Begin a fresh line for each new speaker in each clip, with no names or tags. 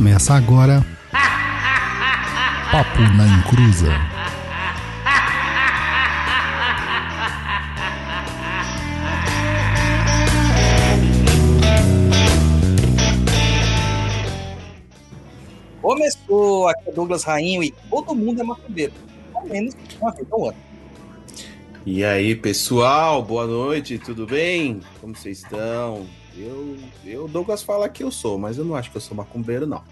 Começa agora. Papo na Encruza.
Começou, aqui é Douglas Rainho e todo mundo é macumbeiro. Ao menos uma vez ao ano.
E aí, pessoal, boa noite, tudo bem? Como vocês estão? Eu, eu, Douglas fala que eu sou, mas eu não acho que eu sou macumbeiro, não.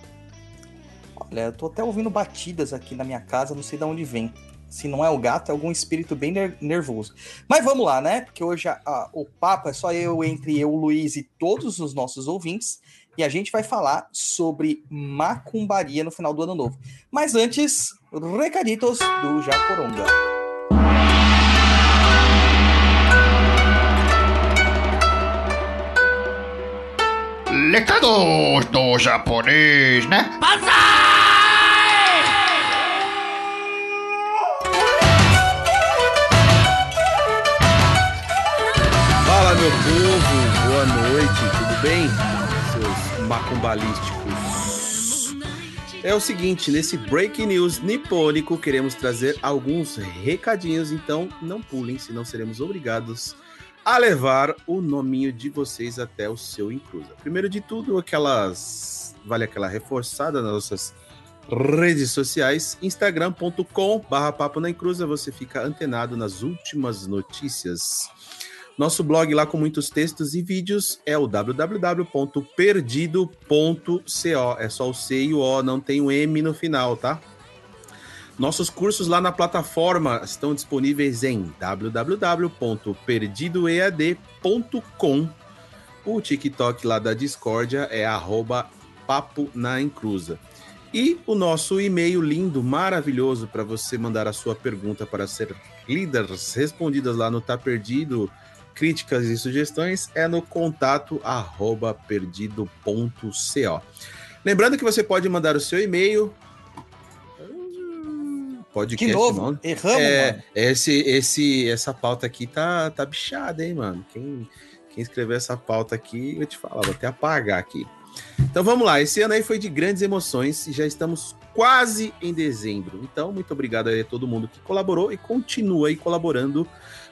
Olha, eu tô até ouvindo batidas aqui na minha casa, não sei de onde vem. Se não é o gato, é algum espírito bem ner- nervoso. Mas vamos lá, né? Porque hoje a- a- o papo é só eu, entre eu, Luiz e todos os nossos ouvintes. E a gente vai falar sobre macumbaria no final do ano novo. Mas antes, recaditos do Jacoronga.
Recados do japonês, né?
Fala, meu povo, boa noite, tudo bem? Seus macumbalísticos. É o seguinte, nesse Breaking News nipônico, queremos trazer alguns recadinhos, então não pulem, senão seremos obrigados a levar o nominho de vocês até o seu Inclusa. Primeiro de tudo, aquelas. Vale aquela reforçada nas nossas redes sociais, instagram.com barra papo na encruza, você fica antenado nas últimas notícias. Nosso blog lá com muitos textos e vídeos é o www.perdido.co. É só o C e o O, não tem o M no final, tá? Nossos cursos lá na plataforma estão disponíveis em www.perdidoead.com. O TikTok lá da Discordia é arroba papo na encruza. E o nosso e-mail lindo, maravilhoso, para você mandar a sua pergunta para ser lidas respondidas lá no Tá Perdido, críticas e sugestões, é no contato arroba perdido.co. Lembrando que você pode mandar o seu e-mail. Podcast,
De novo,
não?
erramos,
É,
mano.
esse, esse, essa pauta aqui tá, tá bichada, hein, mano? Quem, quem escreveu essa pauta aqui, eu te falar, vou até apagar aqui. Então vamos lá, esse ano aí foi de grandes emoções e já estamos quase em dezembro. Então, muito obrigado aí a todo mundo que colaborou e continua aí colaborando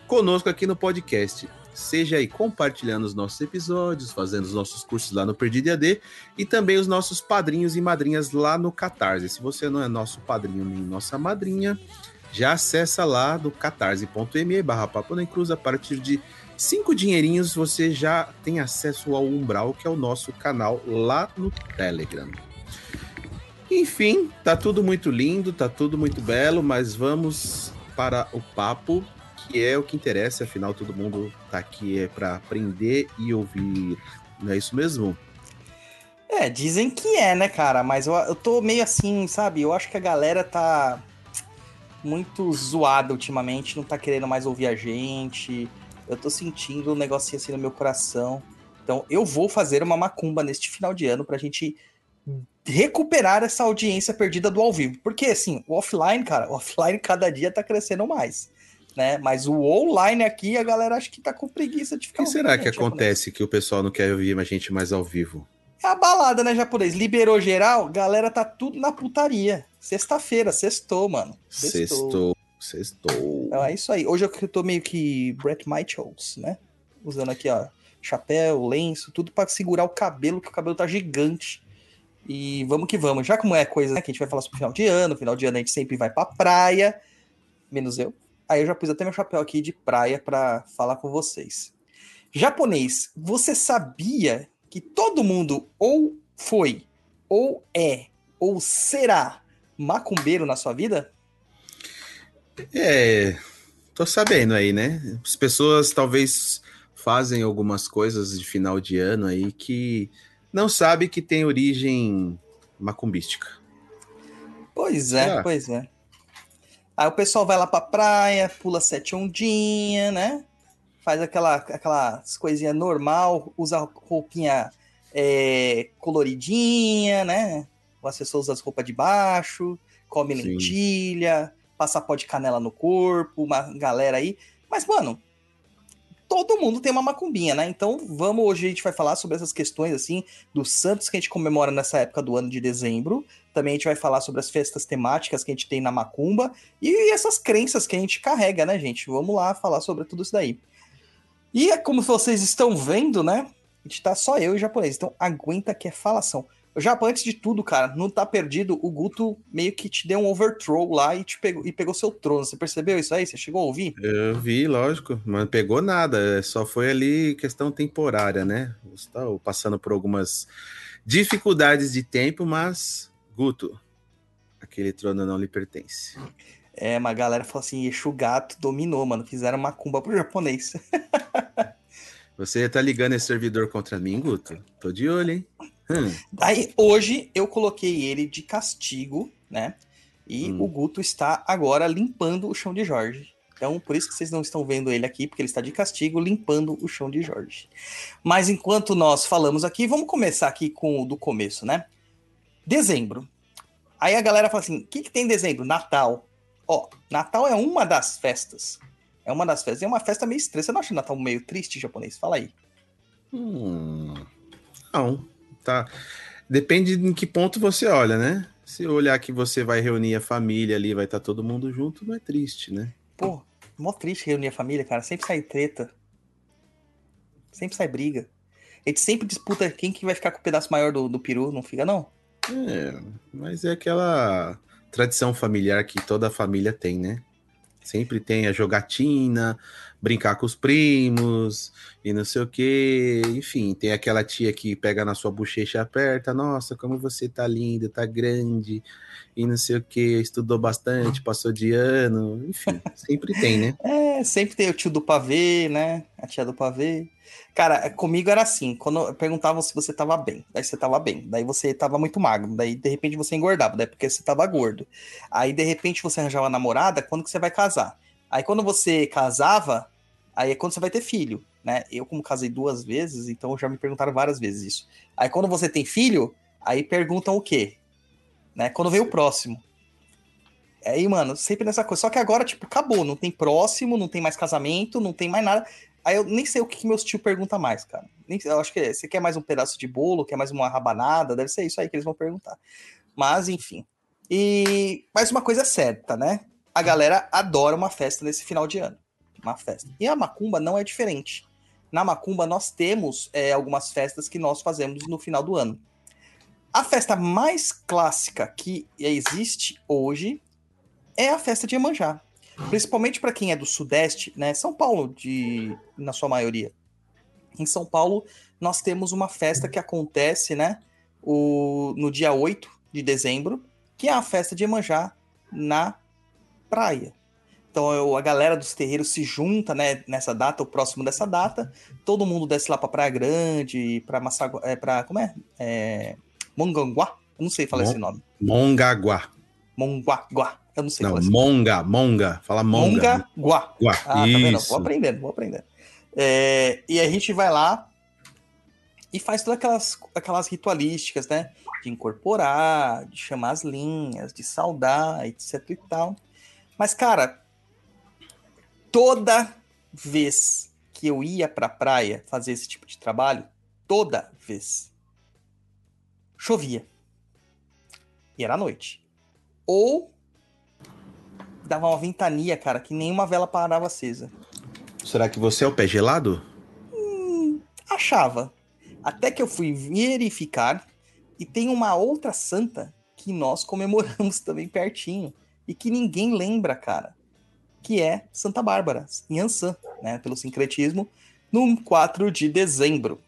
conosco aqui no podcast. Seja aí compartilhando os nossos episódios, fazendo os nossos cursos lá no Perdido AD e também os nossos padrinhos e madrinhas lá no Catarse. Se você não é nosso padrinho nem nossa madrinha, já acessa lá do catarse.me barra Papo na Cruz. A partir de cinco dinheirinhos você já tem acesso ao Umbral, que é o nosso canal lá no Telegram. Enfim, tá tudo muito lindo, tá tudo muito belo, mas vamos para o papo, que é o que interessa, afinal todo mundo tá aqui é para aprender e ouvir. Não é isso mesmo?
É, dizem que é, né, cara? Mas eu, eu tô meio assim, sabe? Eu acho que a galera tá muito zoada ultimamente, não tá querendo mais ouvir a gente. Eu tô sentindo um negocinho assim no meu coração. Então, eu vou fazer uma macumba neste final de ano pra gente recuperar essa audiência perdida do ao vivo. Porque, assim, o offline, cara, o offline cada dia tá crescendo mais. Né? Mas o online aqui, a galera acha que tá com preguiça de
O
ficar
que será que
né,
acontece que o pessoal não quer ouvir a gente mais ao vivo?
É a balada, né, japonês? Liberou geral, galera tá tudo na putaria. Sexta-feira, sextou, mano.
Sextou, sextou.
Então é isso aí. Hoje eu tô meio que Brett Michaels, né? Usando aqui, ó, chapéu, lenço, tudo pra segurar o cabelo, que o cabelo tá gigante. E vamos que vamos. Já como é coisa né, que a gente vai falar sobre final de ano, final de ano a gente sempre vai pra praia, menos eu. Aí eu já pus até meu chapéu aqui de praia pra falar com vocês. Japonês, você sabia que todo mundo ou foi, ou é, ou será macumbeiro na sua vida?
É, tô sabendo aí, né? As pessoas talvez fazem algumas coisas de final de ano aí que não sabe que tem origem macumbística.
Pois é,
Será?
pois é. Aí o pessoal vai lá pra praia, pula sete ondinhas, né? Faz aquela, aquelas coisinhas normal, usa roupinha é, coloridinha, né? O assessor usa as roupas de baixo, come
Sim.
lentilha, passa pó de canela no corpo, uma galera aí. Mas, mano, todo mundo tem uma macumbinha, né? Então vamos hoje a gente vai falar sobre essas questões assim dos santos que a gente comemora nessa época do ano de dezembro. Também a gente vai falar sobre as festas temáticas que a gente tem na macumba e essas crenças que a gente carrega, né, gente? Vamos lá falar sobre tudo isso daí. E é como vocês estão vendo, né? A gente tá só eu e japonês, então aguenta que é falação. O Japão, antes de tudo, cara, não tá perdido. O Guto meio que te deu um overthrow lá e, te pegou, e pegou seu trono. Você percebeu isso aí? Você chegou a ouvir?
Eu vi, lógico, mas não pegou nada. Só foi ali questão temporária, né? Estou passando por algumas dificuldades de tempo, mas, Guto, aquele trono não lhe pertence.
É, uma galera falou assim: Exu Gato dominou, mano. Fizeram uma cumba pro japonês.
Você tá ligando esse servidor contra mim, Guto? Tô de olho, hein? Hum.
Aí, hoje, eu coloquei ele de castigo, né? E
Hum.
o Guto está agora limpando o chão de Jorge. Então, por isso que vocês não estão vendo ele aqui, porque ele está de castigo limpando o chão de Jorge. Mas enquanto nós falamos aqui, vamos começar aqui com o do começo, né? Dezembro. Aí a galera fala assim: o que, que tem em dezembro? Natal. Ó, Natal é uma das festas. É uma das festas. É uma festa meio estranha. Você não acha o Natal meio triste, japonês? Fala aí.
Hum, não, tá. Depende em que ponto você olha, né? Se olhar que você vai reunir a família ali, vai estar todo mundo junto, não é triste, né?
Pô, mó triste reunir a família, cara. Sempre sai treta. Sempre sai briga. A gente sempre disputa quem que vai ficar com o pedaço maior do, do peru, não fica, não?
É, mas é aquela tradição familiar que toda família tem, né? Sempre tem a jogatina, brincar com os primos e não sei o que. Enfim, tem aquela tia que pega na sua bochecha e aperta. Nossa, como você tá linda, tá grande e não sei o que. Estudou bastante, passou de ano. Enfim, sempre tem, né?
É, sempre tem o tio do pavê, né? A tia do pavê. Cara, comigo era assim, quando perguntavam se você tava bem, daí você tava bem, daí você tava muito magro, daí de repente você engordava, daí porque você tava gordo. Aí de repente você arranjava namorada, quando que você vai casar? Aí quando você casava, aí é quando você vai ter filho, né? Eu como casei duas vezes, então já me perguntaram várias vezes isso. Aí quando você tem filho, aí perguntam o quê? Né? Quando vem o próximo. Aí, mano, sempre nessa coisa. Só que agora, tipo, acabou. Não tem próximo, não tem mais casamento, não tem mais nada. Aí eu nem sei o que, que meus tio perguntam mais, cara. Nem, eu acho que é, você quer mais um pedaço de bolo, quer mais uma rabanada, deve ser isso aí que eles vão perguntar. Mas, enfim. E mais uma coisa é certa, né? A galera adora uma festa nesse final de ano. Uma festa. E a macumba não é diferente. Na macumba nós temos é, algumas festas que nós fazemos no final do ano. A festa mais clássica que existe hoje é a festa de Iemanjá. Principalmente para quem é do Sudeste, né? São Paulo, de, na sua maioria. Em São Paulo, nós temos uma festa que acontece, né? O, no dia 8 de dezembro, que é a festa de Iemanjá na praia. Então eu- a galera dos terreiros se junta, né, nessa data, ou próximo dessa data. Todo mundo desce lá pra Praia Grande, pra Massagua, é, pra, como é? é Monganguá? Eu não sei falar
Mon-
esse nome.
Mongaguá.
Monguaguá. Eu não sei
Não,
falar esse
monga, monga. Fala monga.
Mongaguá.
Guá.
Ah, tá vendo?
Isso.
Vou aprendendo, vou aprendendo. É, e a gente vai lá e faz todas aquelas, aquelas ritualísticas, né? De incorporar, de chamar as linhas, de saudar, etc e tal. Mas, cara, toda vez que eu ia pra praia fazer esse tipo de trabalho, toda vez, chovia. E era à noite. Ou dava uma ventania, cara, que nenhuma vela parava acesa.
Será que você é o pé gelado?
Achava. Até que eu fui verificar e tem uma outra santa que nós comemoramos também pertinho e que ninguém lembra, cara, que é Santa Bárbara, em Ansan, né, pelo sincretismo, no 4 de dezembro.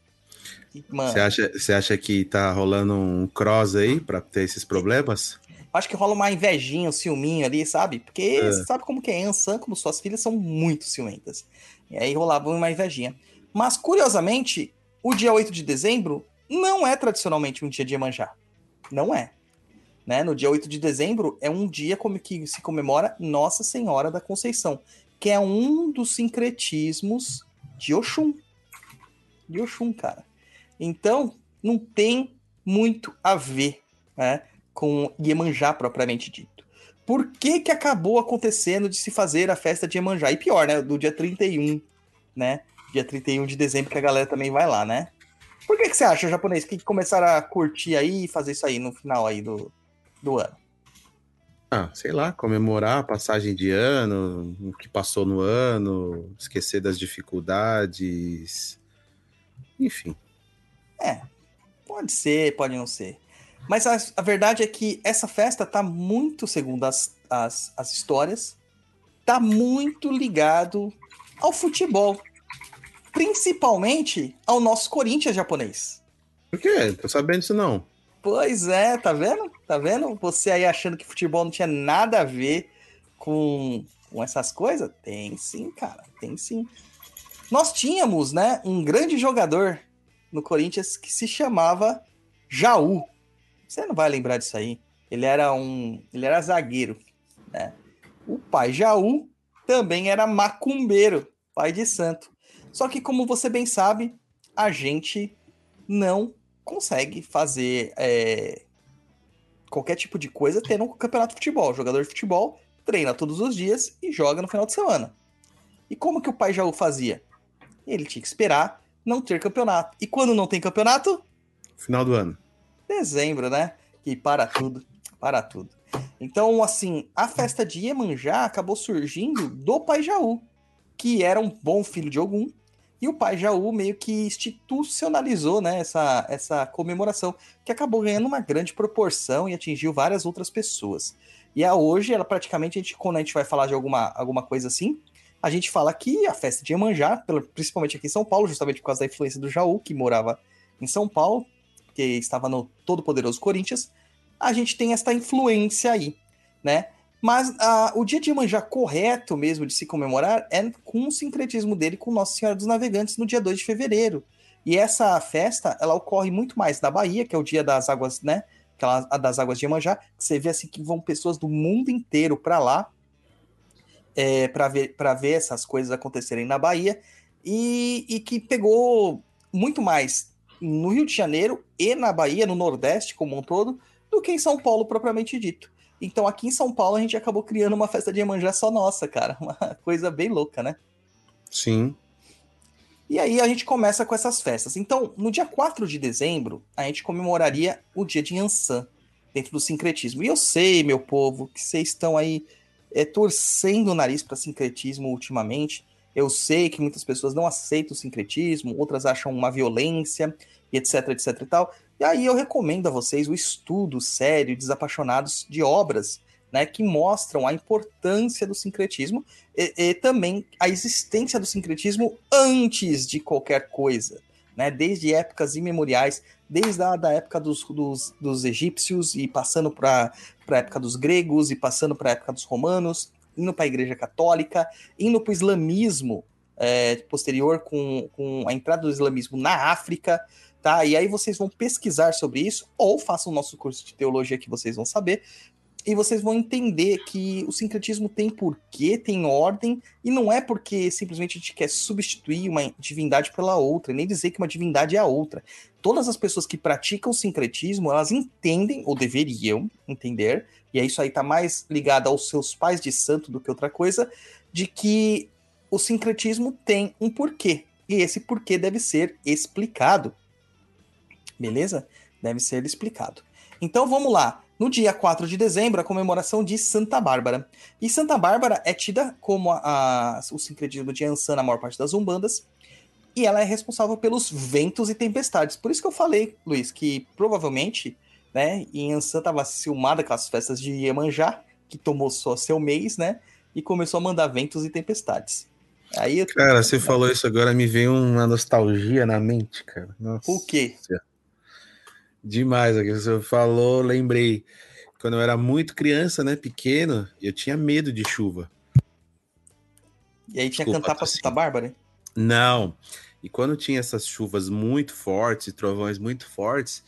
Você acha, você acha que tá rolando um cross aí pra ter esses problemas?
acho que rola uma invejinha, um ciúminho ali, sabe? Porque
É.
você sabe como que é, Ansan, como suas filhas são muito ciumentas. E aí rolava uma invejinha. Mas, curiosamente, o dia 8 de dezembro não é tradicionalmente um dia de Iemanjá. Não é. Né? No dia 8 de dezembro é um dia como que se comemora Nossa Senhora da Conceição, que é um dos sincretismos de Oxum. De Oxum, cara. Então, não tem muito a ver né, com Iemanjá propriamente dito. Por que que acabou acontecendo de se fazer a festa de Iemanjá? E pior, né, do dia 31, né, Dia 31 de dezembro que a galera também vai lá, né? Por que, que você acha, japonês, que começaram a curtir aí e fazer isso aí no final aí do, do ano?
Ah, sei lá, comemorar a passagem de ano, o que passou no ano, esquecer das dificuldades. Enfim.
É, pode ser, pode não ser. Mas a, a verdade é que essa festa tá muito, segundo as, as, as histórias, tá muito ligado ao futebol. Principalmente ao nosso Corinthians japonês.
Por quê? Tô sabendo disso não.
Pois é, tá vendo? Tá vendo? Você aí achando que futebol não tinha nada a ver com, com essas coisas? Tem sim, cara, tem sim. Nós tínhamos, né, um grande jogador no Corinthians que se chamava Jaú. Você não vai lembrar disso aí. Ele era um, ele era zagueiro, né? O pai Jaú também era macumbeiro, pai de santo. Só que como você bem sabe, a gente não consegue fazer é, qualquer tipo de coisa tendo um campeonato de futebol. O jogador de futebol treina todos os dias e joga no final de semana. E como que o pai Jaú fazia? Ele tinha que esperar não ter campeonato. E quando não tem campeonato?
Final do ano.
Dezembro, né? E para tudo, para tudo. Então, assim, a festa de Iemanjá acabou surgindo do pai Jaú, que era um bom filho de Ogum, e o pai Jaú meio que institucionalizou né, essa, essa comemoração, que acabou ganhando uma grande proporção e atingiu várias outras pessoas. E a hoje, ela praticamente, a gente, quando a gente vai falar de alguma, alguma coisa assim, a gente fala que a festa de Iemanjá, principalmente aqui em São Paulo, justamente por causa da influência do Jaú, que morava em São Paulo, que estava no todo-poderoso Corinthians, a gente tem esta influência aí, né? Mas uh, o dia de Iemanjá correto mesmo de se comemorar é com o sincretismo dele com Nossa Senhora dos Navegantes no dia 2 de fevereiro. E essa festa, ela ocorre muito mais na Bahia, que é o dia das águas, né? Aquela, das águas de Iemanjá, que você vê assim que vão pessoas do mundo inteiro para lá é, para ver, ver essas coisas acontecerem na Bahia e, e que pegou muito mais no Rio de Janeiro e na Bahia, no Nordeste como um todo, do que em São Paulo propriamente dito. Então aqui em São Paulo a gente acabou criando uma festa de Iemanjá só nossa, cara. Uma coisa bem louca, né?
Sim.
E aí a gente começa com essas festas. Então, no dia 4 de dezembro, a gente comemoraria o dia de Yansan, dentro do sincretismo. E eu sei, meu povo, que vocês estão aí é, torcendo o nariz para sincretismo ultimamente. Eu sei que muitas pessoas não aceitam o sincretismo, outras acham uma violência, e etc, etc e tal. E aí eu recomendo a vocês o estudo sério, desapaixonados de obras né, que mostram a importância do sincretismo e, e, também a existência do sincretismo antes de qualquer coisa, né, desde épocas imemoriais, desde a da época dos, dos, dos egípcios e passando para a época dos gregos e passando para a época dos romanos, indo para a Igreja Católica, indo para o islamismo é, posterior com, com a entrada do islamismo na África, tá? E aí vocês vão pesquisar sobre isso, ou façam o nosso curso de teologia que vocês vão saber, e vocês vão entender que o sincretismo tem porquê, tem ordem, e não é porque simplesmente a gente quer substituir uma divindade pela outra, nem dizer que uma divindade é a outra. Todas as pessoas que praticam sincretismo, elas entendem, ou deveriam entender, e isso aí tá mais ligado aos seus pais de santo do que outra coisa, de que o sincretismo tem um porquê, e esse porquê deve ser explicado beleza? Deve ser explicado. Então vamos lá. No dia 4 de dezembro, a comemoração de Santa Bárbara. E Santa Bárbara é tida como a, a, o sincretismo de Ansan na maior parte das umbandas. E ela é responsável pelos ventos e tempestades. Por isso que eu falei, Luiz, que provavelmente, né, em Ansan estava ciumada com as festas de Iemanjá, que tomou só seu mês, né? E começou a mandar ventos e tempestades. Aí.
Cara, você falou isso agora, me veio uma nostalgia na mente, cara.
Nossa. O quê?
Demais, aqui você falou, lembrei. Quando eu era muito criança, né, pequeno, eu tinha medo de chuva.
E aí tinha que cantar pra assim. Santa Bárbara?
Não. E quando tinha essas chuvas muito fortes, trovões muito fortes,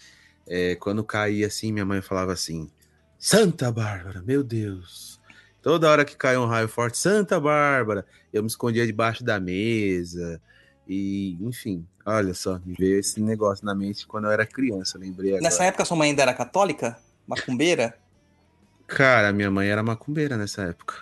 é, quando caía assim, minha mãe falava assim: Santa Bárbara, meu Deus. Toda hora que caia um raio forte, Santa Bárbara, eu me escondia debaixo da mesa. E, enfim, olha só, me veio esse negócio na mente quando eu era criança, lembrei agora.
Nessa época sua mãe ainda era católica? Macumbeira?
Cara, minha mãe era macumbeira nessa época.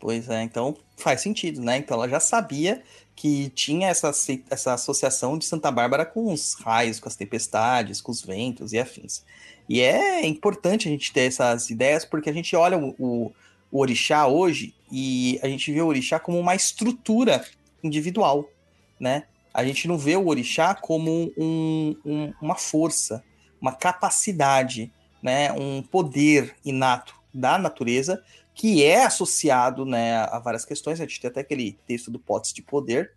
Pois é, então faz sentido, né? Então ela já sabia que tinha essa, essa associação de Santa Bárbara com os raios, com as tempestades, com os ventos e afins. E é importante a gente ter essas ideias, porque a gente olha o, o, o orixá hoje e a gente vê o orixá como uma estrutura individual, né? A gente não vê o orixá como um- um- uma força, uma capacidade, né? Um poder inato da natureza que é associado né, a várias questões. A gente tem até aquele texto do Potes de Poder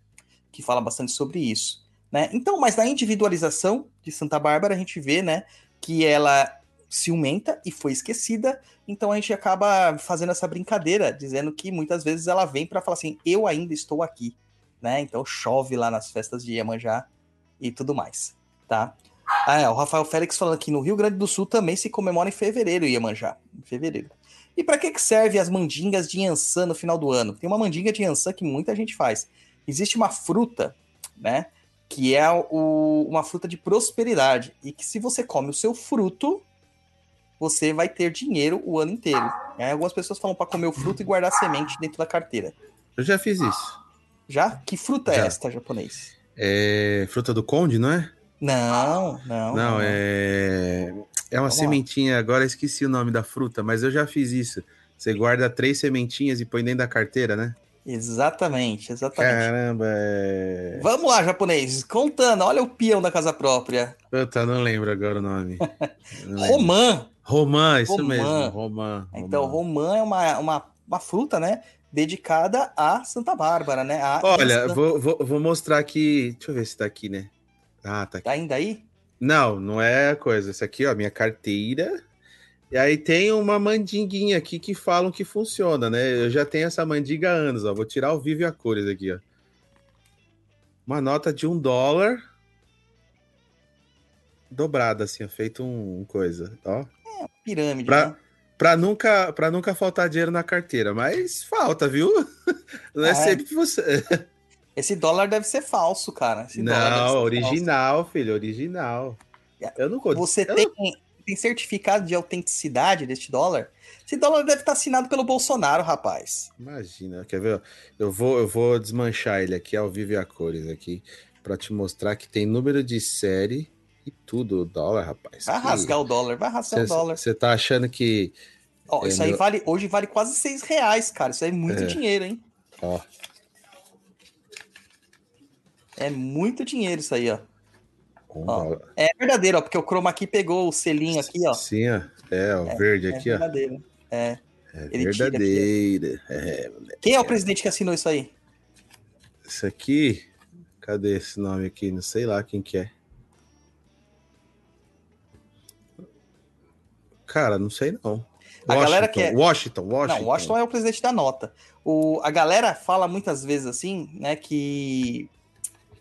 que fala bastante sobre isso. Né? Então, mas na individualização de Santa Bárbara, a gente vê né, que ela ciumenta e foi esquecida. Então a gente acaba fazendo essa brincadeira, dizendo que muitas vezes ela vem para falar assim: eu ainda estou aqui. Né? Então chove lá nas festas de Iemanjá e tudo mais. Tá? Ah, é, o Rafael Félix falando que no Rio Grande do Sul também se comemora em fevereiro, Iemanjá. Em fevereiro. E para que, que serve as mandingas de Yansan no final do ano? Tem uma mandinga de Yansan que muita gente faz. Existe uma fruta, né? Que é o- uma fruta de prosperidade. E que se você come o seu fruto, você vai ter dinheiro o ano inteiro. Aí algumas pessoas falam para comer o fruto e guardar semente dentro da carteira.
Eu já fiz isso.
Já? Que fruta é
Já.
esta, japonês?
É fruta do conde, não é?
Não, não.
Não, é. É uma
Vamos lá.
sementinha, agora eu esqueci o nome da fruta, mas eu já fiz isso. Você guarda três sementinhas e põe dentro da carteira, né?
Exatamente, exatamente.
Caramba, é.
Vamos lá, japonês. Contando, olha o peão da casa própria.
Puta, não lembro agora o nome.
Romã.
Romã, isso
Romã.
mesmo. Romã.
Então,
romã
é uma, uma, uma fruta, né? Dedicada a Santa Bárbara, né? A
Olha,
Santa-
vou, vou, vou mostrar aqui. Deixa eu ver se tá aqui, né? Ah, tá aqui.
Tá ainda aí?
Não, não é a coisa. Isso aqui, ó, minha carteira. E aí tem uma mandinguinha aqui que falam que funciona, né? Eu já tenho essa mandinga há anos, ó. Vou tirar ao vivo e a cores aqui, ó. Uma nota de um dólar dobrada, assim, ó, feito um, um coisa, ó.
Pirâmide,
Pra-
né?
Pra nunca, pra nunca faltar dinheiro na carteira, mas falta, viu? Não é
é?
sempre que você.
Esse dólar deve ser falso, cara. Esse
Não,
falso.
original, filho, original. Eu não.
Você
eu
tem, tem certificado de autenticidade deste dólar? Esse dólar deve estar assinado pelo Bolsonaro, rapaz.
Imagina, quer ver? Eu vou, eu vou desmanchar ele aqui ao vivo e a cores aqui para te mostrar que tem número de série tudo o dólar, rapaz.
Vai rasgar o dólar, vai rasgar o dólar.
Você tá achando que,
Ó,
é,
isso aí
meu-
vale, hoje vale quase seis reais, cara. Isso aí é muito
É.
dinheiro, hein?
ó,
É muito dinheiro isso aí, ó.
um
Ó. É verdadeiro, ó, porque o chroma aqui pegou o selinho aqui, ó.
Sim, ó. É, o verde
É
aqui, ó.
verdadeiro. É.
É
ele
verdadeira. É,
Quem é o presidente que assinou isso aí?
isso aqui. Cadê esse nome aqui? Não sei lá quem que é. Cara, não sei não.
A galera quer-
Washington, Washington.
Não, Washington é o presidente da nota. O, a galera fala muitas vezes assim, né, que,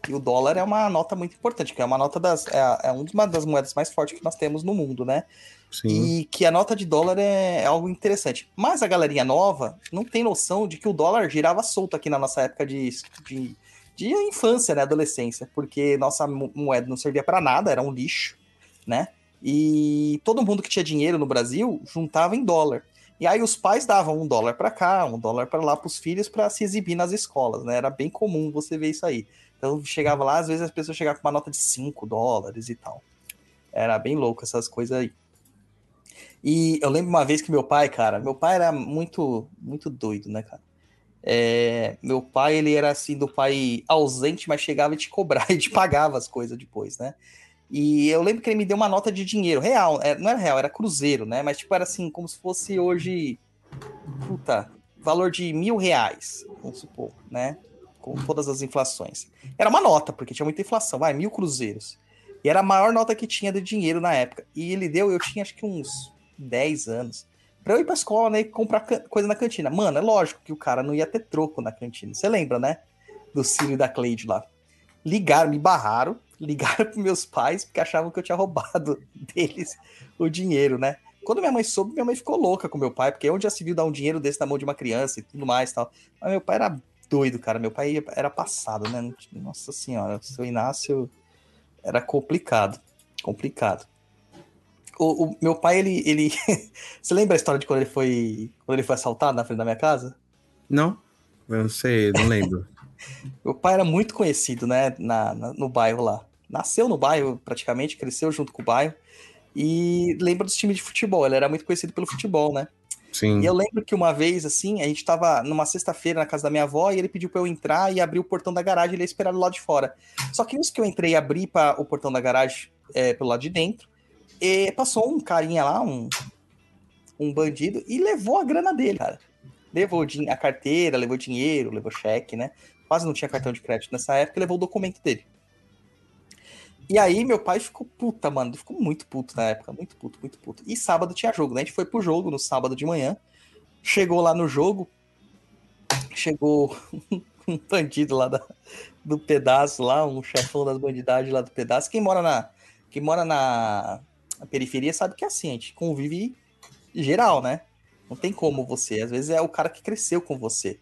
que o dólar é uma nota muito importante, que é uma nota das. É, é uma das moedas mais fortes que nós temos no mundo, né?
Sim.
E que a nota de dólar é, é algo interessante. Mas a galerinha nova não tem noção de que o dólar girava solto aqui na nossa época de, de, de infância, né? Adolescência. Porque nossa mo- moeda não servia para nada, era um lixo, né? E todo mundo que tinha dinheiro no Brasil juntava em dólar. E aí os pais davam um dólar para cá, um dólar para lá para os filhos para se exibir nas escolas, né? Era bem comum você ver isso aí. Então chegava lá, às vezes as pessoas chegavam com uma nota de 5 dólares e tal. Era bem louco essas coisas aí. E eu lembro uma vez que meu pai, cara, meu pai era muito, muito doido, né, cara? É, meu pai, ele era assim, do pai ausente, mas chegava e te cobrava e te pagava as coisas depois, né? E eu lembro que ele me deu uma nota de dinheiro, real, é, não era real, era cruzeiro, né? Mas tipo, era assim, como se fosse hoje, puta, valor de mil reais, vamos supor, né? Com todas as inflações. Era uma nota, porque tinha muita inflação, vai, mil cruzeiros. E era a maior nota que tinha de dinheiro na época. E ele deu, eu tinha acho que uns 10 anos, pra eu ir pra escola, né, e comprar coisa na cantina. Mano, é lógico que o cara não ia ter troco na cantina. Você lembra, né? Do Círio e da Cleide lá. Ligaram, me barraram, ligaram pros meus pais, porque achavam que eu tinha roubado deles o dinheiro, né? Quando minha mãe soube, minha mãe ficou louca com meu pai, porque onde já se viu dar um dinheiro desse na mão de uma criança e tudo mais e tal. Mas meu pai era doido, cara. Meu pai era passado, né? Nossa senhora, o seu Inácio era complicado. Complicado. O, o meu pai, ele, ele. Você lembra a história de quando ele foi. Quando ele foi assaltado na frente da minha casa?
Não, eu não sei, não lembro.
Meu pai era muito conhecido, né, na, na- no bairro lá. Nasceu no bairro, praticamente, cresceu junto com o bairro. E lembra dos times de futebol, ele era muito conhecido pelo futebol, né?
Sim.
E eu lembro que uma vez, assim, a gente tava numa sexta-feira na casa da minha avó e ele pediu pra eu entrar e abrir o portão da garagem e ele ia esperar do lado de fora. Só que nisso que eu entrei e abri para o portão da garagem é, pelo lado de dentro, e passou um carinha lá, um, um bandido, e levou a grana dele, cara. Levou a carteira, levou dinheiro, levou cheque, né? Quase não tinha cartão de crédito nessa época, levou o documento dele. E aí meu pai ficou puta, mano. Ficou muito puto na época, muito puto, muito puto. E sábado tinha jogo, né? A gente foi pro jogo no sábado de manhã. Chegou lá no jogo, chegou um bandido lá da- do pedaço, lá, um chefão das bandidades lá do pedaço. Quem mora na, quem mora na, na periferia sabe que é assim, a gente convive geral, né? Não tem como você. Às vezes é o cara que cresceu com você.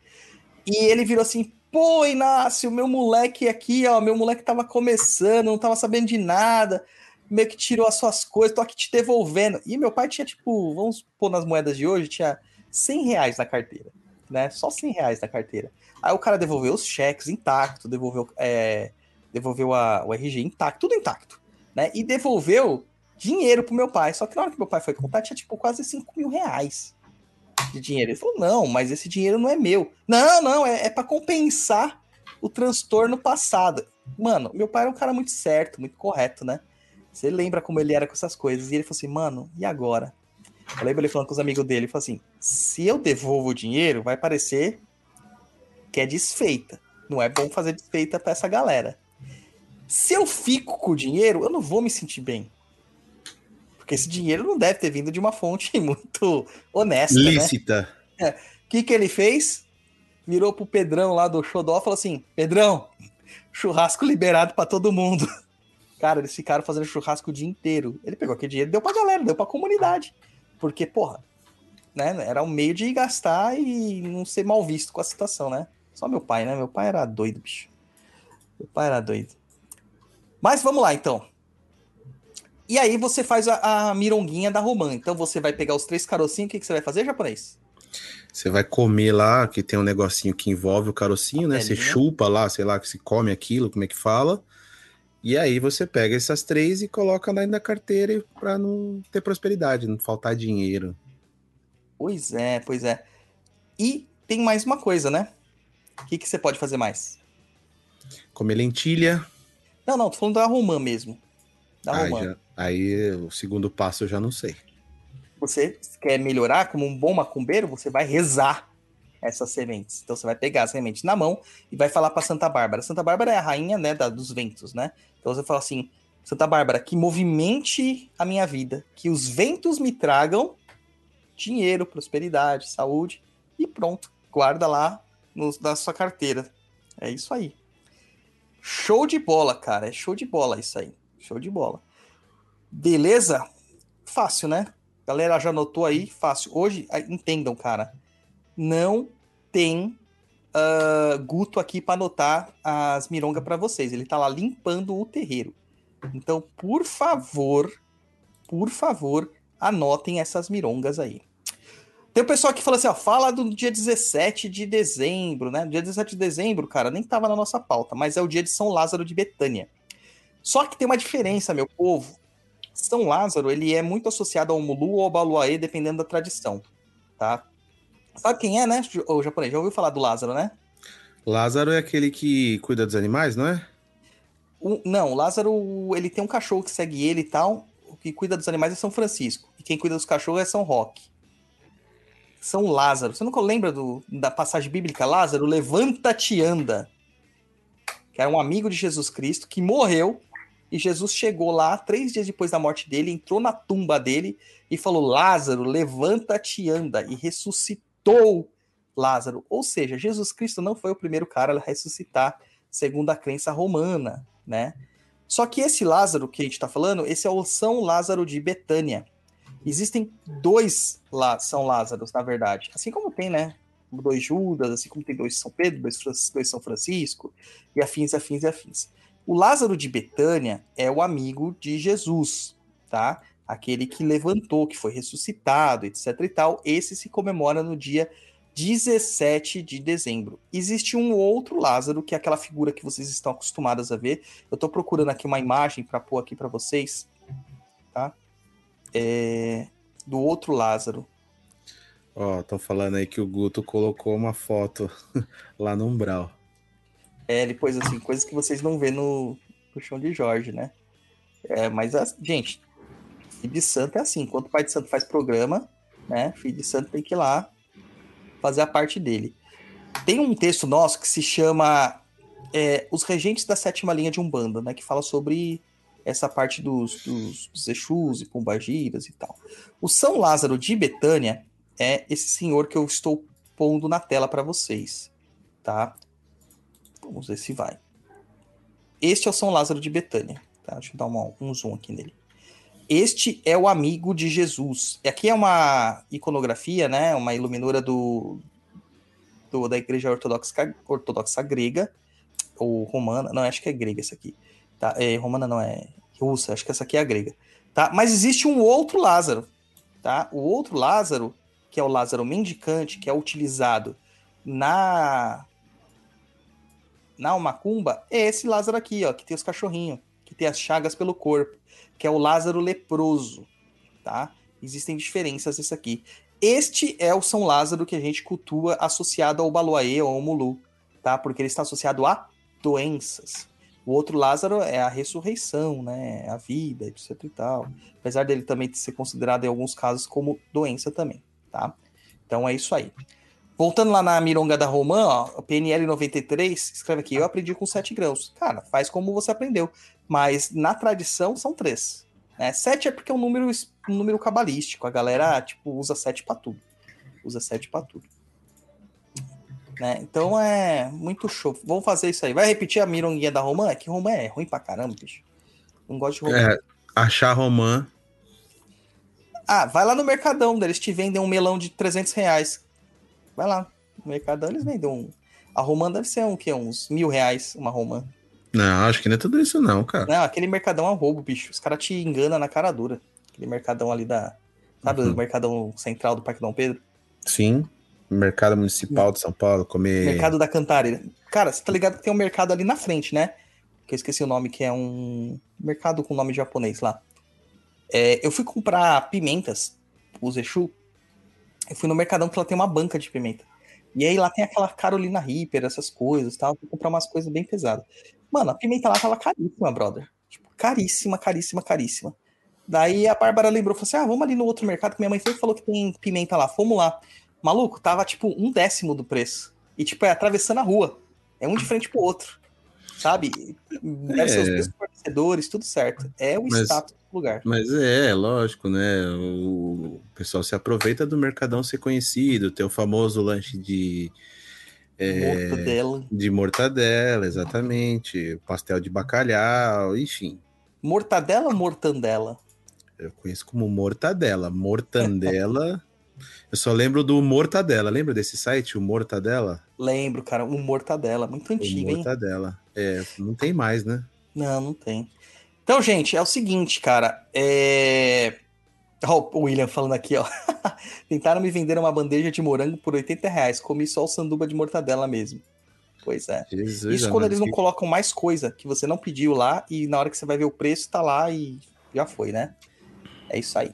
E ele virou assim: pô, Inácio, meu moleque aqui, ó, meu moleque tava começando, não tava sabendo de nada, meio que tirou as suas coisas, tô aqui te devolvendo. E meu pai tinha, tipo, vamos pôr nas moedas de hoje, tinha 100 reais na carteira, né? Só 100 reais na carteira. Aí o cara devolveu os cheques intacto, devolveu, é, devolveu a, o RG intacto, tudo intacto, né? E devolveu dinheiro pro meu pai. Só que na hora que meu pai foi contar, tinha, tipo, quase 5 mil reais de dinheiro. Ele falou: não, mas esse dinheiro não é meu. Não, não, é, é para compensar o transtorno passado. Mano, meu pai era um cara muito certo, muito correto, né? Você lembra como ele era com essas coisas. E ele falou assim, mano, e agora? Eu lembro ele falando com os amigos dele, ele falou assim: se eu devolvo o dinheiro, vai parecer que é desfeita. Não é bom fazer desfeita pra essa galera. Se eu fico com o dinheiro, eu não vou me sentir bem. Porque esse dinheiro não deve ter vindo de uma fonte muito honesta, né?
Lícita.
O que, que ele fez? Virou pro Pedrão lá do Xodó e falou assim: Pedrão, churrasco liberado pra todo mundo. Cara, eles ficaram fazendo churrasco o dia inteiro. Ele pegou aquele dinheiro, deu pra galera, deu pra comunidade. Porque, porra, né? Era um meio de gastar e não ser mal visto com a situação, né? Só meu pai, né? Meu pai era doido, bicho. Meu pai era doido. Mas vamos lá, então. E aí você faz a, a mironguinha da romã. Então você vai pegar os três carocinhos. O que, que você vai fazer, japonês?
Você vai comer lá, que tem um negocinho que envolve o carocinho, né? Você
Pelinha.
chupa lá, sei lá, que se come aquilo, como é que fala. E aí você pega essas três e coloca lá na carteira para não ter prosperidade, não faltar dinheiro.
Pois é, pois é. E tem mais uma coisa, né? O que, que você pode fazer mais?
Comer lentilha.
Não, não, tô falando da romã mesmo. Da
já- aí o segundo passo eu já não sei.
Você quer melhorar como um bom macumbeiro, você vai rezar essas sementes. Então você vai pegar as sementes na mão e vai falar para Santa Bárbara. Santa Bárbara é a rainha, né, da- dos ventos, né? Então você fala assim: Santa Bárbara, que movimente a minha vida, que os ventos me tragam dinheiro, prosperidade, saúde e pronto. Guarda lá no- na sua carteira. É isso aí. Show de bola, cara. É show de bola isso aí. Show de bola. Beleza? Fácil, né? Galera já anotou aí, fácil. Hoje, entendam, cara, não tem ah, Guto aqui para anotar as mirongas para vocês. Ele tá lá limpando o terreiro. Então, por favor, por favor, anotem essas mirongas aí. Tem o pessoal que fala assim, ó, fala do dia 17 de dezembro, né? Dia 17 de dezembro, cara, nem tava na nossa pauta, mas é o dia de São Lázaro de Betânia. Só que tem uma diferença, meu povo. São Lázaro, ele é muito associado ao Mulu ou ao Baluaê, dependendo da tradição, tá? Sabe quem é, né, o japonês? Já ouviu falar do Lázaro, né?
Lázaro é aquele que cuida dos animais, não é?
O- não, Lázaro, ele tem um cachorro que segue ele e tal. O que cuida dos animais é São Francisco. E quem cuida dos cachorros é São Roque. São Lázaro. Você nunca lembra do- da passagem bíblica? Lázaro, levanta-te e anda. Que era um amigo de Jesus Cristo que morreu. E Jesus chegou lá três dias depois da morte dele, entrou na tumba dele e falou: Lázaro, levanta-te e anda. E ressuscitou Lázaro. Ou seja, Jesus Cristo não foi o primeiro cara a ressuscitar, segundo a crença romana, né? Só que esse Lázaro que a gente está falando, esse é o São Lázaro de Betânia. Existem dois lá, São Lázaros, na verdade. Assim como tem, né? Dois Judas, assim como tem dois São Pedro, dois, dois São Francisco, e afins, afins e afins. O Lázaro de Betânia é o amigo de Jesus, tá? Aquele que levantou, que foi ressuscitado, etc e tal. Esse se comemora no dia 17 de dezembro. Existe um outro Lázaro, que é aquela figura que vocês estão acostumados a ver. Eu tô procurando aqui uma imagem para pôr aqui para vocês, tá? É, do outro Lázaro.
Ó, estão falando aí que o Guto colocou uma foto lá no umbral.
É, pôs assim, coisas que vocês não vê no, no chão de Jorge, né? É, mas, a, gente, filho de santo é assim. Enquanto o pai de santo faz programa, né? Filho de santo tem que ir lá fazer a parte dele. Tem um texto nosso que se chama é, Os Regentes da Sétima Linha de Umbanda, né? Que fala sobre essa parte dos, dos, dos Exus e Pombagiras e tal. O São Lázaro de Betânia é esse senhor que eu estou pondo na tela para vocês, tá? Vamos ver se vai. Este é o São Lázaro de Betânia, tá? Deixa eu dar uma, um zoom aqui nele. Este é o amigo de Jesus. Aqui é uma iconografia, né? Uma iluminura do, do da Igreja Ortodoxa, Ortodoxa grega ou romana. Não, acho que é grega essa aqui. Tá? É, romana não é russa. Acho que essa aqui é a grega. Tá? Mas existe um outro Lázaro, tá? O outro Lázaro, que é o Lázaro mendicante, que é utilizado na na Macumba, é esse Lázaro aqui, ó, que tem os cachorrinhos, que tem as chagas pelo corpo, que é o Lázaro leproso, tá? Existem diferenças nesse aqui. Este é o São Lázaro que a gente cultua associado ao Baloaê ou ao Mulu, tá? Porque ele está associado a doenças. O outro Lázaro é a ressurreição, né? A vida, etc e tal. Apesar dele também ser considerado em alguns casos como doença também, tá? Então é isso aí. Voltando lá na Mironga da Romã, ó, PNL 93, escreve aqui, eu aprendi com 7 grãos. Cara, faz como você aprendeu. Mas na tradição são 3. Né? 7 é porque é um número, um número cabalístico. A galera, tipo, usa 7 para tudo. Usa 7 para tudo. Né? Então é muito show. Vamos fazer isso aí. Vai repetir a mironguinha da Romã? É que Romã é ruim pra caramba, bicho. Não gosto de Romã.
É, achar Romã.
Ah, vai lá no Mercadão, eles te vendem um melão de 300 reais. Vai lá. No Mercadão eles vendem um. A Romã deve ser um quê? Uns mil reais uma Romã.
Não, acho que não é tudo isso, não, cara.
Não, aquele Mercadão é um roubo, bicho. Os caras te enganam na cara dura. Aquele Mercadão ali da. Sabe
Uhum.
o Mercadão Central do Parque Dom Pedro?
Sim. Mercado Municipal de São Paulo, comer.
Mercado da Cantareira. Cara, você tá ligado que tem um mercado ali na frente, né? Que eu esqueci o nome, que é um mercado com nome japonês lá. É, eu fui comprar pimentas, o Zexu. Eu fui no Mercadão que lá tem uma banca de pimenta. E aí lá tem aquela Carolina Reaper, essas coisas tal. Fui comprar umas coisas bem pesadas. Mano, a pimenta lá tava caríssima, brother. Tipo, caríssima, caríssima, caríssima. Daí a Bárbara lembrou, falou assim: ah, vamos ali no outro mercado que minha mãe sempre falou que tem pimenta lá. Fomos lá. Maluco, tava tipo um décimo do preço. E tipo, é atravessando a rua. É um de frente pro outro. Sabe? Deve ser os
É.
mesmos fornecedores, tudo certo. É o
Mas-
status do lugar.
Mas é, lógico, né? O pessoal se aproveita do Mercadão ser conhecido, ter o famoso lanche de, é,
Morto dela.
de mortadela, exatamente, pastel de bacalhau, enfim.
Mortadela ou mortandela?
Eu conheço como mortadela. Mortandela. eu só lembro do Mortadela. Lembra desse site, o Mortadela?
Lembro, cara, um mortadela. Muito
O
antigo, hein?
É, não tem mais, né?
Não, não tem. Então, gente, é o seguinte, cara. É... Ó, o William falando aqui, ó. Tentaram me vender uma bandeja de morango por 80 reais. Comi só o sanduba de mortadela mesmo. Pois é.
Jesus,
Isso quando eles não
que-
colocam mais coisa que você não pediu lá e na hora que você vai ver o preço, tá lá e já foi, né? É isso aí.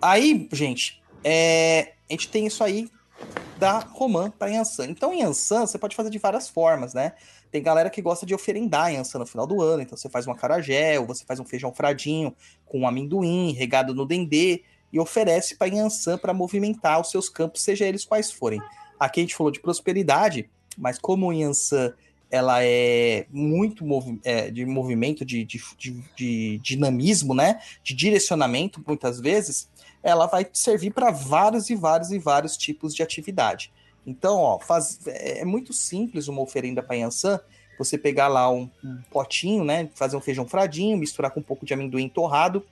Aí, gente, é, a gente tem isso aí da Romã para Yansan. Então, Yansan você pode fazer de várias formas, né? Tem galera que gosta de oferendar Yansan no final do ano. Então, você faz uma carajé, ou você faz um feijão fradinho com amendoim regado no dendê e oferece para Yansan para movimentar os seus campos, seja eles quais forem. Aqui a gente falou de prosperidade, mas como Yansan ela é muito movi é, de movimento, de, de, de, de dinamismo, né? De direcionamento, muitas vezes, ela vai servir para vários e vários e vários tipos de atividade. Então, ó, faz, é muito simples uma oferenda para Yansan. Você pegar lá um, um potinho, né? Fazer um feijão fradinho, misturar com um pouco de amendoim torrado.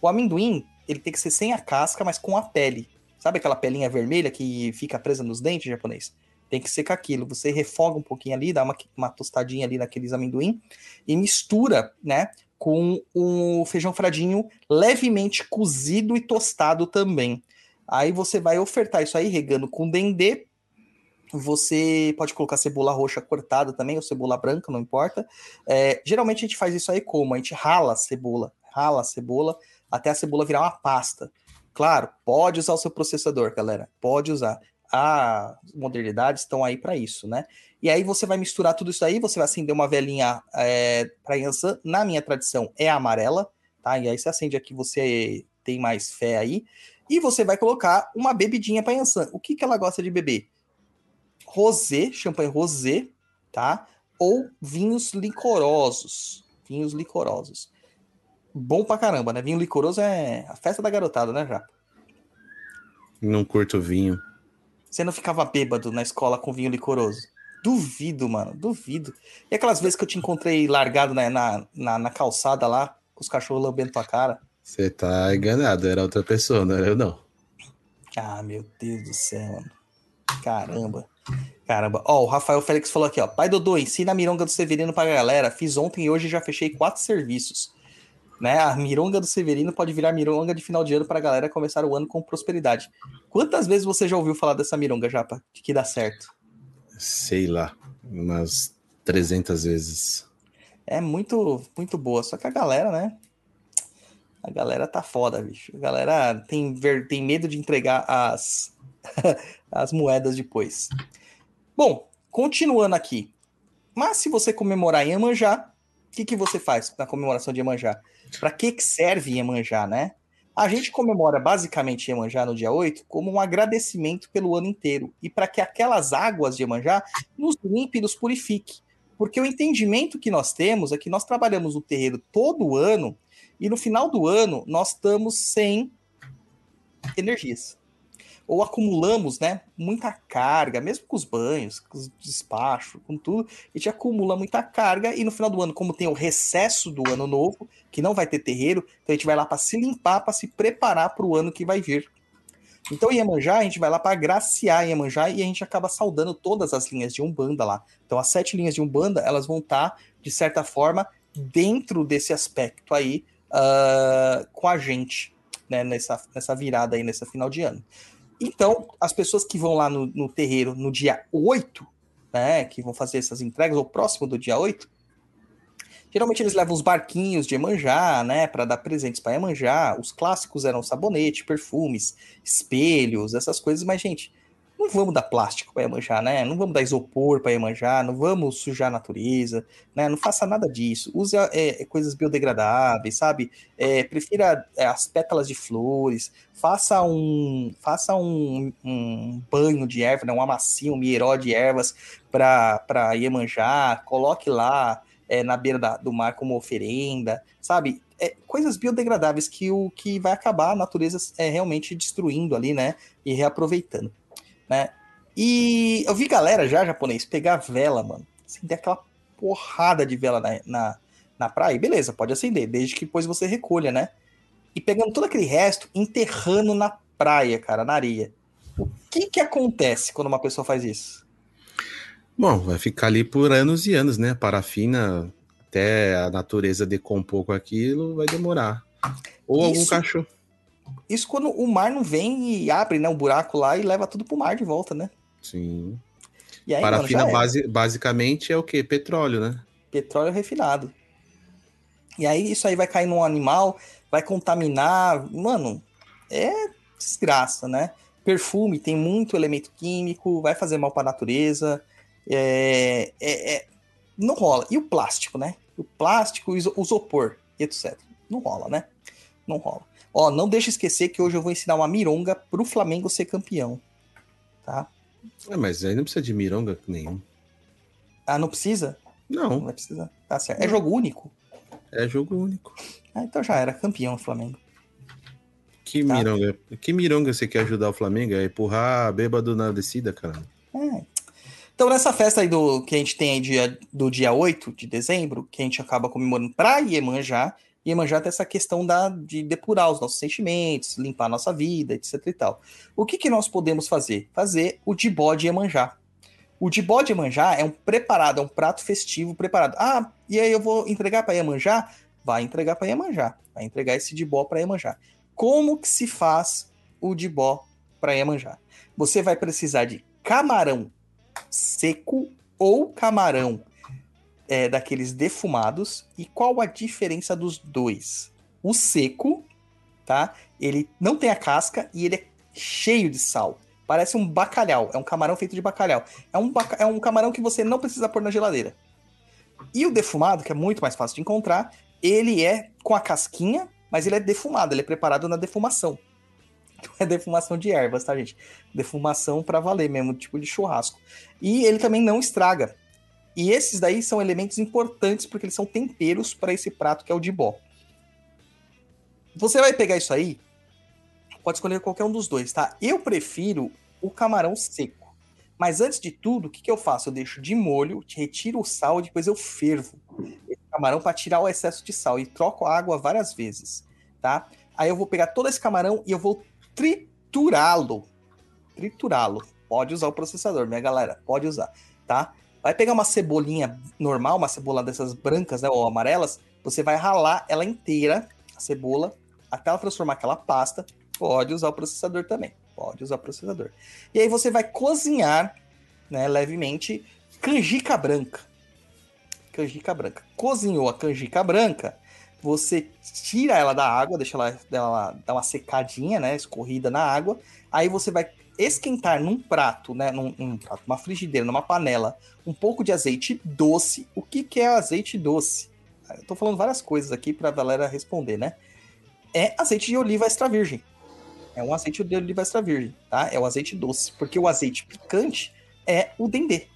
O amendoim, ele tem que ser sem a casca, mas com a pele. Sabe aquela pelinha vermelha que fica presa nos dentes japonês? Tem que ser com aquilo. Você refoga um pouquinho ali, dá uma, uma tostadinha ali naqueles amendoim e mistura, né? Com o feijão fradinho levemente cozido e tostado também. Aí você vai ofertar isso aí regando com dendê Você pode colocar cebola roxa cortada também, ou cebola branca, não importa. É, geralmente a gente faz isso aí como? A gente rala a cebola, rala a cebola até a cebola virar uma pasta. Claro, pode usar o seu processador, galera. Pode usar. As modernidades estão aí para isso, né? E aí você vai misturar tudo isso aí, você vai acender uma velinha é, para Yansan. Na minha tradição é amarela, tá? E aí você acende aqui, você tem mais fé aí. E você vai colocar uma bebidinha para Yansan. O que, que ela gosta de beber? Rosé, champanhe rosé, tá? Ou vinhos licorosos. Vinhos licorosos. Bom pra caramba, né? Vinho licoroso é a festa da garotada, né, já?
Não curto vinho.
Você não ficava bêbado na escola com vinho licoroso? Duvido, mano, duvido. E aquelas vezes que eu te encontrei largado né, na, na, na calçada lá, com os cachorros lambendo tua cara?
Você tá enganado, era outra pessoa, não era eu não.
Ah, meu Deus do céu, mano. Caramba. Caramba. Ó, o Rafael Félix falou aqui, ó. Pai Dodô, ensina a mironga do Severino pra galera. Fiz ontem e hoje já fechei quatro serviços. Né? A mironga do Severino pode virar mironga de final de ano pra galera começar o ano com prosperidade. Quantas vezes você já ouviu falar dessa mironga, Japa? De que dá certo?
Sei lá, umas 300 vezes.
É muito, muito boa. Só que a galera, né? A galera tá foda, bicho. A galera tem, ver, tem medo de entregar as, as moedas depois. Bom, continuando aqui. Mas se você comemorar Iemanjá, o que, que você faz na comemoração de Iemanjá? Para que, que serve Iemanjá, né? A gente comemora basicamente Iemanjá no dia 8 como um agradecimento pelo ano inteiro e para que aquelas águas de Iemanjá nos limpe e nos purifique. Porque o entendimento que nós temos é que nós trabalhamos no terreiro todo ano e no final do ano nós estamos sem energias ou acumulamos, né, muita carga, mesmo com os banhos, com os despachos, com tudo, a gente acumula muita carga e no final do ano, como tem o recesso do ano novo, que não vai ter terreiro, então a gente vai lá para se limpar, para se preparar para o ano que vai vir. Então, Iemanjá, a gente vai lá para agraciar Iemanjá e a gente acaba saudando todas as linhas de Umbanda lá. Então, as sete linhas de Umbanda, elas vão estar, tá, de certa forma, dentro desse aspecto aí, uh, com a gente, né, nessa, nessa virada aí, nessa final de ano. Então, as pessoas que vão lá no, no terreiro no dia 8, né, que vão fazer essas entregas, ou próximo do dia 8, geralmente eles levam os barquinhos de Emanjá, né, para dar presentes para Emanjá. Os clássicos eram sabonete, perfumes, espelhos, essas coisas, mas, gente, não vamos dar plástico para Iemanjá, né? Não vamos dar isopor para Iemanjá, não vamos sujar a natureza, né? Não faça nada disso. Use é, é coisas biodegradáveis, sabe? É, prefira é, as pétalas de flores, faça um, faça um, um banho de erva, né? um amassinho, um mieró de ervas para Iemanjá, coloque lá é, na beira da, do mar como oferenda, sabe? É, coisas biodegradáveis que o que vai acabar a natureza é, realmente destruindo ali, né? E reaproveitando né? E eu vi galera já, japonês, pegar vela, mano. Acender aquela porrada de vela na, na, na praia. Beleza, pode acender, desde que depois você recolha, né? E pegando todo aquele resto, enterrando na praia, cara, na areia. O que que acontece quando uma pessoa faz isso?
Bom, vai ficar ali por anos e anos, né? Parafina, até a natureza decompor com aquilo, vai demorar. Ou isso, algum cachorro.
Isso quando o mar não vem e abre né, um buraco lá e leva tudo pro mar de volta, né?
Sim. E aí, Parafina mano, base, basicamente é o que? Petróleo, né?
Petróleo refinado. E aí isso aí vai cair num animal, vai contaminar. Mano, é desgraça, né? Perfume tem muito elemento químico, vai fazer mal para a natureza. É, é, é, não rola. E o plástico, né? O plástico, o isopor, etc. Não rola, né? Não rola. Ó, não deixa esquecer que hoje eu vou ensinar uma mironga pro Flamengo ser campeão. Tá?
É, mas aí não precisa de mironga nenhum.
Ah, não precisa?
Não. Não
vai precisar. Tá certo. É jogo único?
É jogo único.
Ah, então já era campeão o Flamengo.
Que tá? mironga? Que mironga você quer ajudar o Flamengo? É empurrar bêbado na descida, cara?
É. Então, nessa festa aí do que a gente tem aí dia, do dia 8 de dezembro, que a gente acaba comemorando pra Iemanjá, Iemanjá tem essa questão da, de depurar os nossos sentimentos, limpar a nossa vida, etc e tal. O que, que nós podemos fazer? Fazer o dibó de Iemanjá. O dibó de Iemanjá é um preparado, é um prato festivo preparado. Ah, e aí eu vou entregar para Iemanjá? Vai entregar para Iemanjá. Vai entregar esse dibó para Iemanjá. Como que se faz o dibó para Iemanjá? Você vai precisar de camarão seco ou camarão é, daqueles defumados. E qual a diferença dos dois? O seco, tá? Ele não tem a casca e ele é cheio de sal. Parece um bacalhau. É um camarão feito de bacalhau. É um, é um camarão que você não precisa pôr na geladeira. E o defumado, que é muito mais fácil de encontrar, ele é com a casquinha, mas ele é defumado, ele é preparado na defumação. Não é defumação de ervas, tá, gente? Defumação pra valer mesmo, tipo de churrasco. E ele também não estraga. E esses daí são elementos importantes porque eles são temperos para esse prato que é o de bó. Você vai pegar isso aí, pode escolher qualquer um dos dois, tá? Eu prefiro o camarão seco. Mas antes de tudo, o que, que eu faço? Eu deixo de molho, retiro o sal e depois eu fervo esse camarão para tirar o excesso de sal e troco a água várias vezes, tá? Aí eu vou pegar todo esse camarão e eu vou triturá-lo. Triturá-lo. Pode usar o processador, minha galera, pode usar, tá? Vai pegar uma cebolinha normal, uma cebola dessas brancas, né, ou amarelas, você vai ralar ela inteira, a cebola, até ela transformar aquela pasta. Pode usar o processador também. Pode usar o processador. E aí você vai cozinhar, né, levemente, canjica branca. Canjica branca. Cozinhou a canjica branca, você tira ela da água, deixa ela, ela dar uma secadinha, né, escorrida na água. Aí você vai esquentar num prato, né, num, num prato, uma frigideira, numa panela, um pouco de azeite doce. O que, que é azeite doce? Eu tô falando várias coisas aqui pra galera responder, né? É azeite de oliva extra virgem. É um azeite de oliva extra virgem, tá? É o azeite doce, porque o azeite picante é o dendê.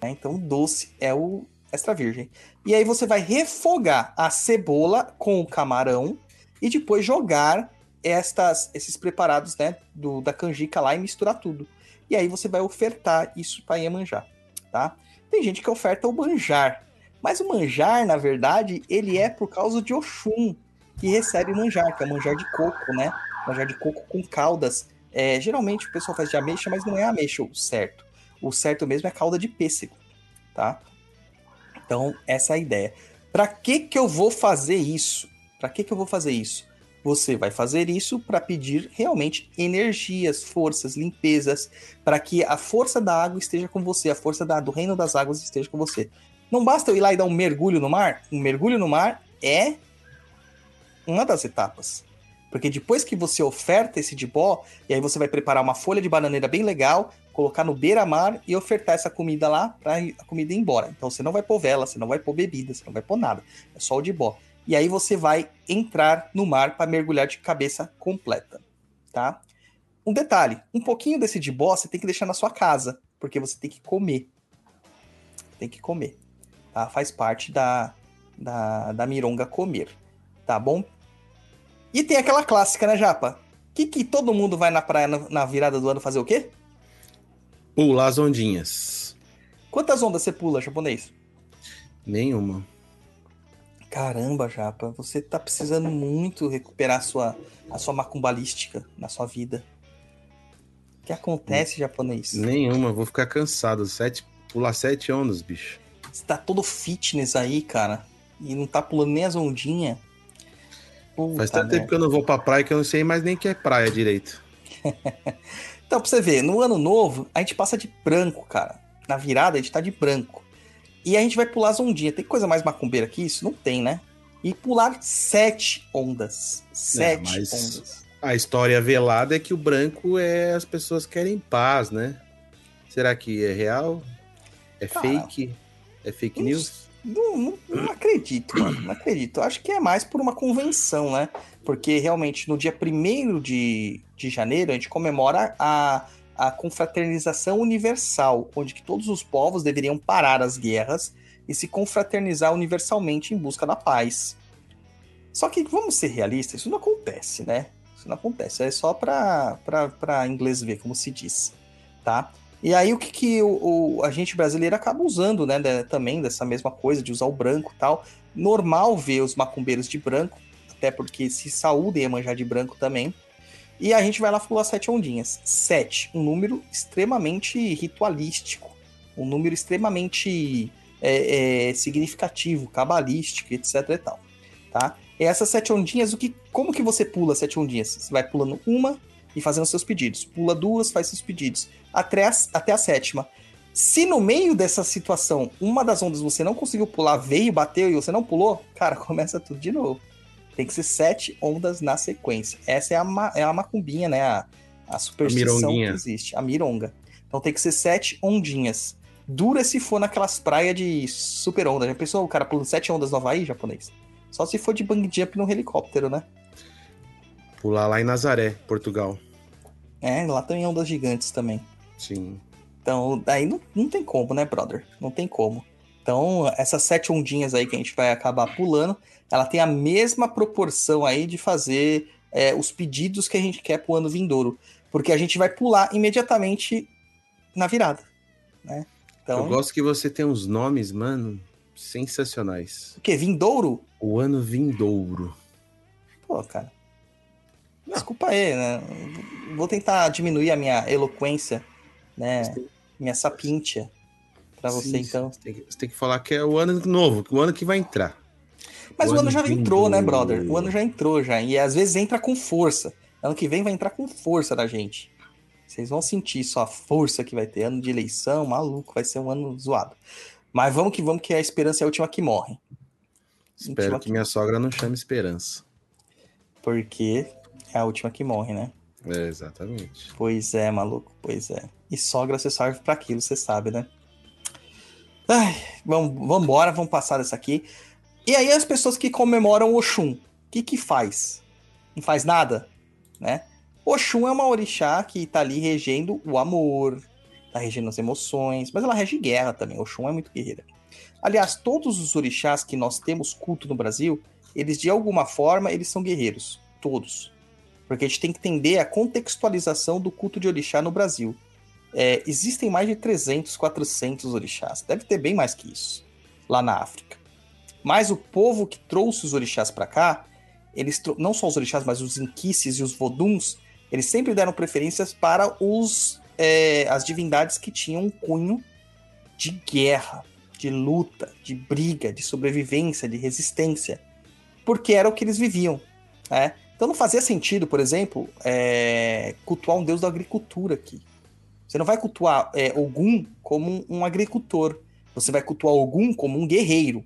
né? Então, doce é o extra virgem. E aí você vai refogar a cebola com o camarão e depois jogar estas, esses preparados, né, do, da canjica lá e misturar tudo. E aí você vai ofertar isso para Iemanjá, tá? Tem gente que oferta o manjar, mas o manjar, na verdade, ele é por causa de Oxum, que recebe manjar, que é manjar de coco, né? Manjar de coco com caldas. É, geralmente o pessoal faz de ameixa, mas não é ameixa o certo. O certo mesmo é calda de pêssego, tá? Então, essa é a ideia. Para que que eu vou fazer isso? Para que que eu vou fazer isso? Você vai fazer isso para pedir realmente energias, forças, limpezas, para que a força da água esteja com você, a força da- do reino das águas esteja com você. Não basta eu ir lá e dar um mergulho no mar? Um mergulho no mar é uma das etapas. Porque depois que você oferta esse dibó, e aí você vai preparar uma folha de bananeira bem legal, colocar no beira-mar e ofertar essa comida lá para a comida ir embora. Então você não vai pôr vela, você não vai pôr bebida, você não vai pôr nada. É só o dibó. E aí você vai entrar no mar para mergulhar de cabeça completa, tá? Um detalhe, um pouquinho desse dibó você tem que deixar na sua casa, porque você tem que comer. Tem que comer, tá? Faz parte da, da, da mironga comer, tá bom? E tem aquela clássica, né, Japa? Que que todo mundo vai na praia na, na virada do ano fazer o quê?
Pular as ondinhas.
Quantas ondas você pula, japonês?
Nenhuma.
Caramba, Japa, você tá precisando muito recuperar a sua, a sua macumbalística na sua vida. O que acontece, japonês?
Nenhuma. Vou ficar cansado. Sete, pular sete ondas, bicho.
Você tá todo fitness aí, cara, e não tá pulando nem as ondinhas.
Faz tanto tempo que eu não vou pra praia que eu não sei mais nem que é praia direito.
Então, pra você ver, no ano novo, a gente passa de branco, cara. Na virada, a gente tá de branco. E a gente vai pular as ondinhas. Tem coisa mais macumbeira que isso? Não tem, né? E pular sete ondas. Sete
mas-
ondas.
A história velada é que o branco é as pessoas querem paz, né? Será que é real? É
Cara,
fake? É fake news?
Não, não- não acredito, mano. Não acredito. Acho que é mais por uma convenção, né? Porque realmente no dia 1 de, de janeiro a gente comemora a, a confraternização universal, onde que todos os povos deveriam parar as guerras e se confraternizar universalmente em busca da paz. Só que vamos ser realistas, isso não acontece, né? Isso não acontece, é só para inglês ver, como se diz, tá? E aí o que, que o, o agente brasileiro acaba usando, né, de- também dessa mesma coisa de usar o branco tal. Normal ver os macumbeiros de branco, até porque se saúdem a manjar de branco também. E a gente vai lá pular sete ondinhas. Sete, um número extremamente ritualístico, um número extremamente é, é, significativo, cabalístico, etc e tal, tá? E essas sete ondinhas, o que, como que você pula sete ondinhas? Você vai pulando uma e fazendo seus pedidos. Pula duas, faz seus pedidos. Até a, até a sétima. Se no meio dessa situação, uma das ondas você não conseguiu pular, veio, bateu e você não pulou, cara, começa tudo de novo. Tem que ser sete ondas na sequência. Essa é a, ma- é a macumbinha, né? A, a superstição que
mironguinha.
existe. A mironga. Então tem que ser sete ondinhas. Dura se for naquelas praias de super onda. Já pensou o cara pulando sete ondas no Havaí, japonês? Só se for de bang jump no helicóptero, né?
Pular lá em Nazaré, Portugal.
É, lá tem ondas gigantes também.
Sim.
Então, daí não, não tem como, né, brother? Não tem como. Então, essas sete ondinhas aí que a gente vai acabar pulando, ela tem a mesma proporção aí de fazer é, os pedidos que a gente quer pro ano vindouro. Porque a gente vai pular imediatamente na virada, né? Então,
Eu gosto que você tem uns nomes, mano, sensacionais.
o quê? Vindouro?
O ano vindouro.
Pô, cara. Desculpa aí, né? Vou tentar diminuir a minha eloquência, né?
Tem-
Minha sapíntia pra você,
Sim,
então.
Você tem, que, você tem que falar que é o ano novo, o ano que vai entrar.
Mas
O
o ano
ano
já entrou, né,
vindouro.
brother? O ano já entrou já. E às vezes entra com força. Ano que vem vai entrar com força da gente. Vocês vão sentir só a força que vai ter. Ano de eleição, maluco, vai ser um ano zoado. Mas vamos que vamos, que a esperança é a última que morre.
Espero
Última
que minha sogra não chame Esperança.
Porque é a última que morre, né?
É, exatamente.
Pois é, maluco, pois é. E sogra você serve pra aquilo, você sabe, né? Ai, vamos, vamos embora, vamos passar dessa aqui. E aí as pessoas que comemoram Oxum, o que que faz? Não faz nada, né? Oxum é uma orixá que tá ali regendo o amor, tá regendo as emoções, mas ela rege guerra também. Oxum é muito guerreira. Aliás, todos os orixás que nós temos culto no Brasil, eles de alguma forma, eles são guerreiros, todos. Porque a gente tem que entender a contextualização do culto de orixá no Brasil. É, existem mais de 300, 400 orixás. Deve ter bem mais que isso lá na África. Mas o povo que trouxe os orixás para cá, eles não só os orixás, mas os inquices e os voduns, eles sempre deram preferências para os é, as divindades que tinham um cunho de guerra, de luta, de briga, de sobrevivência, de resistência, porque era o que eles viviam. né? Então não fazia sentido, por exemplo, é, cultuar um deus da agricultura aqui. Você não vai cultuar é, Ogum como um, um agricultor. Você vai cultuar Ogum como um guerreiro.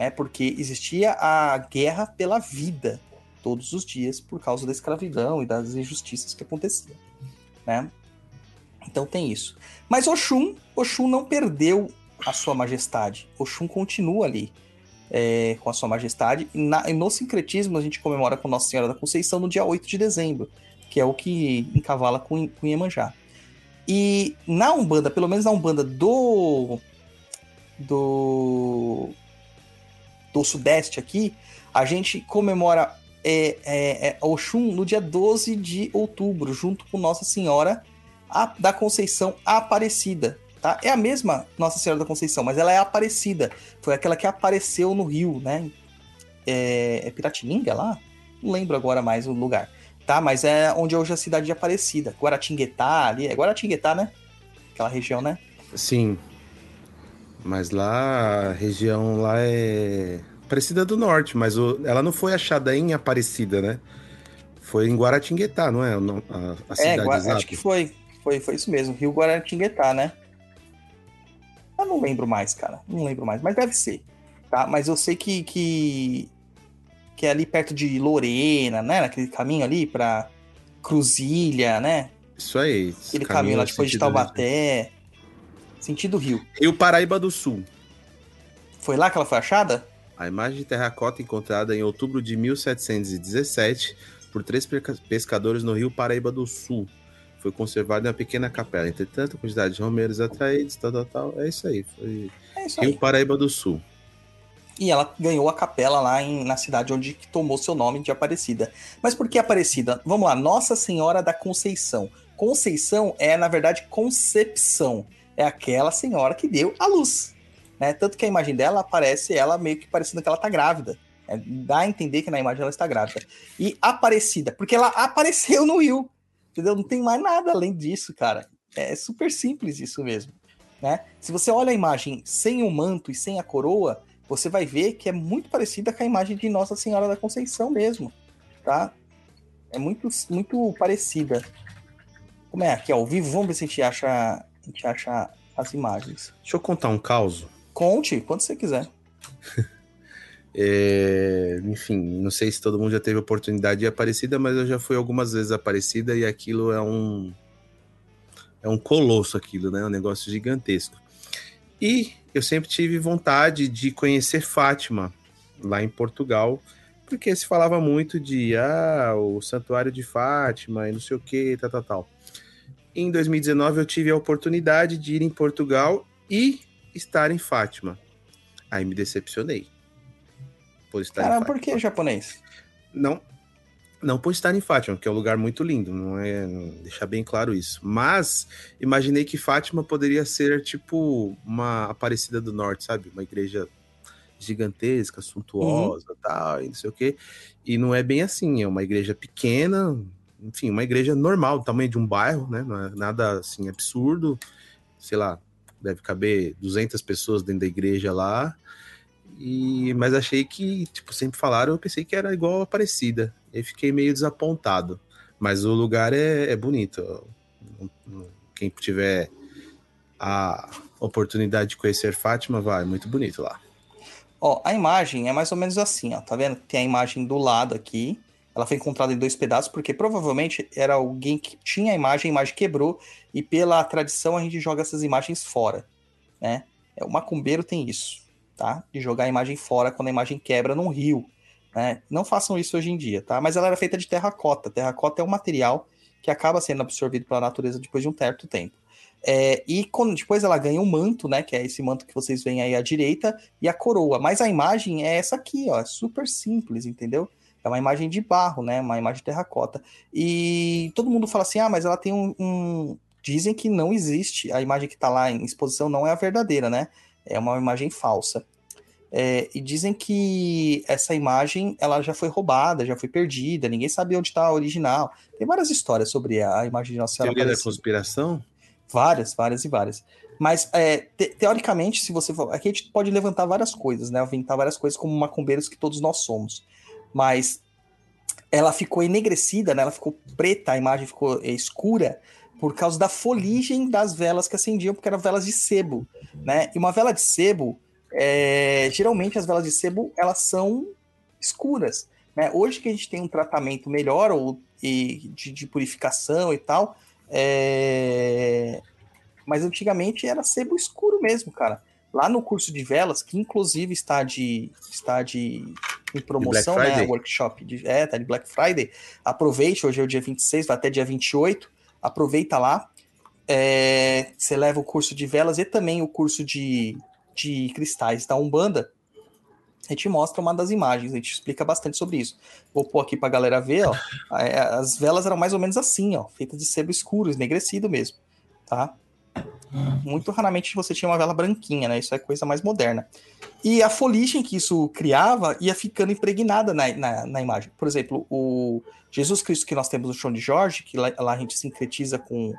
Né? Porque existia a guerra pela vida todos os dias por causa da escravidão e das injustiças que aconteciam. Né? Então tem isso. Mas Oxum, Oxum não perdeu a sua majestade. Oxum continua ali é, com a sua majestade. E, na, no sincretismo a gente comemora com Nossa Senhora da Conceição no dia 8 de dezembro, que é o que encavala com, com Iemanjá. E na Umbanda, pelo menos na Umbanda do. do. Do Sudeste aqui, a gente comemora é, é, é, Oxum no dia 12 de outubro, junto com Nossa Senhora a- da Conceição Aparecida. Tá? É a mesma Nossa Senhora da Conceição, mas ela é Aparecida. Foi aquela que apareceu no Rio, né? É, é Piratininga lá? Não lembro agora mais o lugar. Tá? Mas é onde é hoje a cidade de Aparecida. Guaratinguetá ali. É Guaratinguetá, né? Aquela região, né?
Sim. Mas lá, a região lá é Aparecida do Norte, mas o- ela não foi achada em Aparecida, né? Foi em Guaratinguetá, não é? A, a
É,
cidade
Gua-
exata.
acho que foi. foi. Foi isso mesmo. Rio Guaratinguetá, né? Eu não lembro mais, cara. Não lembro mais. Mas deve ser. Tá? Mas eu sei que. que... Que é ali perto de Lorena, né? Naquele caminho ali pra Cruzilha, né?
Isso aí.
Aquele caminho lá
no
depois de Taubaté. Sentido Rio.
Rio Paraíba do Sul.
Foi lá que ela foi achada?
A imagem de terracota encontrada em outubro de 1717 por três pesca- pescadores no Rio Paraíba do Sul. Foi conservada em uma pequena capela. Entretanto, a quantidade de romeiros atraídos, tal, tal, tal. É isso aí. Foi
É isso
Rio
aí.
Paraíba do Sul.
E ela ganhou a capela lá em- na cidade onde tomou seu nome de Aparecida. Mas por que Aparecida? Vamos lá, Nossa Senhora da Conceição. Conceição é, na verdade, concepção. É aquela senhora que deu a luz. Né? Tanto que a imagem dela aparece ela meio que parecendo que ela tá grávida. É, dá a entender que na imagem ela está grávida. E Aparecida, porque ela apareceu no rio. Entendeu? Não tem mais nada além disso, cara. É super simples isso mesmo. Né? Se você olha a imagem sem o manto e sem a coroa, você vai ver que é muito parecida com a imagem de Nossa Senhora da Conceição mesmo, tá? É muito, muito parecida. Como é aqui ao vivo? Vamos ver se a gente acha, a gente acha as imagens.
Deixa eu contar um caos.
Conte, quando você quiser.
É, enfim, não sei se todo mundo já teve oportunidade de Aparecida, mas eu já fui algumas vezes Aparecida e aquilo é um é um colosso aquilo, né? Um negócio gigantesco. E eu sempre tive vontade de conhecer Fátima lá em Portugal, porque se falava muito de ah, o Santuário de Fátima e não sei o que, tal, tal, tal. Em 2019 eu tive a oportunidade de ir em Portugal e estar em Fátima. Aí me decepcionei. Por estar em
Caramba, por que japonês?
Não, não por estar em Fátima, que é um lugar muito lindo, não é? Deixar bem claro isso. Mas imaginei que Fátima poderia ser tipo uma Aparecida do Norte, sabe? Uma igreja gigantesca, suntuosa, tal, e não sei o quê. E não é bem assim, é uma igreja pequena, enfim, uma igreja normal, do tamanho de um bairro, né? Não é nada assim absurdo. Sei lá, deve caber 200 pessoas dentro da igreja lá. E, mas achei que, tipo, sempre falaram, eu pensei que era igual a Aparecida. E fiquei meio desapontado. Mas o lugar é, é bonito. Quem tiver a oportunidade de conhecer Fátima, vai, muito bonito lá.
Ó, a imagem é mais ou menos assim, ó. Tá vendo? Tem a imagem do lado aqui. Ela foi encontrada em dois pedaços, porque provavelmente era alguém que tinha a imagem, a imagem quebrou, e pela tradição a gente joga essas imagens fora, né? É, o macumbeiro tem isso, tá? De jogar a imagem fora quando a imagem quebra num rio, né? Não façam isso hoje em dia, tá? Mas ela era feita de terracota. Terracota é um material que acaba sendo absorvido pela natureza depois de um certo tempo. É, e quando, depois ela ganha um manto, né? Que é esse manto que vocês veem aí à direita, e a coroa. Mas a imagem é essa aqui, ó. É super simples, entendeu? É uma imagem de barro, né? Uma imagem de terracota. E todo mundo fala assim: ah, mas ela tem um. um... Dizem que não existe. A imagem que tá lá em exposição não é a verdadeira, né? É uma imagem falsa. É, e dizem que essa imagem ela já foi roubada, já foi perdida, ninguém sabe onde está a original. Tem várias histórias sobre a imagem de Nossa Senhora
Teoria da conspiração?
Várias, várias e várias. Mas, é, te- teoricamente, se você for. Aqui a gente pode levantar várias coisas, né? Aventar várias coisas como macumbeiros que todos nós somos. Mas ela ficou enegrecida, né? Ela ficou preta, a imagem ficou é, escura por causa da foligem das velas que acendiam, porque eram velas de sebo, né? E uma vela de sebo, é, geralmente as velas de sebo, elas são escuras, né? Hoje que a gente tem um tratamento melhor ou e de, de purificação e tal, é, mas antigamente era sebo escuro mesmo, cara. Lá no curso de velas, que inclusive está de está de em promoção,
Black
né? Workshop de, é, tá de Black Friday. Aproveite, hoje é o dia 26, vai até dia 28. Aproveita lá. É, você leva o curso de velas e também o curso de, de cristais da Umbanda. A gente mostra uma das imagens, a gente explica bastante sobre isso. Vou pôr aqui pra galera ver, ó. É, As velas eram mais ou menos assim, ó, feitas de sebo escuro, esnegrecido mesmo, tá? Muito raramente você tinha uma vela branquinha, né? Isso é coisa mais moderna. E a foligem que isso criava ia ficando impregnada na, na, na imagem. Por exemplo, o Jesus Cristo que nós temos no chão de Jorge, que lá, lá a gente sincretiza com,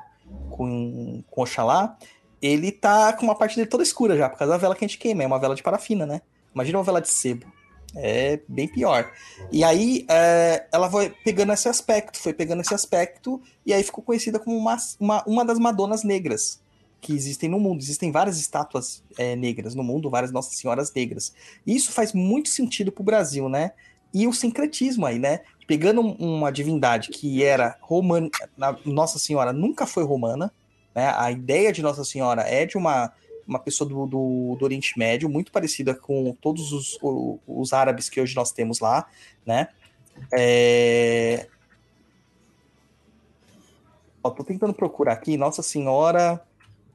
com, com Oxalá, ele tá com uma parte dele toda escura já, por causa da vela que a gente queima. É uma vela de parafina, né? Imagina uma vela de sebo. É bem pior. E aí é, ela foi pegando esse aspecto, foi pegando esse aspecto, e aí ficou conhecida como uma, uma, uma das Madonas Negras que existem no mundo. Existem várias estátuas é, negras no mundo, várias Nossas Senhoras negras. E isso faz muito sentido pro Brasil, né? E o sincretismo aí, né? Pegando um- uma divindade que era romana, na- Nossa Senhora nunca foi romana, né? A ideia de Nossa Senhora é de uma, uma pessoa do, do, do Oriente Médio, muito parecida com todos os, o- os árabes que hoje nós temos lá, né? É... Ó, tô tentando procurar aqui Nossa Senhora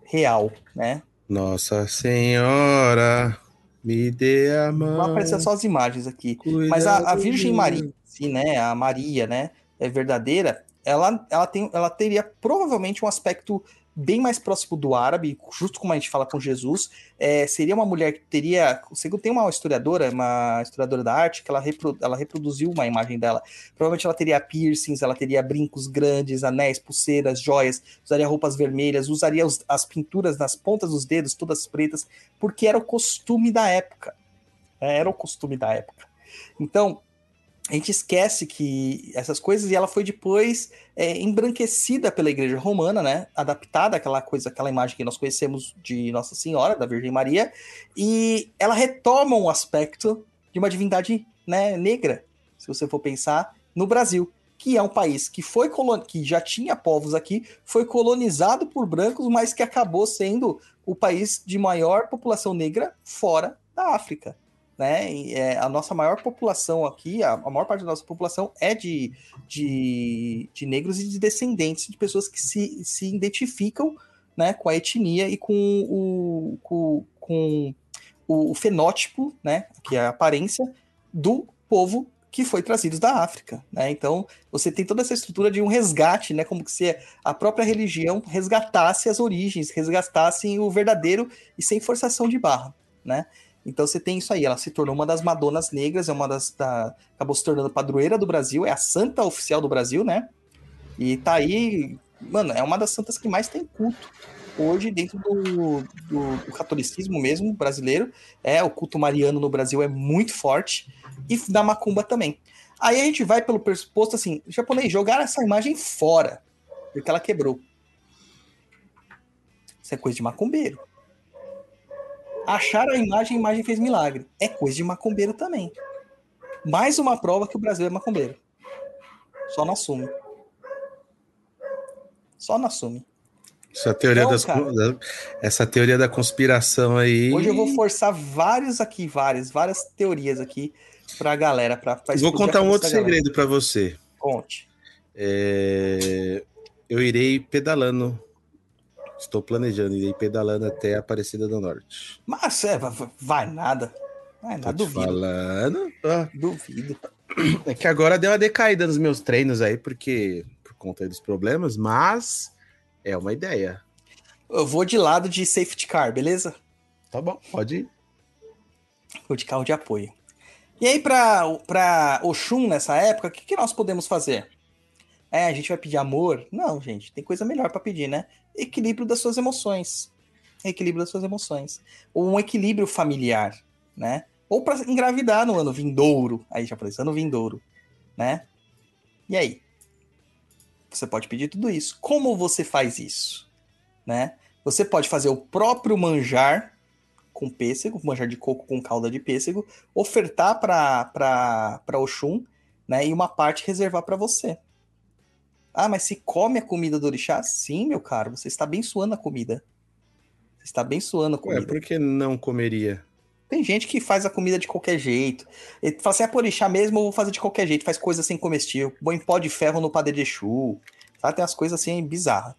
Real, né?
Nossa Senhora, me dê a mão.
Vai aparecer só as imagens aqui.
cuida
Mas a, a Virgem. Maria, sim, né? A Maria, né? É verdadeira. Ela, ela, tem, ela teria provavelmente um aspecto bem mais próximo do árabe, justo como a gente fala com Jesus. É, seria uma mulher que teria. Você tem uma historiadora, uma historiadora da arte, que ela, repro, ela reproduziu uma imagem dela. Provavelmente ela teria piercings, ela teria brincos grandes, anéis, pulseiras, joias, usaria roupas vermelhas, usaria os- as pinturas nas pontas dos dedos, todas pretas, porque era o costume da época. É, Era o costume da época. Então, a gente esquece que essas coisas, e ela foi depois é, embranquecida pela Igreja Romana, né? Adaptada àquela coisa, aquela imagem que nós conhecemos de Nossa Senhora, da Virgem Maria, e ela retoma um aspecto de uma divindade né, negra, se você for pensar, no Brasil, que é um país que foi que já tinha povos aqui, foi colonizado por brancos, mas que acabou sendo o país de maior população negra fora da África né? É, a nossa maior população aqui, a, a, maior parte da nossa população é de, de, de negros e de descendentes de pessoas que se, se identificam né, com a etnia e com o, com, com o, fenótipo, né, que é a aparência do povo que foi trazido da África, né? Então você tem toda essa estrutura de um resgate, né? Como se a própria religião resgatasse as origens, resgatasse o verdadeiro e sem forçação de barra, né? Então você tem isso aí, ela se tornou uma das Madonas negras, é uma das. Da, acabou se tornando padroeira do Brasil, é a santa oficial do Brasil, né? E tá aí, mano, é uma das santas que mais tem culto hoje dentro do, do, do, catolicismo mesmo brasileiro. É, o culto mariano no Brasil é muito forte, e da macumba também. Aí a gente vai pelo pressuposto assim: japonês, jogar essa imagem fora, porque ela quebrou. Isso é coisa de macumbeiro. Achar a imagem, a imagem fez milagre. É coisa de macumbeiro também. Mais uma prova que o Brasil é macumbeiro. Só não assume. Só não assume.
Essa teoria, então, das, cara, essa teoria da conspiração aí.
Hoje eu vou forçar vários aqui, várias, várias teorias aqui pra galera. Pra, pra
vou contar um outro segredo para você.
Conte.
É, eu irei pedalando Estou planejando ir pedalando até Aparecida do Norte.
Mas é, vai nada. Vai nada, duvido.
falando. Ah.
Duvido.
É que agora deu uma decaída nos meus treinos aí, porque por conta dos problemas, mas é uma ideia.
Eu vou de lado de safety car, beleza?
Tá bom, pode ir.
Vou de carro de apoio. E aí, para Oxum nessa época, o que, que nós podemos fazer? É, a gente vai pedir amor? Não, gente, tem coisa melhor para pedir, né? Equilíbrio das suas emoções. Equilíbrio das suas emoções. Ou um equilíbrio familiar, né? Ou para engravidar no ano vindouro. Aí já falei, ano vindouro, né? E aí? Você pode pedir tudo isso. Como você faz isso? Né? Você pode fazer o próprio manjar com pêssego, manjar de coco com calda de pêssego, ofertar para Oxum, né? E uma parte reservar para você. Ah, mas se come a comida do orixá? Sim, meu caro, você está abençoando a comida. Você está abençoando a comida. Ué,
por que não comeria?
Tem gente que faz a comida de qualquer jeito. Ele fala assim, é por orixá mesmo, eu vou fazer de qualquer jeito. Faz coisa assim comestível. Põe pó de ferro no padê de chu. Tá? Tem umas coisas assim bizarras.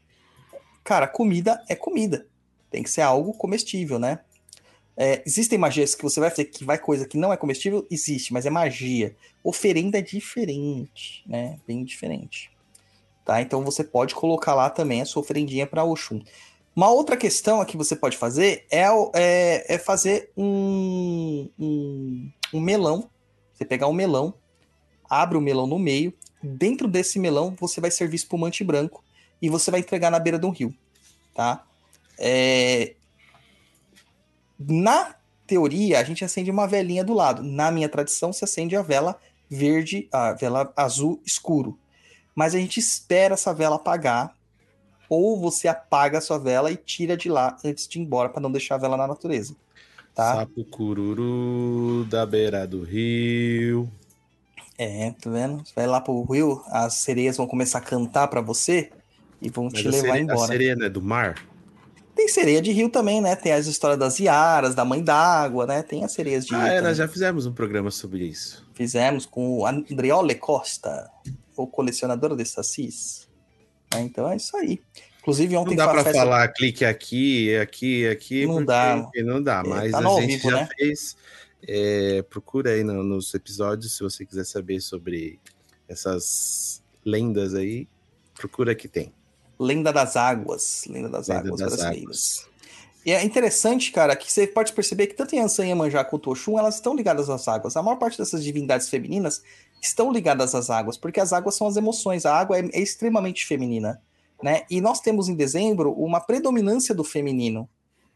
Cara, comida é comida. Tem que ser algo comestível, né? É, existem magias que você vai fazer que vai coisa que não é comestível? Existe, mas é magia. Oferenda é diferente, né? Bem diferente. Tá? Então você pode colocar lá também a sua ofrendinha para Oxum. Uma outra questão que você pode fazer é, é, é fazer um, um, um, melão. Você pegar um melão, abre o melão no meio, dentro desse melão você vai servir espumante branco e você vai entregar na beira de um rio. Tá? É... Na teoria, a gente acende uma velinha do lado. Na minha tradição, se acende a vela verde, a vela azul escuro mas a gente espera essa vela apagar, ou você apaga a sua vela e tira de lá antes de ir embora para não deixar a vela na natureza. Tá?
Sapo cururu da beira do rio.
É, tá vendo? Você vai lá pro rio, as sereias vão começar a cantar para você e vão mas te levar
sereia,
embora. A
sereia não é do mar?
Tem sereia de rio também, né? Tem as histórias das iaras, da mãe d'água, né? Tem as sereias de
ah,
rio.
Ah,
é,
nós já fizemos um programa sobre isso.
Fizemos com o Andriole Costa o colecionador de sacis. É, então é isso aí. Inclusive ontem
não dá para festa... falar clique aqui, aqui, aqui.
Não dá.
Não dá, é, mas tá a gente vivo, já né? fez. É, procura aí no, nos episódios se você quiser saber sobre essas lendas aí. Procura que tem.
Lenda das águas. Lenda das Lenda águas das brasileiras. Águas. E é interessante, cara, que você pode perceber que tanto Yansan e Iemanjá quanto Oxum, elas estão ligadas às águas. A maior parte dessas divindades femininas estão ligadas às águas, porque as águas são as emoções, a água é, é extremamente feminina, né? E nós temos em dezembro uma predominância do feminino,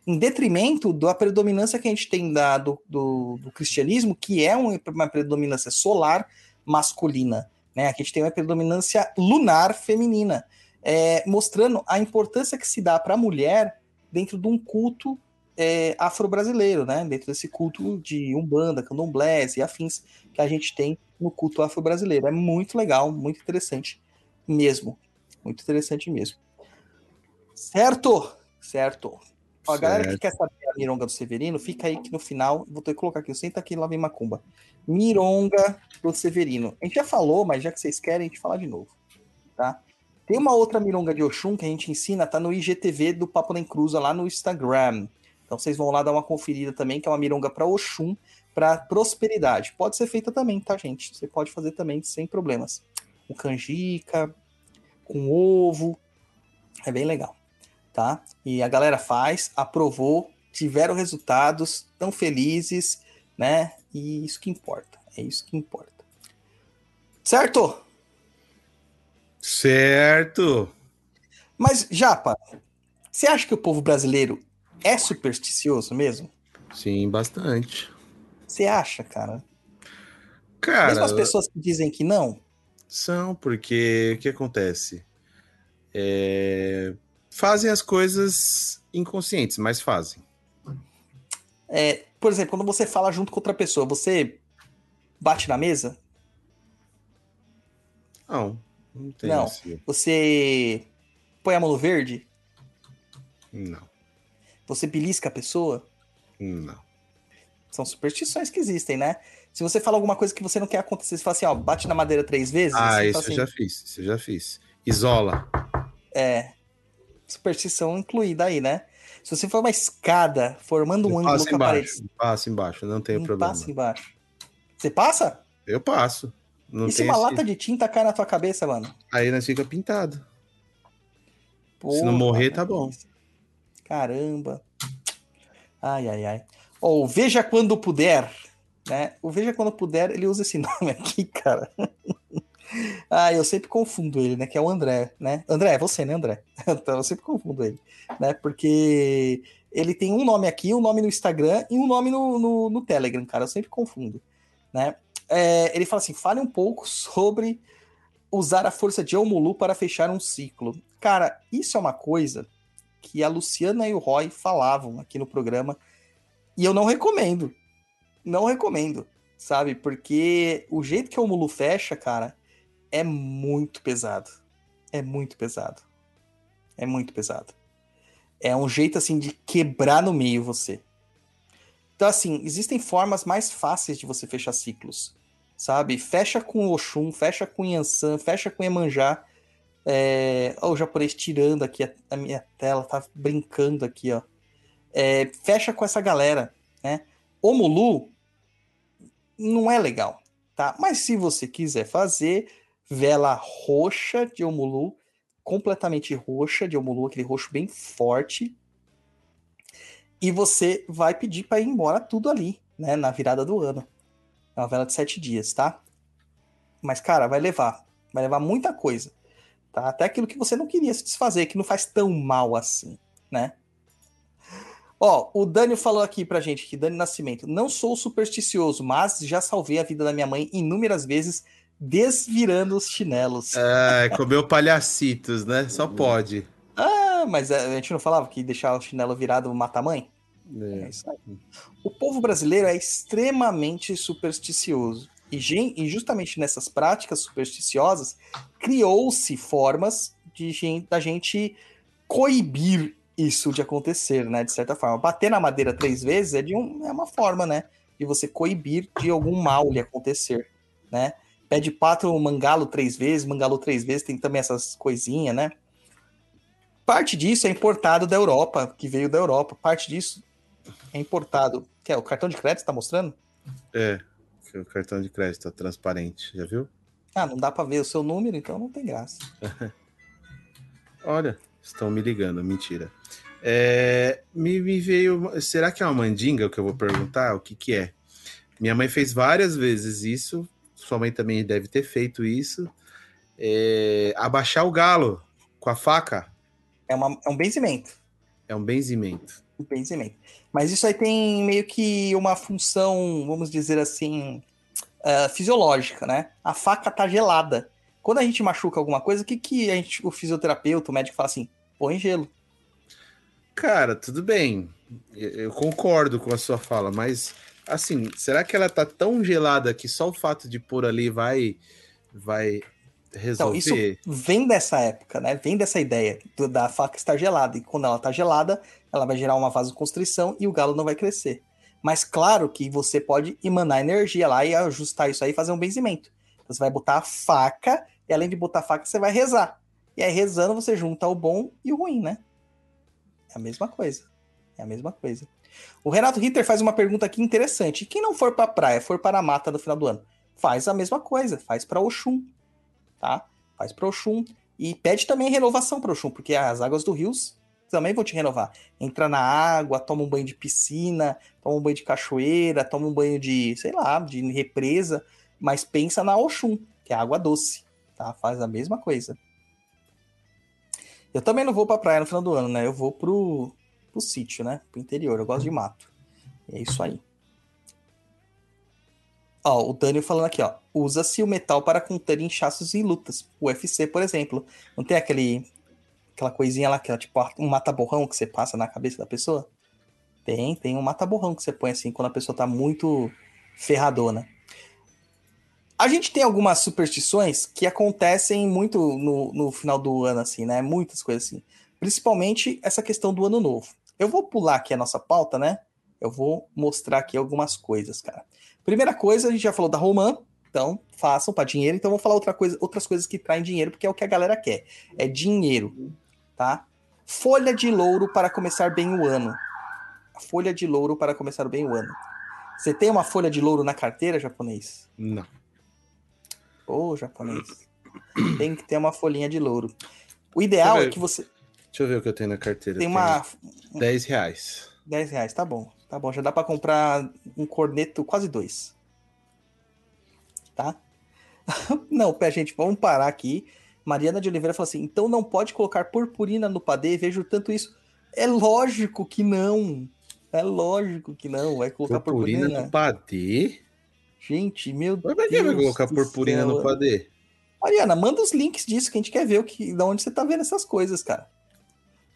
em detrimento da predominância que a gente tem da, do, do, do cristianismo, que é uma predominância solar, masculina. Né? Aqui a gente tem uma predominância lunar feminina, é, mostrando a importância que se dá para a mulher dentro de um culto é, afro-brasileiro, né? Dentro desse culto de Umbanda, Candomblés e afins que a gente tem no culto afro-brasileiro. É muito legal, muito interessante mesmo. Muito interessante mesmo. Certo? Certo. Ó, a galera que quer saber a mironga do Severino, fica aí que no final, vou ter que colocar aqui, senta aqui lá vem Macumba. Mironga do Severino. A gente já falou, mas já que vocês querem, a gente fala de novo, tá? Tem uma outra mironga de Oxum que a gente ensina, tá no IGTV do Papo Nem Cruza lá no Instagram. Então vocês vão lá dar uma conferida também, que é uma mironga para Oxum, para prosperidade. Pode ser feita também, tá, gente? Você pode fazer também sem problemas. Com canjica, com ovo. É bem legal, tá? E a galera faz, aprovou, tiveram resultados, tão felizes, né? E isso que importa. É isso que importa. Certo?
Certo.
Mas, Japa, você acha que o povo brasileiro é supersticioso mesmo?
Sim, bastante.
Você acha, cara?
Cara,
Mesmo as pessoas que dizem que não?
são, porque o que acontece? É, Fazem as coisas inconscientes, mas fazem.
É, por exemplo, quando você fala junto com outra pessoa, você bate na mesa?
Não, não tem
Não.
esse-
Você põe a mão no verde?
Não,
Você belisca a pessoa?
não.
São superstições que existem, né? Se você fala alguma coisa que você não quer acontecer, você fala assim, ó, bate na madeira três vezes.
Ah, isso
assim,
eu já fiz, isso eu já fiz. Isola.
É. Superstição incluída aí, né? Se você for uma escada formando um ângulo com a parede,
passa embaixo, não tem problema.
passa embaixo. Você passa?
Eu passo. Não
e se uma
esse-
lata de tinta cai na tua cabeça, mano?
Aí nós fica pintado.
Porra,
não morrer, tá bom.
Caramba. Ai, ai, ai. Ou veja quando puder, né? O veja quando puder, ele usa esse nome aqui, cara. ah, eu sempre confundo ele, né? Que é o André, né? André, é você, né, André? então eu sempre confundo ele, né? Porque ele tem um nome aqui, um nome no Instagram e um nome no, no, no Telegram, cara. Eu sempre confundo, né? É, ele fala assim: fale um pouco sobre usar a força de Omulu para fechar um ciclo. Cara, isso é uma coisa que a Luciana e o Roy falavam aqui no programa e eu não recomendo. Não recomendo, sabe? Porque o jeito que o Omulu fecha, cara, é muito pesado. É muito pesado. É muito pesado. É um jeito assim de quebrar no meio você. Então, assim, existem formas mais fáceis de você fechar ciclos, sabe? Fecha com Oxum, fecha com Yansan, fecha com Emanjá. É... Ó, o japonês tirando aqui a, a minha tela, tá brincando aqui, ó. É, fecha com essa galera, né? O não é legal, tá? Mas se você quiser fazer vela roxa de Omulu, completamente roxa de Omulu, aquele roxo bem forte, e você vai pedir para ir embora tudo ali, né? Na virada do ano. É uma vela de sete dias, tá? Mas, cara, vai levar. Vai levar muita coisa. Tá? Até aquilo que você não queria se desfazer, que não faz tão mal assim, né? Ó, o Dani falou aqui pra gente, que Dani Nascimento, não sou supersticioso, mas já salvei a vida da minha mãe inúmeras vezes desvirando os chinelos.
É, comeu palhacitos, né? Só pode.
Ah, mas a gente não falava que deixar o chinelo virado mata a mãe? É
É.
isso aí. O povo brasileiro é extremamente supersticioso. E, justamente nessas práticas supersticiosas, criou-se formas de gen- da gente coibir isso de acontecer, né? De certa forma. Bater na madeira três vezes é, de um, é uma forma, né? De você coibir de algum mal lhe acontecer, né? Pede pato mangalo três vezes, mangalo três vezes, tem também essas coisinhas, né? Parte disso é importado da Europa, que veio da Europa. Parte disso é importado. É o cartão de crédito tá mostrando?
É, que o cartão de crédito é transparente, já viu?
Ah, não dá para ver o seu número, então não tem graça.
Olha, estão me ligando, mentira. É, me, me veio. Será que é uma mandinga o que eu vou perguntar? O que, que é? Minha mãe fez várias vezes isso, sua mãe também deve ter feito isso. É, abaixar o galo com a faca
É, uma, é um benzimento.
é um benzimento.
Um benzimento. Mas isso aí tem meio que uma função, vamos dizer assim, ah, fisiológica, né? A faca tá gelada. Quando a gente machuca alguma coisa, o que, que a gente, o fisioterapeuta, o médico fala assim? Põe gelo.
Cara, tudo bem. Eu concordo com a sua fala, mas assim, será que ela tá tão gelada que só o fato de pôr ali vai vai
Então,
resolver?
isso vem dessa época, né? Vem dessa ideia do- da faca estar gelada. E quando ela tá gelada, ela vai gerar uma vasoconstrição e o galo não vai crescer. Mas claro que você pode emanar energia lá e ajustar isso aí e fazer um benzimento. Você vai botar a faca e além de botar a faca, você vai rezar. E aí rezando você junta o bom e o ruim, né? É a mesma coisa. É a mesma coisa. O Renato Ritter faz uma pergunta aqui interessante. Quem não for pra praia, for para a mata no final do ano, faz a mesma coisa, faz para Oxum, tá? Faz para Oxum e pede também renovação para Oxum, porque as águas do rios também vão te renovar. Entra na água, toma um banho de piscina, toma um banho de cachoeira, toma um banho de, sei lá, de represa, mas pensa na Oxum, que é água doce, tá? Faz a mesma coisa. Eu também não vou pra praia no final do ano, né? Eu vou pro, pro sítio, né? Pro interior. Eu gosto de mato. É isso aí. Ó, o Daniel falando aqui, ó. Usa-se o metal para conter inchaços em lutas. O UFC, por exemplo. Não tem aquele aquela coisinha lá que é tipo um mata-borrão que você passa na cabeça da pessoa? Tem, tem um mata-borrão que você põe assim quando a pessoa tá muito ferradona. A gente tem algumas superstições que acontecem muito no, no final do ano, assim, né? Muitas coisas assim. Principalmente essa questão do ano novo. Eu vou pular aqui a nossa pauta, né? Eu vou mostrar aqui algumas coisas, cara. Primeira coisa, a gente já falou da Romã, então façam para dinheiro. Então vou falar outra coisa, outras coisas que traem dinheiro, porque é o que a galera quer. É dinheiro, tá? Folha de louro para começar bem o ano. Folha de louro para começar bem o ano. Você tem uma folha de louro na carteira, japonês?
Não.
Ô, japonês. Tem que ter uma folhinha de louro. O ideal é que você
Deixa eu ver o que eu tenho na carteira.
tem uma
tenho 10 reais.
10 reais, tá bom. Tá bom, já dá pra comprar um corneto quase dois. Tá? não, pé, gente, vamos parar aqui. Mariana de Oliveira falou assim: então não pode colocar purpurina no padê, vejo tanto isso. É lógico que não. É lógico que não. Vai colocar
Purpurina
purpurina.
no padê?
Gente, meu
Mas pra que
Deus.
vai colocar purpurina no padê?
Mariana, manda os links disso que a gente quer ver o que, de onde você tá vendo essas coisas, cara.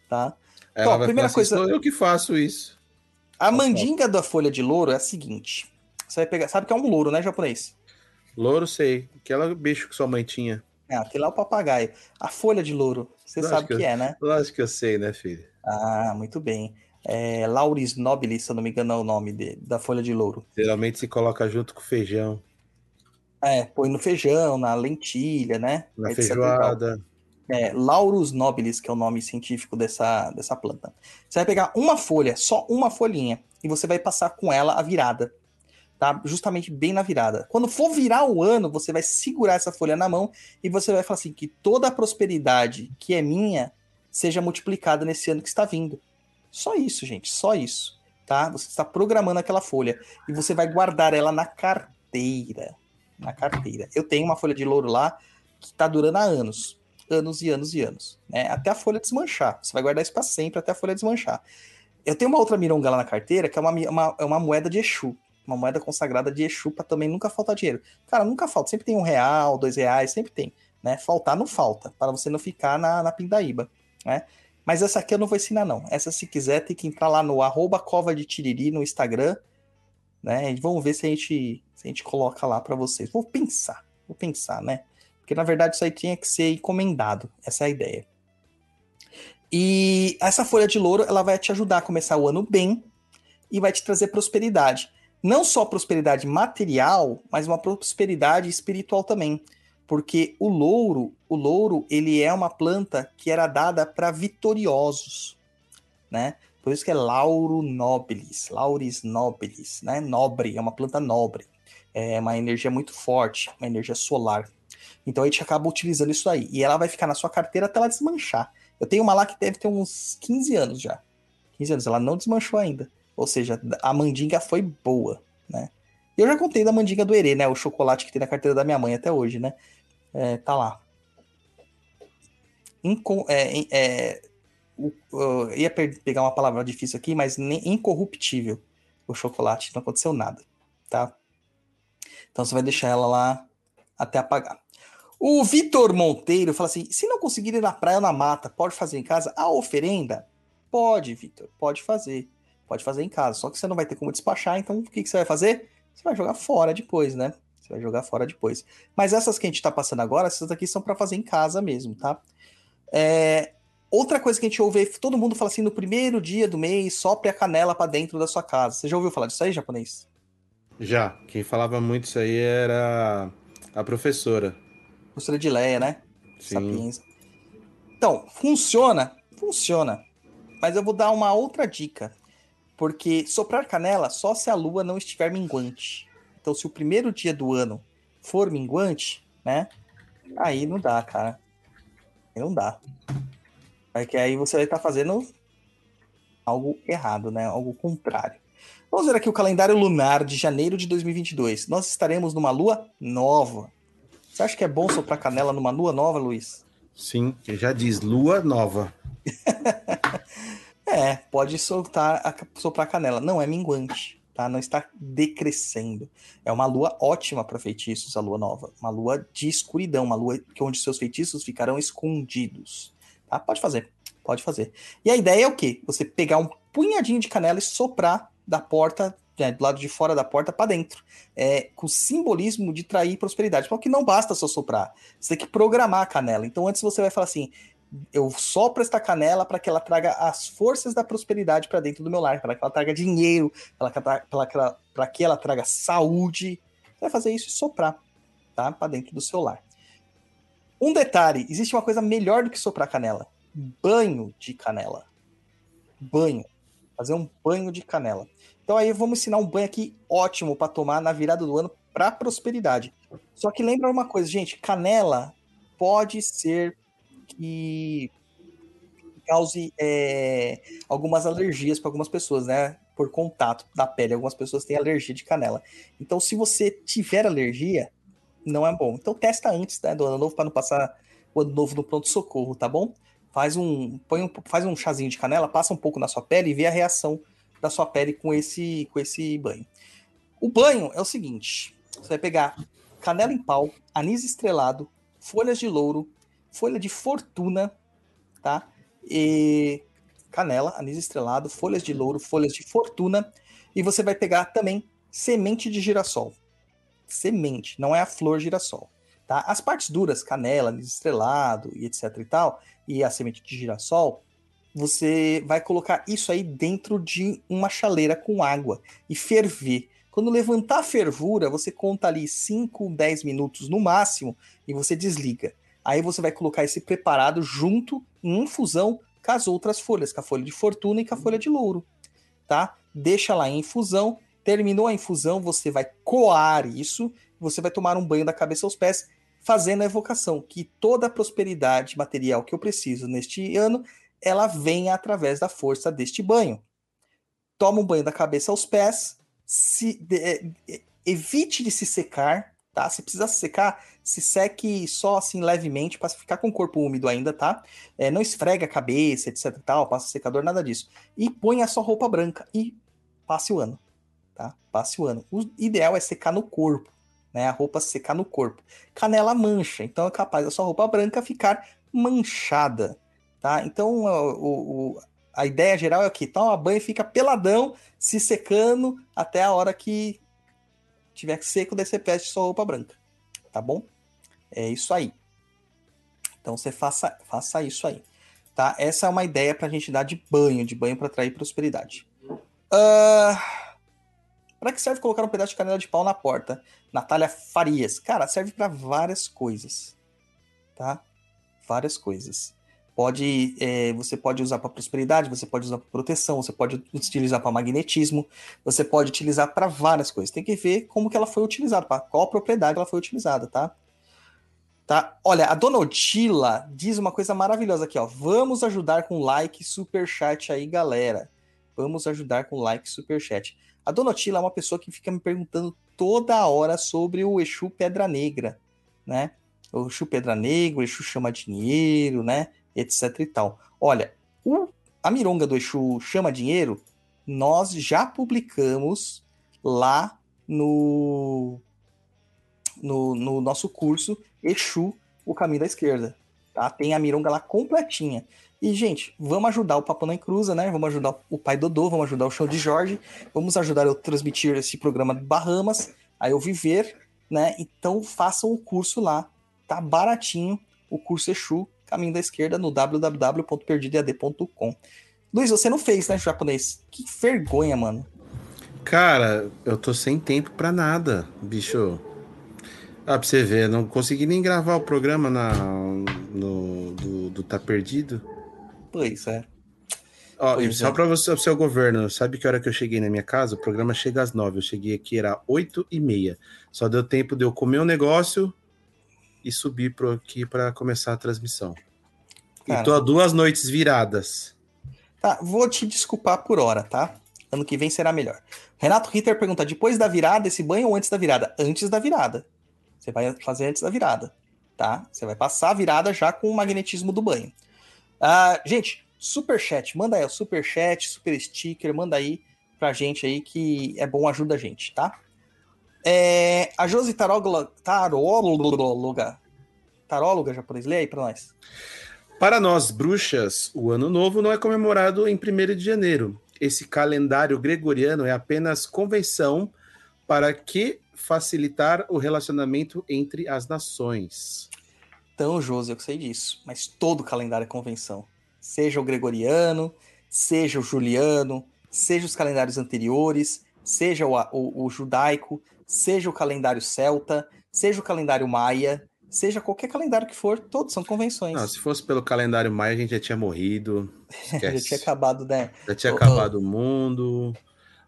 Tá?
Ela
Ó,
vai
primeira
assim,
coisa-
sou eu que faço isso.
A mandinga da folha de louro é a seguinte. Você vai pegar. Sabe que é um louro, né, japonês?
Louro, sei. Aquela bicho que sua mãe tinha.
É, aquele lá é o papagaio. A folha de louro, você
Lógico
sabe o
que
que é, né?
Lógico que eu sei, né, filho?
Ah, muito bem. É, Lauris nobile, se eu não me engano é o nome de- da folha de louro.
Geralmente se coloca junto com feijão.
É, põe no feijão, na lentilha, né?
Na
Etc
feijoada.
É, Laurus nobilis, que é o nome científico dessa, dessa planta. Você vai pegar uma folha, só uma folhinha, e você vai passar com ela a virada. Tá? Justamente bem na virada. Quando for virar o ano, você vai segurar essa folha na mão e você vai falar assim: que toda a prosperidade que é minha seja multiplicada nesse ano que está vindo. Só isso, gente, só isso. Tá? Você está programando aquela folha e você vai guardar ela na carteira. Na carteira. Eu tenho uma folha de louro lá que está durando há anos anos e anos e anos, né? Até a folha desmanchar. Você vai guardar isso para sempre até a folha desmanchar. Eu tenho uma outra mironga lá na carteira que é uma, uma, é uma moeda de Exu, uma moeda consagrada de Exu para também nunca faltar dinheiro. Cara, nunca falta, sempre tem um real, dois reais, sempre tem, né? Faltar não falta, para você não ficar na, na pindaíba, né? Mas essa aqui eu não vou ensinar não. Essa se quiser tem que entrar lá no arroba cova de tiriri no Instagram, né? E vamos ver se a gente, se a gente coloca lá para vocês. Vou pensar, vou pensar, né? Porque na verdade isso aí tinha que ser encomendado. Essa é a ideia. E essa folha de louro, ela vai te ajudar a começar o ano bem e vai te trazer prosperidade. Não só prosperidade material, mas uma prosperidade espiritual também. Porque o louro, o louro, ele é uma planta que era dada para vitoriosos, né? Por isso que é Lauro nobilis, Lauris nobilis, né? Nobre, é uma planta nobre. É uma energia muito forte, uma energia solar. Então a gente acaba utilizando isso aí. E ela vai ficar na sua carteira até ela desmanchar. Eu tenho uma lá que deve ter uns 15 anos já. 15 anos, ela não desmanchou ainda. Ou seja, a mandinga foi boa, né? Eu já contei da mandinga do Herê, né? O chocolate que tem na carteira da minha mãe até hoje, né? É, tá lá. Incon é, é, o- eu ia pegar uma palavra difícil aqui, mas nem incorruptível o chocolate. Não aconteceu nada, tá? Então você vai deixar ela lá até apagar. O Vitor Monteiro fala assim: se não conseguir ir na praia ou na mata, pode fazer em casa? A oferenda? Pode, Vitor, pode fazer. Pode fazer em casa. Só que você não vai ter como despachar, então o que, que você vai fazer? Você vai jogar fora depois, né? Você vai jogar fora depois. Mas essas que a gente tá passando agora, essas aqui são para fazer em casa mesmo, tá? É, Outra coisa que a gente ouve, todo mundo fala assim, no primeiro dia do mês, sopre a canela para dentro da sua casa. Você já ouviu falar disso aí, japonês?
Já. Quem falava muito isso aí era a professora.
Professora de Leia, né?
Sim.
Sapiência. Então, funciona? Funciona. Mas eu vou dar uma outra dica. Porque soprar canela só se a lua não estiver minguante. Então, se o primeiro dia do ano for minguante, né? Aí não dá, cara. Aí não dá. É que aí você vai estar fazendo algo errado, né? Algo contrário. Vamos ver aqui o calendário lunar de janeiro de 2022. Nós estaremos numa lua nova. Você acha que é bom soprar canela numa lua nova, Luiz?
Sim, já diz lua nova.
É, pode soltar a, soprar canela. Não é minguante, tá? Não está decrescendo. É uma lua ótima para feitiços, a lua nova. Uma lua de escuridão, uma lua onde seus feitiços ficarão escondidos. Tá? Pode fazer, pode fazer. E a ideia é o quê? Você pegar um punhadinho de canela e soprar da porta, né, do lado de fora da porta para dentro. É, com o simbolismo de trair prosperidade. Porque não basta só soprar. Você tem que programar a canela. Então antes você vai falar assim: eu sopro esta canela para que ela traga as forças da prosperidade para dentro do meu lar, para que ela traga dinheiro, para que ela traga saúde. Você vai fazer isso e soprar, tá? Para dentro do seu lar. Um detalhe: existe uma coisa melhor do que soprar canela: banho de canela. Banho. Fazer um banho de canela. Então aí vamos ensinar um banho aqui ótimo para tomar na virada do ano para prosperidade. Só que lembra uma coisa, gente: canela pode ser que cause é, algumas alergias para algumas pessoas, né? Por contato da pele. Algumas pessoas têm alergia de canela. Então, se você tiver alergia, não é bom. Então testa antes né, do ano novo para não passar o ano novo no pronto-socorro, tá bom? Faz um, põe um, faz um chazinho de canela, passa um pouco na sua pele e vê a reação da sua pele com esse, com esse banho. O banho é o seguinte: você vai pegar canela em pau, anis estrelado, folhas de louro, folha de fortuna, tá? E canela, anis estrelado, folhas de louro, folhas de fortuna, e você vai pegar também semente de girassol semente, não é a flor girassol. Tá? As partes duras, canela, estrelado e etc e tal, e a semente de girassol, você vai colocar isso aí dentro de uma chaleira com água e ferver. Quando levantar a fervura, você conta ali 5, 10 minutos no máximo e você desliga. Aí você vai colocar esse preparado junto em infusão com as outras folhas, com a folha de fortuna e com a folha de louro, tá? Deixa lá em infusão Terminou a infusão, você vai coar isso, você vai tomar um banho da cabeça aos pés, fazendo a evocação que toda a prosperidade material que eu preciso neste ano, ela venha através da força deste banho. Toma um banho da cabeça aos pés, se, de, evite de se secar, tá? Se precisar se secar, se seque só assim levemente para ficar com o corpo úmido ainda, tá? É, não esfrega a cabeça, etc, tal, passa secador, nada disso. E põe a sua roupa branca e passe o ano tá? Passe o ano. O ideal é secar no corpo, né? A roupa secar no corpo. Canela mancha, então é capaz da sua roupa branca ficar manchada, tá? Então o, o, a ideia geral é que toma banho e fica peladão, se secando até a hora que tiver seco, daí você veste sua roupa branca, tá bom? É isso aí. Então você faça, faça isso aí. Tá? Essa é uma ideia para a gente dar de banho, de banho para atrair prosperidade. Uh, para que serve colocar um pedaço de canela de pau na porta? Natália Farias. Cara, serve para várias coisas. Tá? Várias coisas. Pode, é, você pode usar para prosperidade, você pode usar para proteção, você pode utilizar para magnetismo, você pode utilizar para várias coisas. Tem que ver como que ela foi utilizada, para qual propriedade ela foi utilizada, tá? Tá? Olha, a Dona Odila diz uma coisa maravilhosa aqui, ó. Vamos ajudar com like, super chat aí, galera. Vamos ajudar com like, super chat. A Donatila é uma pessoa que fica me perguntando toda hora sobre o Exu Pedra Negra, né? O Exu Pedra Negra, o Exu chama dinheiro, né? Etc e tal. Olha, o, a mironga do Exu chama dinheiro, nós já publicamos lá no no, no nosso curso Exu, o caminho da esquerda. Tá? Tem a Mironga lá completinha. E, gente, vamos ajudar o Papo na Cruza, né? Vamos ajudar o pai Dodô, vamos ajudar o show de Jorge, vamos ajudar eu a transmitir esse programa do Bahamas, a eu viver, né? Então façam o curso lá, tá baratinho, o curso Exu, caminho da esquerda, no www.perdidead.com. Luiz, você não fez, né, japonês? Que vergonha, mano.
Cara, eu tô sem tempo pra nada, bicho. Ah, pra você ver, não consegui nem gravar o programa na, no, do, do Tá Perdido.
Pois é.
Ó,
Pois
só
é.
pra você, pro seu governo, sabe que hora que eu cheguei na minha casa? O programa chega às nove. Eu cheguei aqui, era oito e meia. Só deu tempo de eu comer um negócio e subir pro aqui pra começar a transmissão. E
Cara.
tô a duas noites viradas.
Tá, vou te desculpar por hora, tá? Ano que vem será melhor. Renato Ritter pergunta: depois da virada, esse banho ou antes da virada? Antes da virada. Você vai fazer antes da virada, tá? Você vai passar a virada já com o magnetismo do banho. Ah, gente, super chat, manda aí o super chat, super sticker, manda aí pra gente aí que é bom, ajuda a gente, tá? É, a Josi Taróloga, taróloga, taróloga japonês, lê aí pra nós.
Para nós, bruxas, o ano novo não é comemorado em 1 de janeiro. Esse calendário gregoriano é apenas convenção para que facilitar o relacionamento entre as nações.
Então, Josi, eu sei disso, mas todo calendário é convenção. Seja o gregoriano, seja o juliano, seja os calendários anteriores, seja o, o- o judaico, seja o calendário celta, seja o calendário maia, seja qualquer calendário que for, todos são convenções.
Não, se fosse pelo calendário maia, a gente já tinha morrido.
Já tinha acabado, né?
Já tinha
ô.
acabado o mundo.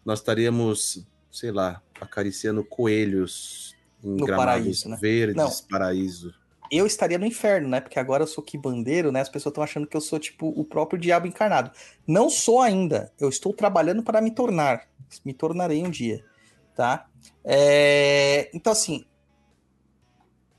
Nós estaríamos, sei lá, acariciando coelhos em
No
gramados
paraíso, né?
verdes,
Não.
paraíso.
Eu estaria no inferno, né? Porque agora eu sou quibandeiro, né? As pessoas estão achando que eu sou, tipo, o próprio diabo encarnado. Não sou ainda. Eu estou trabalhando para me tornar. Me tornarei um dia, tá? É, Então, assim,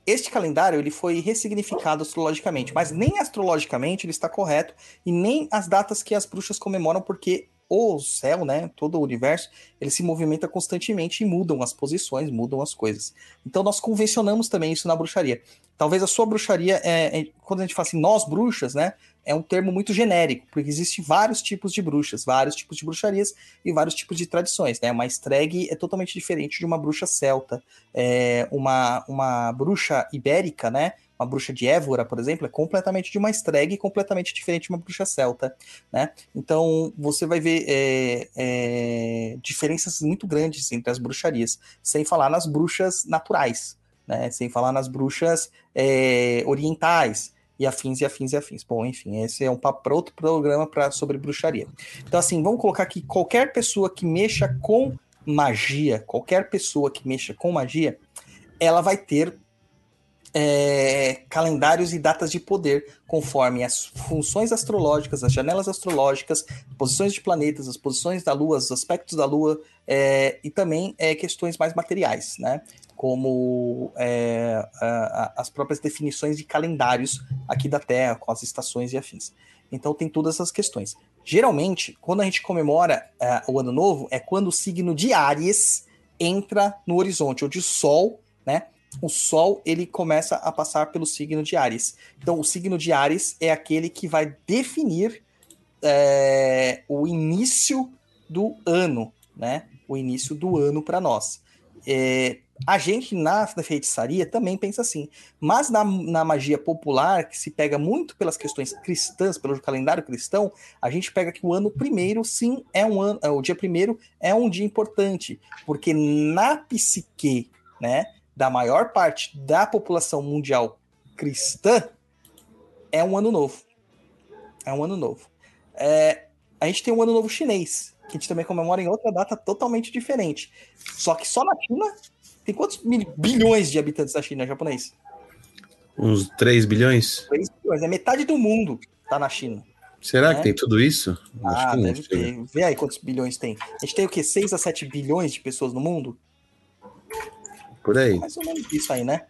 este calendário ele foi ressignificado astrologicamente, mas nem astrologicamente ele está correto e nem as datas que as bruxas comemoram, porque o céu, né, todo o universo, ele se movimenta constantemente e mudam as posições, mudam as coisas. Então nós convencionamos também isso na bruxaria. Talvez a sua bruxaria, é, é- quando a gente fala assim, nós bruxas, né, é um termo muito genérico, porque existem vários tipos de bruxas, vários tipos de bruxarias e vários tipos de tradições, né? Uma estreg é totalmente diferente de uma bruxa celta, é, uma, uma bruxa ibérica, né? Uma bruxa de Évora, por exemplo, é completamente de uma estreg e completamente diferente de uma bruxa celta, né? Então você vai ver é, é, diferenças muito grandes entre as bruxarias, sem falar nas bruxas naturais, né? Sem falar nas bruxas é, orientais e afins e afins e afins. Bom, enfim, esse é um papo para outro programa pra, sobre bruxaria. Então, assim, vamos colocar que qualquer pessoa que mexa com magia, qualquer pessoa que mexa com magia, ela vai ter é, calendários e datas de poder conforme as funções astrológicas, as janelas astrológicas, posições de planetas, as posições da Lua, os aspectos da Lua é, e também é, questões mais materiais, né? Como é, a- a- as próprias definições de calendários aqui da Terra, com as estações e afins. Então tem todas essas questões. Geralmente, quando a gente comemora é, o Ano Novo, é quando o signo de Áries entra no horizonte, onde o Sol, né? O Sol ele começa a passar pelo signo de Áries. Então, o signo de Áries é aquele que vai definir é, o início do ano, né? O início do ano para nós. É, a gente na, feitiçaria também pensa assim, mas na, na magia popular, que se pega muito pelas questões cristãs, pelo calendário cristão, a gente pega que o ano primeiro, sim, é um ano, é, o dia primeiro é um dia importante, porque na psique, né, da maior parte da população mundial cristã, é um ano novo. É um ano novo. É, a gente tem um ano novo chinês, que a gente também comemora em outra data totalmente diferente. Só que só na China tem quantos mil- bilhões de habitantes da China japonês?
Uns 3 bilhões?
3 bilhões, é metade do mundo tá na China.
Será
É.
que tem tudo isso?
Ah,
não
deve
chega.
ter. Vê aí quantos bilhões tem. A gente tem o quê? 6 a 7 bilhões de pessoas no mundo?
Por aí.
Mais ou menos isso aí, né?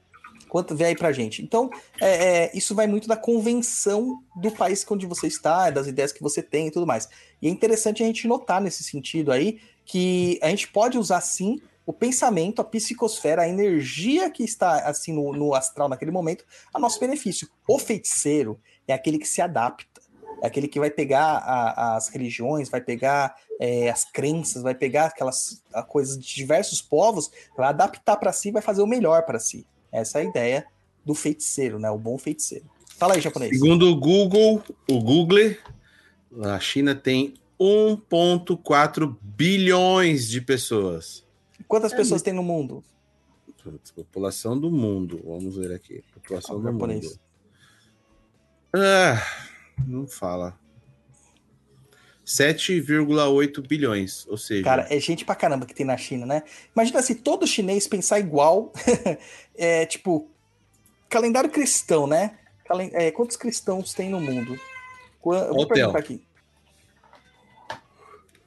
Quanto vê aí pra gente. Então, é, é, isso vai muito da convenção do país onde você está, das ideias que você tem e tudo mais. E é interessante a gente notar nesse sentido aí que a gente pode usar sim o pensamento, a psicosfera, a energia que está assim no, no astral naquele momento a nosso benefício. O feiticeiro é aquele que se adapta, é aquele que vai pegar a- as religiões, vai pegar é, as crenças, vai pegar aquelas coisas de diversos povos, vai adaptar para si, vai fazer o melhor para si. Essa é a ideia do feiticeiro, né? O bom feiticeiro. Fala aí, japonês.
Segundo o Google, o Google, a China tem 1,4 bilhões de pessoas.
Quantas pessoas tem no mundo?
Putz, população do mundo. Vamos ver aqui. População
Ah,
do
japonês.
mundo. Ah, não fala. 7,8 bilhões. Ou seja,
Cara, é gente pra caramba que tem na China, né? Imagina se todo chinês pensar igual. é tipo, calendário cristão, né? Calen- é, quantos cristãos tem no mundo? Qua- Eu vou
Hotel.
perguntar aqui.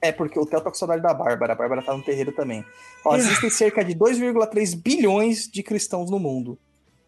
É, porque o Theo tá com saudade da Bárbara. A Bárbara tá no terreiro também. Ó, existem cerca de 2,3 bilhões de cristãos no mundo,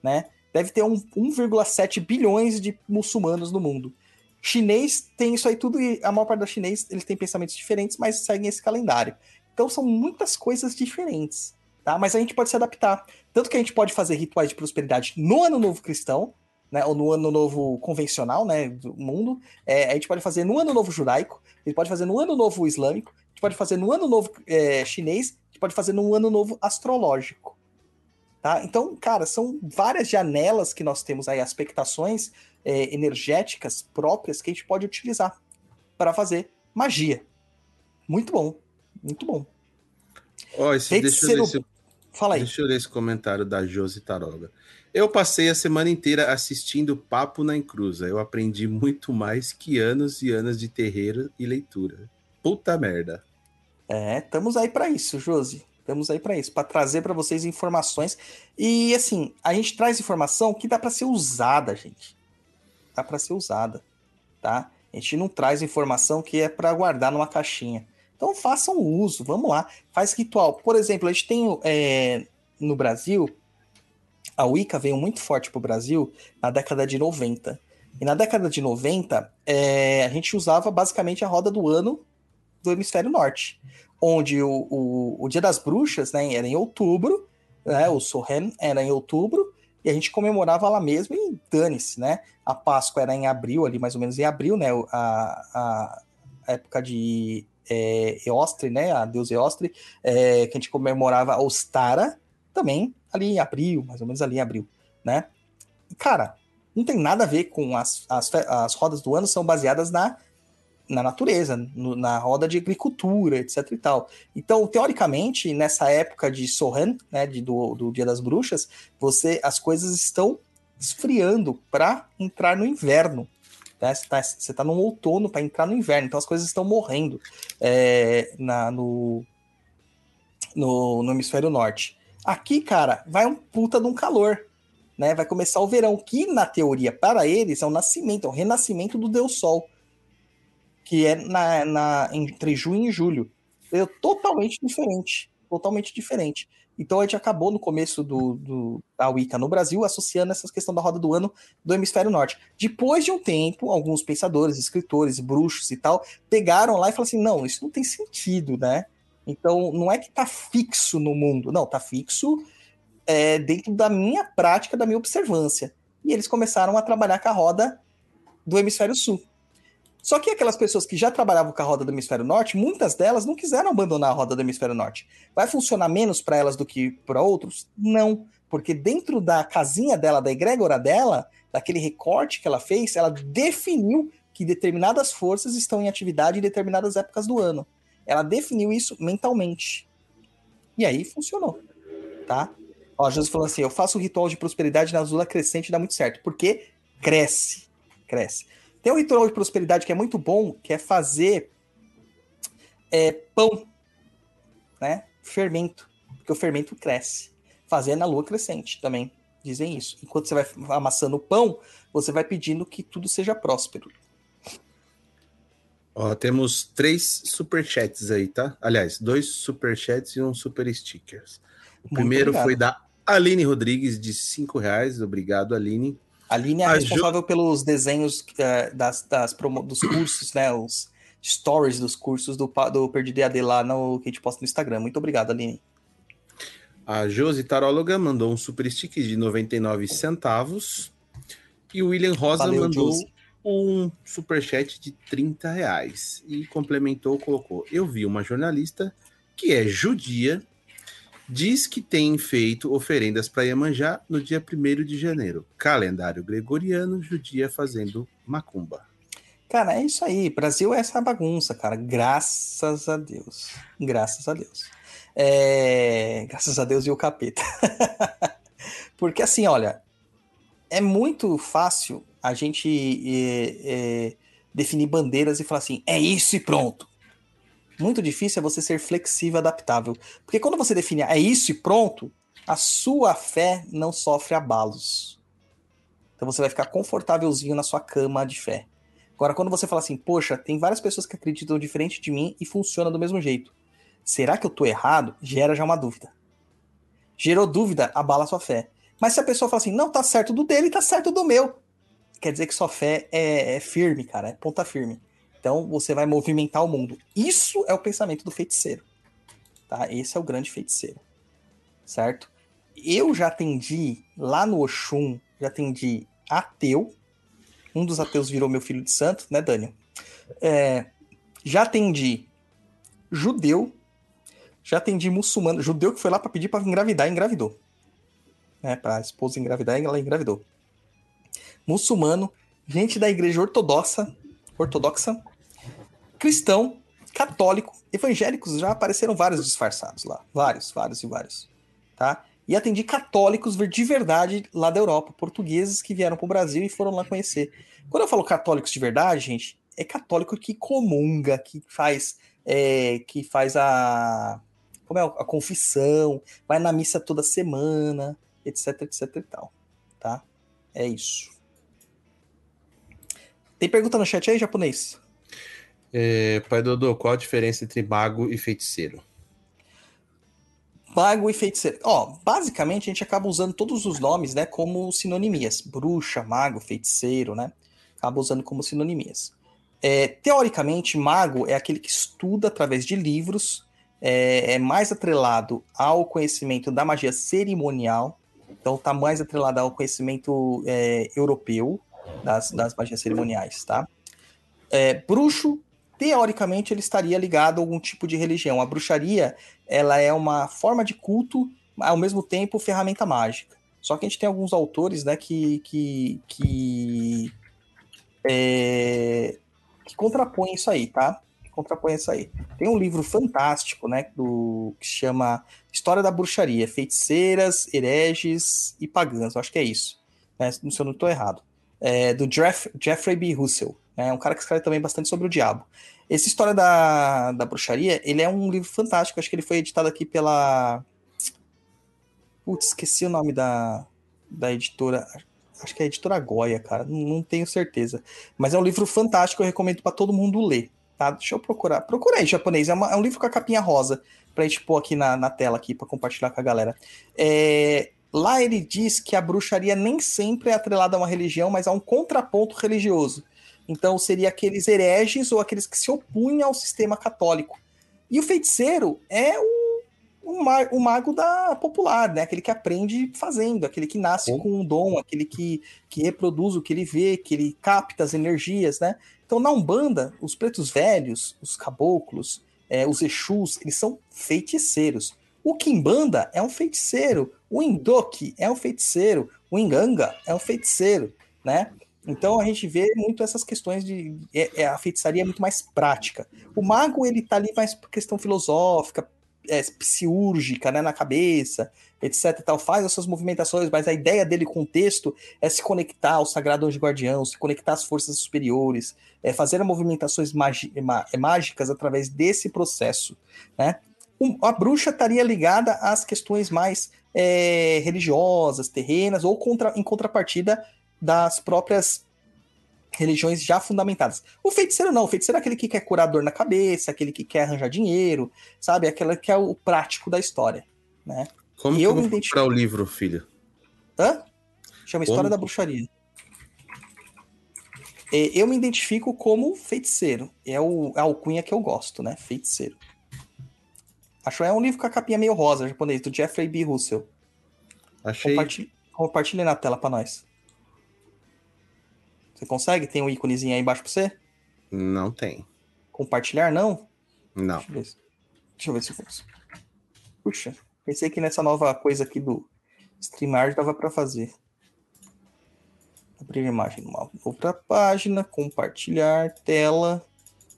né? Deve ter um 1,7 bilhões de muçulmanos no mundo. Chinês tem isso aí tudo e a maior parte dos chinês eles têm pensamentos diferentes, mas seguem esse calendário. Então são muitas coisas diferentes, tá? Mas a gente pode se adaptar. Tanto que a gente pode fazer rituais de prosperidade no Ano Novo Cristão, né? Ou no Ano Novo convencional, né? Do mundo. É, a gente pode fazer no Ano Novo Judaico, a gente pode fazer no Ano Novo Islâmico, a gente pode fazer no Ano Novo é, Chinês, a gente pode fazer no Ano Novo Astrológico. Tá? Então, cara, são várias janelas que nós temos aí, aspectações é, energéticas próprias que a gente pode utilizar para fazer magia. Muito bom, muito bom.
ó, esse, deixa, eu esse,
Fala aí.
deixa eu ler esse comentário da Josi Taroga. Eu passei a semana inteira assistindo Papo na Encruza. Eu aprendi muito mais que anos e anos de terreiro e leitura. Puta merda.
É, estamos aí para isso, Josi. Estamos aí para isso, para trazer para vocês informações. E assim, a gente traz informação que dá para ser usada, gente. Dá para ser usada, tá? A gente não traz informação que é para guardar numa caixinha. Então façam uso, vamos lá, faz ritual. Por exemplo, a gente tem é, no Brasil, a Wicca veio muito forte pro Brasil na década de 90. E na década de 90, é, a gente usava basicamente a roda do ano do hemisfério norte onde o, o, o Dia das Bruxas né, era em outubro, né, o Sohen era em outubro, e a gente comemorava lá mesmo e dane-se, né? A Páscoa era em abril, ali mais ou menos em abril, né? A, a época de é, Eostre, né? A deusa Eostre, é, que a gente comemorava Ostara, também ali em abril, mais ou menos ali em abril, né? Cara, não tem nada a ver com as, as, as rodas do ano, são baseadas na na natureza, no- na roda de agricultura, etc e tal. Então, teoricamente, nessa época de Sohan, né, de, do, do Dia das Bruxas, você as coisas estão esfriando para entrar no inverno. Você, tá, você tá no outono para entrar no inverno, então as coisas estão morrendo é, na, no, no, no hemisfério norte. Aqui, cara, vai um puta de um calor. Né? Vai começar o verão, que na teoria, para eles, é um nascimento, é um renascimento do Deus Sol que é na, na- entre junho e julho. É totalmente diferente. Totalmente diferente. Então a gente acabou no começo do, do, da Wicca no Brasil associando essa questão da roda do ano do hemisfério norte. Depois de um tempo, alguns pensadores, escritores, bruxos e tal, pegaram lá e falaram assim: não, isso não tem sentido, né? Então não é que tá fixo no mundo, não, tá fixo é, dentro da minha prática, da minha observância. E eles começaram a trabalhar com a roda do hemisfério sul. Só que aquelas pessoas que já trabalhavam com a roda do hemisfério norte, muitas delas não quiseram abandonar a roda do hemisfério norte. Vai funcionar menos para elas do que para outros? Não, porque dentro da casinha dela, da egrégora dela, daquele recorte que ela fez, ela definiu que determinadas forças estão em atividade em determinadas épocas do ano. Ela definiu isso mentalmente. E aí funcionou, tá? Ó, Jesus falando assim: eu faço o ritual de prosperidade na Azula crescente dá muito certo, porque cresce, cresce. Tem um ritual de prosperidade que é muito bom, que é fazer é, pão, né? Fermento, porque o fermento cresce. Fazer na lua crescente também, dizem isso. Enquanto você vai amassando o pão, você vai pedindo que tudo seja próspero.
Ó, temos três superchats aí, tá? Aliás, dois superchats e um super stickers. O
Muito
primeiro
obrigado.
foi da Aline Rodrigues, de cinco reais. Obrigado, Aline.
A Aline é a responsável pelos desenhos eh, das, das promo- dos cursos, né? Os stories dos cursos do, do Perdido EAD lá no, que a gente posta no Instagram. Muito obrigado, Aline.
A Josi Taróloga mandou um super stick de 99 centavos. E o William Rosa
Valeu,
mandou
Josi.
um superchat de 30 reais. E complementou, colocou: Eu vi uma jornalista que é judia, diz que tem feito oferendas para Iemanjá no dia 1 de janeiro. Calendário gregoriano, judia fazendo macumba.
Cara, é isso aí. Brasil é essa bagunça, cara. Graças a Deus. Graças a Deus. É, Graças a Deus e o capeta. Porque assim, olha, é muito fácil a gente é, é, definir bandeiras e falar assim, é isso e pronto. Muito difícil é você ser flexível e adaptável. Porque quando você define é isso e pronto, a sua fé não sofre abalos. Então você vai ficar confortávelzinho na sua cama de fé. Agora, quando você fala assim, poxa, tem várias pessoas que acreditam diferente de mim e funciona do mesmo jeito. Será que eu tô errado? Gera já uma dúvida. Gerou dúvida, abala sua fé. Mas se a pessoa fala assim, não, tá certo do dele, tá certo do meu. Quer dizer que sua fé é, é firme, cara, é ponta firme. Então você vai movimentar o mundo. Isso é o pensamento do feiticeiro. Tá? Esse é o grande feiticeiro. Certo? Eu já atendi lá no Oxum, já atendi ateu. Um dos ateus virou meu filho de santo, né, Daniel? É, já atendi judeu, já atendi muçulmano, judeu que foi lá para pedir para engravidar engravidou. Né, para a esposa engravidar ela engravidou. Muçulmano, gente da igreja ortodoxa, ortodoxa, cristão, católico, evangélicos, já apareceram vários disfarçados lá, vários, vários e vários, tá? E atendi católicos de verdade lá da Europa, portugueses que vieram para o Brasil e foram lá conhecer. Quando eu falo católicos de verdade, gente, é católico que comunga, que faz, é, que faz a, como é, a confissão, vai na missa toda semana, etc, etc e tal, tá? É isso. Tem pergunta no chat aí, japonês?
É, pai Dodô, qual a diferença entre mago e feiticeiro?
Mago e feiticeiro. Ó, basicamente a gente acaba usando todos os nomes, né, como sinonimias. Bruxa, mago, feiticeiro, né? Acaba usando como sinonimias. É, teoricamente, mago é aquele que estuda através de livros, é, é mais atrelado ao conhecimento da magia cerimonial, então está mais atrelado ao conhecimento é, europeu das, das magias cerimoniais, tá? É, bruxo, teoricamente, ele estaria ligado a algum tipo de religião. A bruxaria, ela é uma forma de culto, ao mesmo tempo ferramenta mágica. Só que a gente tem alguns autores, né, que que, que, é, que contrapõem isso aí, tá? Que contrapõem isso aí. Tem um livro fantástico, né, do que chama História da Bruxaria, Feiticeiras, Hereges e Pagãs. Eu acho que é isso. Né, se eu não estou errado. É, do Jeff, Jeffrey B. Russell. É um cara que escreve também bastante sobre o diabo. Essa história da, da bruxaria, ele é um livro fantástico. Acho que ele foi editado aqui pela. Putz, esqueci o nome da, da editora. Acho que é a editora Goya, cara. Não, não tenho certeza. Mas é um livro fantástico, eu recomendo para todo mundo ler. Tá? Deixa eu procurar. Procura aí, japonês. É, uma- é um livro com a capinha rosa. Pra gente pôr aqui na, na tela aqui para compartilhar com a galera. É, lá ele diz que a bruxaria nem sempre é atrelada a uma religião, mas a um contraponto religioso. Então seria aqueles hereges ou aqueles que se opunham ao sistema católico. E o feiticeiro é o, o, ma- o mago da popular, né? Aquele que aprende fazendo, aquele que nasce com um dom, aquele que, que reproduz o que ele vê, que ele capta as energias, né? Então na Umbanda, os pretos velhos, os caboclos, é, os Exus, eles são feiticeiros. O Kimbanda é um feiticeiro, o Indoki é um feiticeiro, o Inganga é um feiticeiro, né? Então a gente vê muito essas questões de. é- é- a feitiçaria é muito mais prática. O mago, ele tá ali mais por questão filosófica, é, psiúrgica, né, na cabeça, etc tal, faz as suas movimentações, mas a ideia dele com o texto é se conectar ao sagrado anjo guardião, se conectar às forças superiores, é fazer movimentações é, mágicas através desse processo, né? Um- a bruxa estaria ligada às questões mais é, religiosas, terrenas, ou contra- em contrapartida das próprias religiões já fundamentadas. O feiticeiro não, o feiticeiro é aquele que quer curar dor na cabeça, aquele que quer arranjar dinheiro, sabe? Aquele que é o prático da história, né?
Como
E
que
eu
eu vou
me identifico-
o livro, filho?
Hã? Chama História
Como?
da Bruxaria. É, Eu me identifico como feiticeiro. É o, a alcunha que eu gosto, né? Feiticeiro. Achou? É um livro com a capinha meio rosa, japonês, do Jeffrey B. Russell.
Achei.
Compartilhe, compartilhe na tela pra nós. Você consegue? Tem um íconezinho aí embaixo pra você?
Não tem.
Compartilhar, não?
Não.
Deixa eu ver se, deixa eu ver se eu consigo. Puxa, pensei que nessa nova coisa aqui do StreamYard dava pra fazer. Abrir a imagem numa outra página, compartilhar, tela,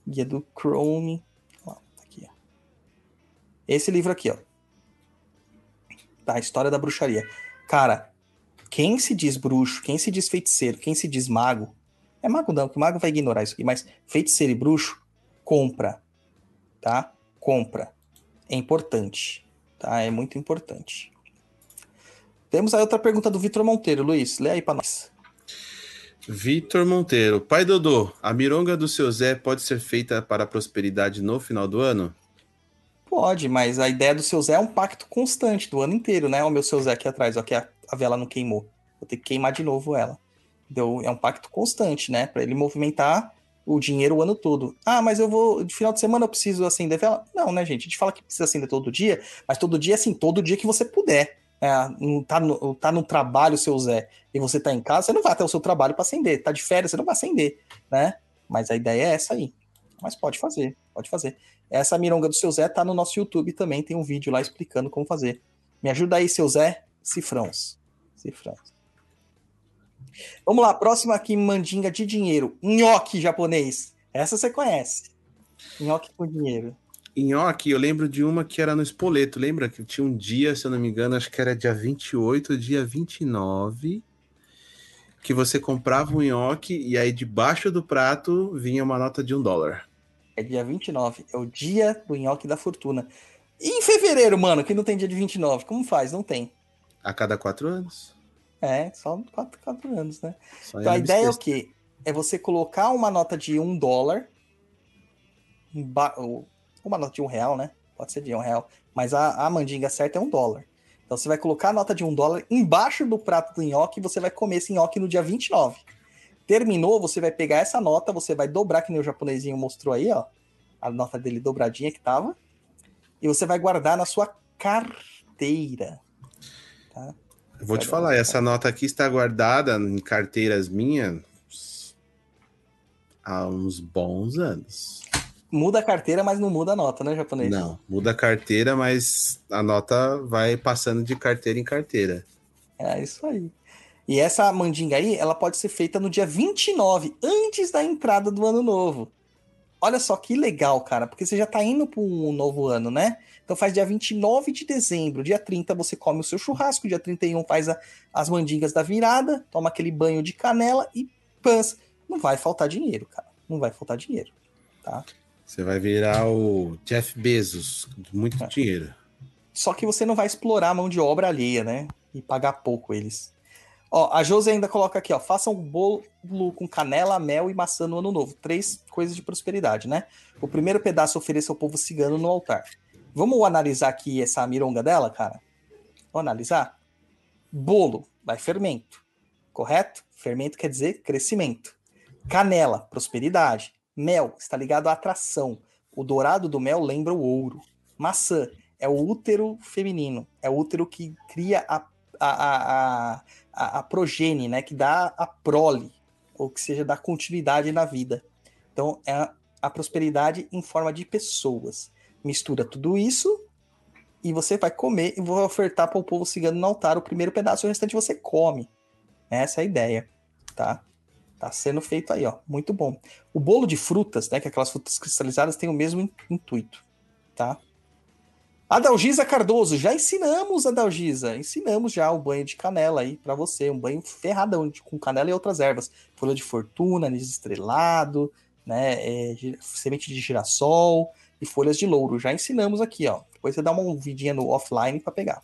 guia do Chrome. Ó, tá aqui, ó. Esse livro aqui, ó. Tá, a história da bruxaria. Cara, quem se diz bruxo, quem se diz feiticeiro, quem se diz mago, é mago não, que mago vai ignorar isso aqui, mas feiticeiro e bruxo, compra, tá? Compra. É importante, tá? É muito importante. Temos aí outra pergunta do Vitor Monteiro. Luiz, lê aí pra nós.
Vitor Monteiro. Pai Dodô, a mironga do seu Zé pode ser feita para a prosperidade no final do ano?
Pode, mas a ideia do seu Zé é um pacto constante do ano inteiro, né? O meu seu Zé aqui atrás, ó, que a, a vela não queimou. Vou ter que queimar de novo ela. Então, é um pacto constante, né? Para ele movimentar o dinheiro o ano todo. Ah, mas eu vou, de final de semana eu preciso acender vela? Não, né, gente? A gente fala que precisa acender todo dia, mas todo dia, assim, todo dia que você puder. É, não tá no, tá no trabalho, seu Zé, e você tá em casa, você não vai até o seu trabalho para acender. Tá de férias, você não vai acender, né? Mas a ideia é essa aí. Mas pode fazer, pode fazer. Essa mironga do seu Zé tá no nosso YouTube também, tem um vídeo lá explicando como fazer. Me ajuda aí, seu Zé, cifrãos. Vamos lá, próxima aqui, mandinga de dinheiro. Nhoque japonês. Essa você conhece. Nhoque com dinheiro.
Nhoque, eu lembro de uma que era no Espoleto. Lembra que tinha um dia, se eu não me engano, acho que era dia 28, dia 29, que você comprava um nhoque e aí debaixo do prato vinha uma nota de um dólar.
É dia 29. É o dia do nhoque da fortuna. E em fevereiro, mano, que não tem dia de 29? Como faz? Não tem.
A cada quatro anos.
É, só 4, quatro anos, né?
Só
Então a
ia
ideia é o quê? É você colocar uma nota de um dólar, uma nota de um real, né? Pode ser de um real, mas a, a mandinga certa é um dólar. Então você vai colocar a nota de um dólar embaixo do prato do nhoque e você vai comer esse nhoque no dia 29. Terminou, você vai pegar essa nota, você vai dobrar, que nem o japonesinho mostrou aí, ó. A nota dele dobradinha que tava. E você vai guardar na sua carteira.
Eu Vou te
Cada
falar,
um,
essa nota aqui está guardada em carteiras minhas há uns bons anos.
Muda a carteira, mas não muda a nota, né, japonês?
Não, muda a carteira, mas a nota vai passando de carteira em carteira.
É isso aí. E essa mandinga aí, ela pode ser feita no dia 29, antes da entrada do ano novo. Olha só que legal, cara, porque você já tá indo para um novo ano, né? Então faz dia 29 de dezembro, dia 30 você come o seu churrasco, dia 31 faz a- as mandingas da virada, toma aquele banho de canela e pans. Não vai faltar dinheiro, cara. Não vai faltar dinheiro, tá?
Você vai virar o Jeff Bezos, muito
É.
dinheiro.
Só que você não vai explorar a mão de obra alheia, né? E pagar pouco eles. Ó, a Josi ainda coloca aqui, ó. Faça um bolo com canela, mel e maçã no ano novo. Três coisas de prosperidade, né? O primeiro pedaço ofereça ao povo cigano no altar. Vamos analisar aqui essa mironga dela, cara? Vamos analisar? Bolo, vai fermento. Correto? Fermento quer dizer crescimento. Canela, prosperidade. Mel, está ligado à atração. O dourado do mel lembra o ouro. Maçã é o útero feminino. É o útero que cria a, a, a, a, a progenie, né? Que dá a prole. Ou que seja, dá continuidade na vida. Então, é a prosperidade em forma de pessoas. Mistura tudo isso e você vai comer e vai ofertar para o povo cigano no altar. O primeiro pedaço, o restante você come. Essa é a ideia, tá? Tá sendo feito aí, ó. Muito bom. O bolo de frutas, né? Que é aquelas frutas cristalizadas, tem o mesmo in- intuito, tá? Adalgisa Cardoso, já ensinamos, Adalgisa. Ensinamos já o banho de canela aí pra você. Um banho ferradão com canela e outras ervas. Folha de fortuna, anis estrelado, né? é, semente de girassol e folhas de louro. Já ensinamos aqui, ó. Depois você dá uma vidinha no offline pra pegar.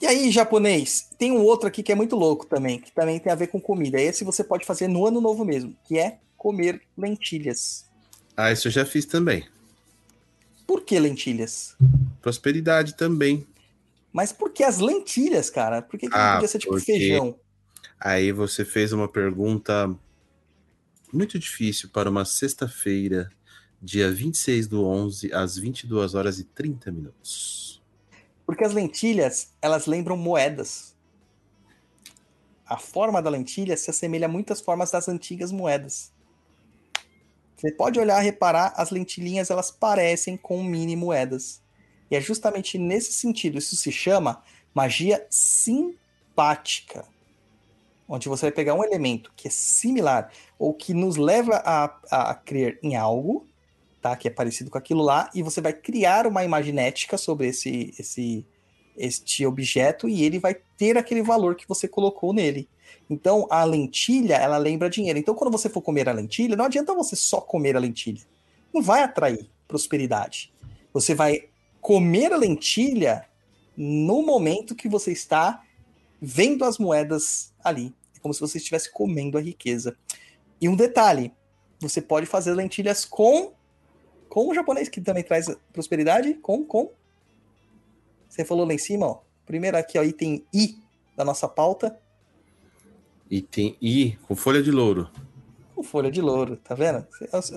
E aí, japonês, tem um outro aqui que é muito louco também, que também tem a ver com comida. Esse você pode fazer no ano novo mesmo, que é comer lentilhas.
Ah, isso eu já fiz também.
Por que lentilhas?
Prosperidade também.
Mas por que as lentilhas, cara? Por que, que não
Ah,
podia ser tipo
porque-
feijão?
Aí você fez uma pergunta muito difícil para uma sexta-feira dia 26 do 11, às 22 horas e 30 minutos.
Porque as lentilhas, elas lembram moedas. A forma da lentilha se assemelha a muitas formas das antigas moedas. Você pode olhar e reparar, as lentilhinhas elas parecem com mini moedas. E é justamente nesse sentido, isso se chama magia simpática. Onde você vai pegar um elemento que é similar ou que nos leva a, a, a crer em algo, tá? Que é parecido com aquilo lá, e você vai criar uma imaginética sobre esse, esse este objeto e ele vai ter aquele valor que você colocou nele. Então, a lentilha, ela lembra dinheiro. Então, quando você for comer a lentilha, não adianta você só comer a lentilha. Não vai atrair prosperidade. Você vai comer a lentilha no momento que você está vendo as moedas ali. É como se você estivesse comendo a riqueza. E um detalhe: você pode fazer lentilhas com. Com o japonês, que também traz prosperidade. Com, com. Você falou lá em cima, ó. Primeiro aqui, ó, item I da nossa pauta.
Item I, com folha de louro.
Com folha de louro, tá vendo?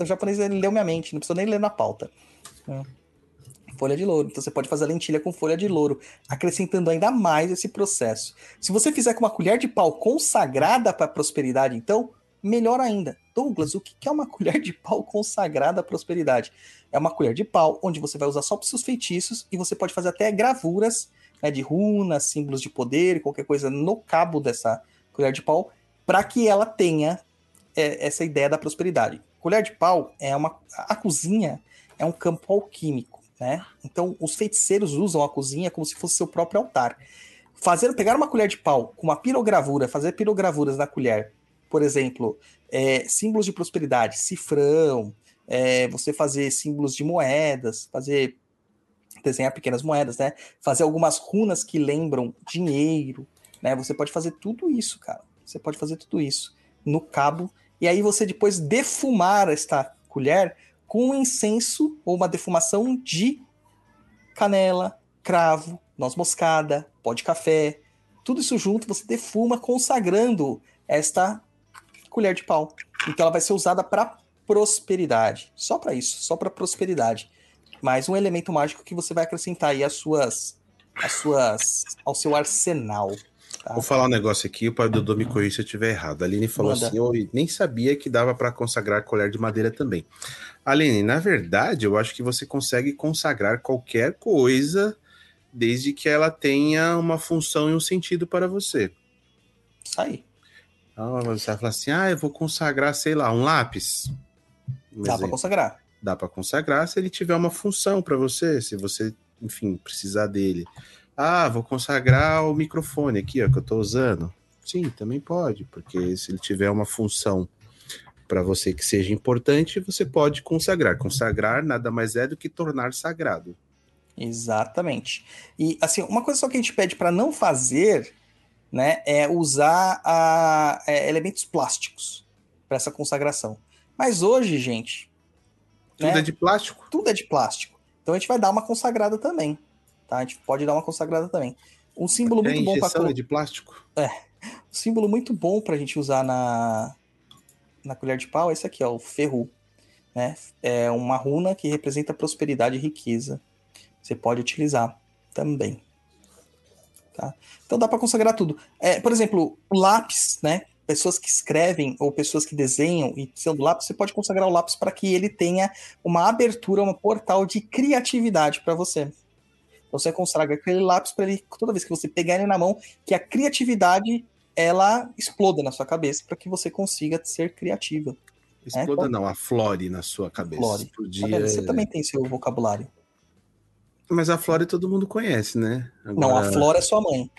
O, japonês ele leu minha mente, não precisa nem ler na pauta. É. Folha de louro. Então você pode fazer lentilha com folha de louro, acrescentando ainda mais esse processo. Se você fizer com uma colher de pau consagrada para prosperidade, então, melhor ainda. Douglas, o que é uma colher de pau consagrada à prosperidade? É uma colher de pau onde você vai usar só para seus feitiços e você pode fazer até gravuras né, de runas, símbolos de poder, qualquer coisa no cabo dessa colher de pau, para que ela tenha é, essa ideia da prosperidade. Colher de pau é uma. A cozinha é um campo alquímico, né? Então, os feiticeiros usam a cozinha como se fosse seu próprio altar. Fazer, pegar uma colher de pau com uma pirogravura, fazer pirogravuras na colher, por exemplo, é, símbolos de prosperidade, cifrão, é, você fazer símbolos de moedas, fazer desenhar pequenas moedas, né? Fazer algumas runas que lembram dinheiro, né? Você pode fazer tudo isso, cara. Você pode fazer tudo isso no cabo e aí você depois defumar esta colher com um incenso ou uma defumação de canela, cravo, noz moscada, pó de café, tudo isso junto você defuma consagrando esta colher de pau. Então ela vai ser usada para prosperidade, só para isso, só para prosperidade. Mais um elemento mágico que você vai acrescentar aí às suas, às suas, ao seu arsenal. Tá?
Vou falar um negócio aqui, o pai Dodô me corrija se eu estiver errado. A Aline falou
Manda.
assim: eu nem sabia que dava para consagrar colher de madeira também. Aline, na verdade, eu acho que você consegue consagrar qualquer coisa desde que ela tenha uma função e um sentido para você.
Isso aí.
Você vai falar assim: ah, eu vou consagrar, sei lá, um lápis. Um
Dá para consagrar.
Dá para consagrar se ele tiver uma função para você, se você, enfim, precisar dele. Ah, vou consagrar o microfone aqui, ó, que eu tô usando. Sim, também pode, porque se ele tiver uma função para você que seja importante, você pode consagrar. Consagrar nada mais é do que tornar sagrado.
Exatamente. E assim, uma coisa só que a gente pede para não fazer, né, é usar a, é, elementos plásticos para essa consagração. Mas hoje, gente,
Tudo
né,
é de plástico?
tudo é de plástico. Então a gente vai dar uma consagrada também, tá? A gente pode dar uma consagrada também. Um símbolo
a
muito bom para
injeção é de plástico?
um símbolo muito bom para a gente usar na na colher de pau é esse aqui, ó, o ferru, né? É uma runa que representa prosperidade e riqueza. Você pode utilizar também. Tá? Então dá para consagrar tudo. É, por exemplo, o lápis, né? Pessoas que escrevem ou pessoas que desenham e sendo lápis, você pode consagrar o lápis para que ele tenha uma abertura, um portal de criatividade para você. Então você consagra aquele lápis para ele, toda vez que você pegar ele na mão, que a criatividade ela exploda na sua cabeça para que você consiga ser criativa.
Exploda não, a flore na sua cabeça.
Flore. Tá
Explodir
vendo? Você também tem seu vocabulário.
Mas a flore todo mundo conhece, né?
Não, a
Agora-
flora é sua mãe.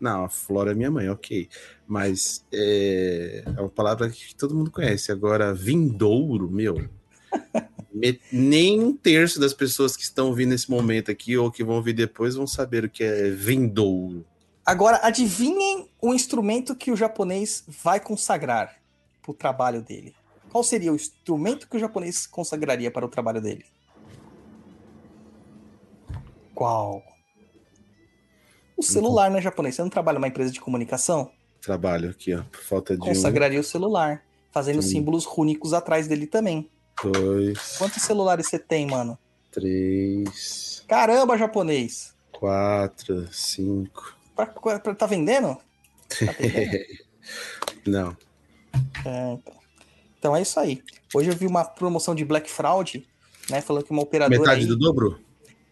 Não, a Flora é minha mãe, ok. Mas é, é uma palavra que todo mundo conhece. Agora, vindouro, meu. me- nem um terço das pessoas que estão ouvindo nesse momento aqui ou que vão ouvir depois vão saber o que é vindouro.
Agora, adivinhem o instrumento que o japonês vai consagrar para o trabalho dele. Qual seria o instrumento que o japonês consagraria para o trabalho dele? Qual? O celular, né, japonês? Você não trabalha numa empresa de comunicação?
Trabalho aqui, ó, por falta de um.
Consagraria o celular, fazendo símbolos rúnicos atrás dele também.
dois,
Quantos celulares você tem, mano?
três,
Caramba, japonês.
quatro, cinco.
Pra, pra- tá vendendo? Tá vendendo?
Não.
É, então. Então é isso aí. Hoje eu vi uma promoção de Black Fraud, né? Falando que uma operadora.
Metade
aí-
do dobro?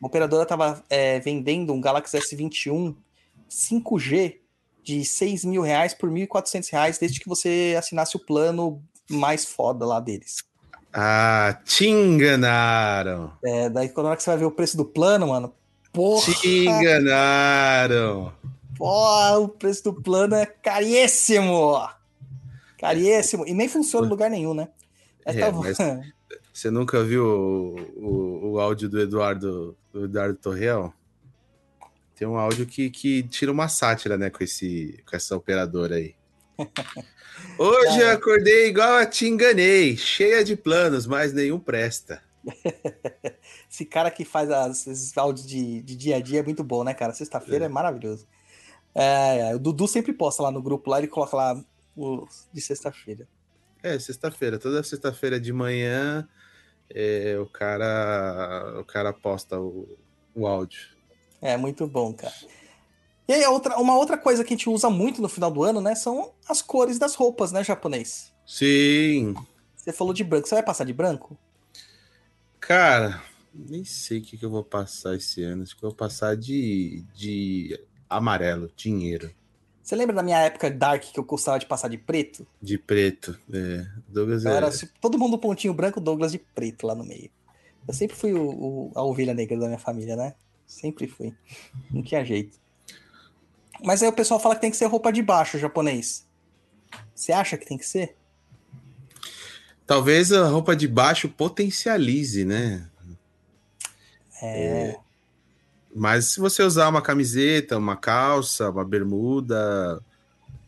Uma operadora estava vendendo um Galaxy S21 5G de 6 mil reais por 1.400 reais, desde que você assinasse o plano mais foda lá deles.
Ah, te enganaram.
É, daí quando na hora que você vai ver o preço do plano, mano, porra,
Te enganaram.
porra, o preço do plano é caríssimo! Caríssimo! E nem funciona em lugar nenhum, né? É,
É,
tá
mas- Você nunca viu o, o, o áudio do Eduardo, do Eduardo Torreal? Tem um áudio que, que tira uma sátira, né, com, esse, com essa operadora aí. Hoje eu acordei igual a te enganei, cheia de planos, mas nenhum presta.
Esse cara que faz as- esses áudios de, de dia a dia é muito bom, né, cara? Sexta-feira é, maravilhoso. É, é, o Dudu sempre posta lá no grupo, lá ele coloca lá o de sexta-feira.
É, sexta-feira, toda sexta-feira de manhã é, o cara o cara posta o, o áudio.
É muito bom, cara. E aí, outra, uma outra coisa que a gente usa muito no final do ano, né, são as cores das roupas, né, japonês?
Sim,
Você falou de branco, você vai passar de branco?
cara, nem sei o que, que eu vou passar esse ano. Acho que eu vou passar de, de amarelo, dinheiro,
Você lembra da minha época dark que eu gostava de passar de preto?
de preto. É, Douglas é,
era se- todo mundo pontinho branco, Douglas de preto lá no meio. Eu sempre fui o, o- a ovelha negra da minha família, né? Sempre fui. Não tinha jeito. Mas aí o pessoal fala que tem que ser roupa de baixo japonês. Você acha que tem que ser?
Talvez a roupa de baixo potencialize, né?
É.
Mas se você usar uma camiseta, uma calça, uma bermuda,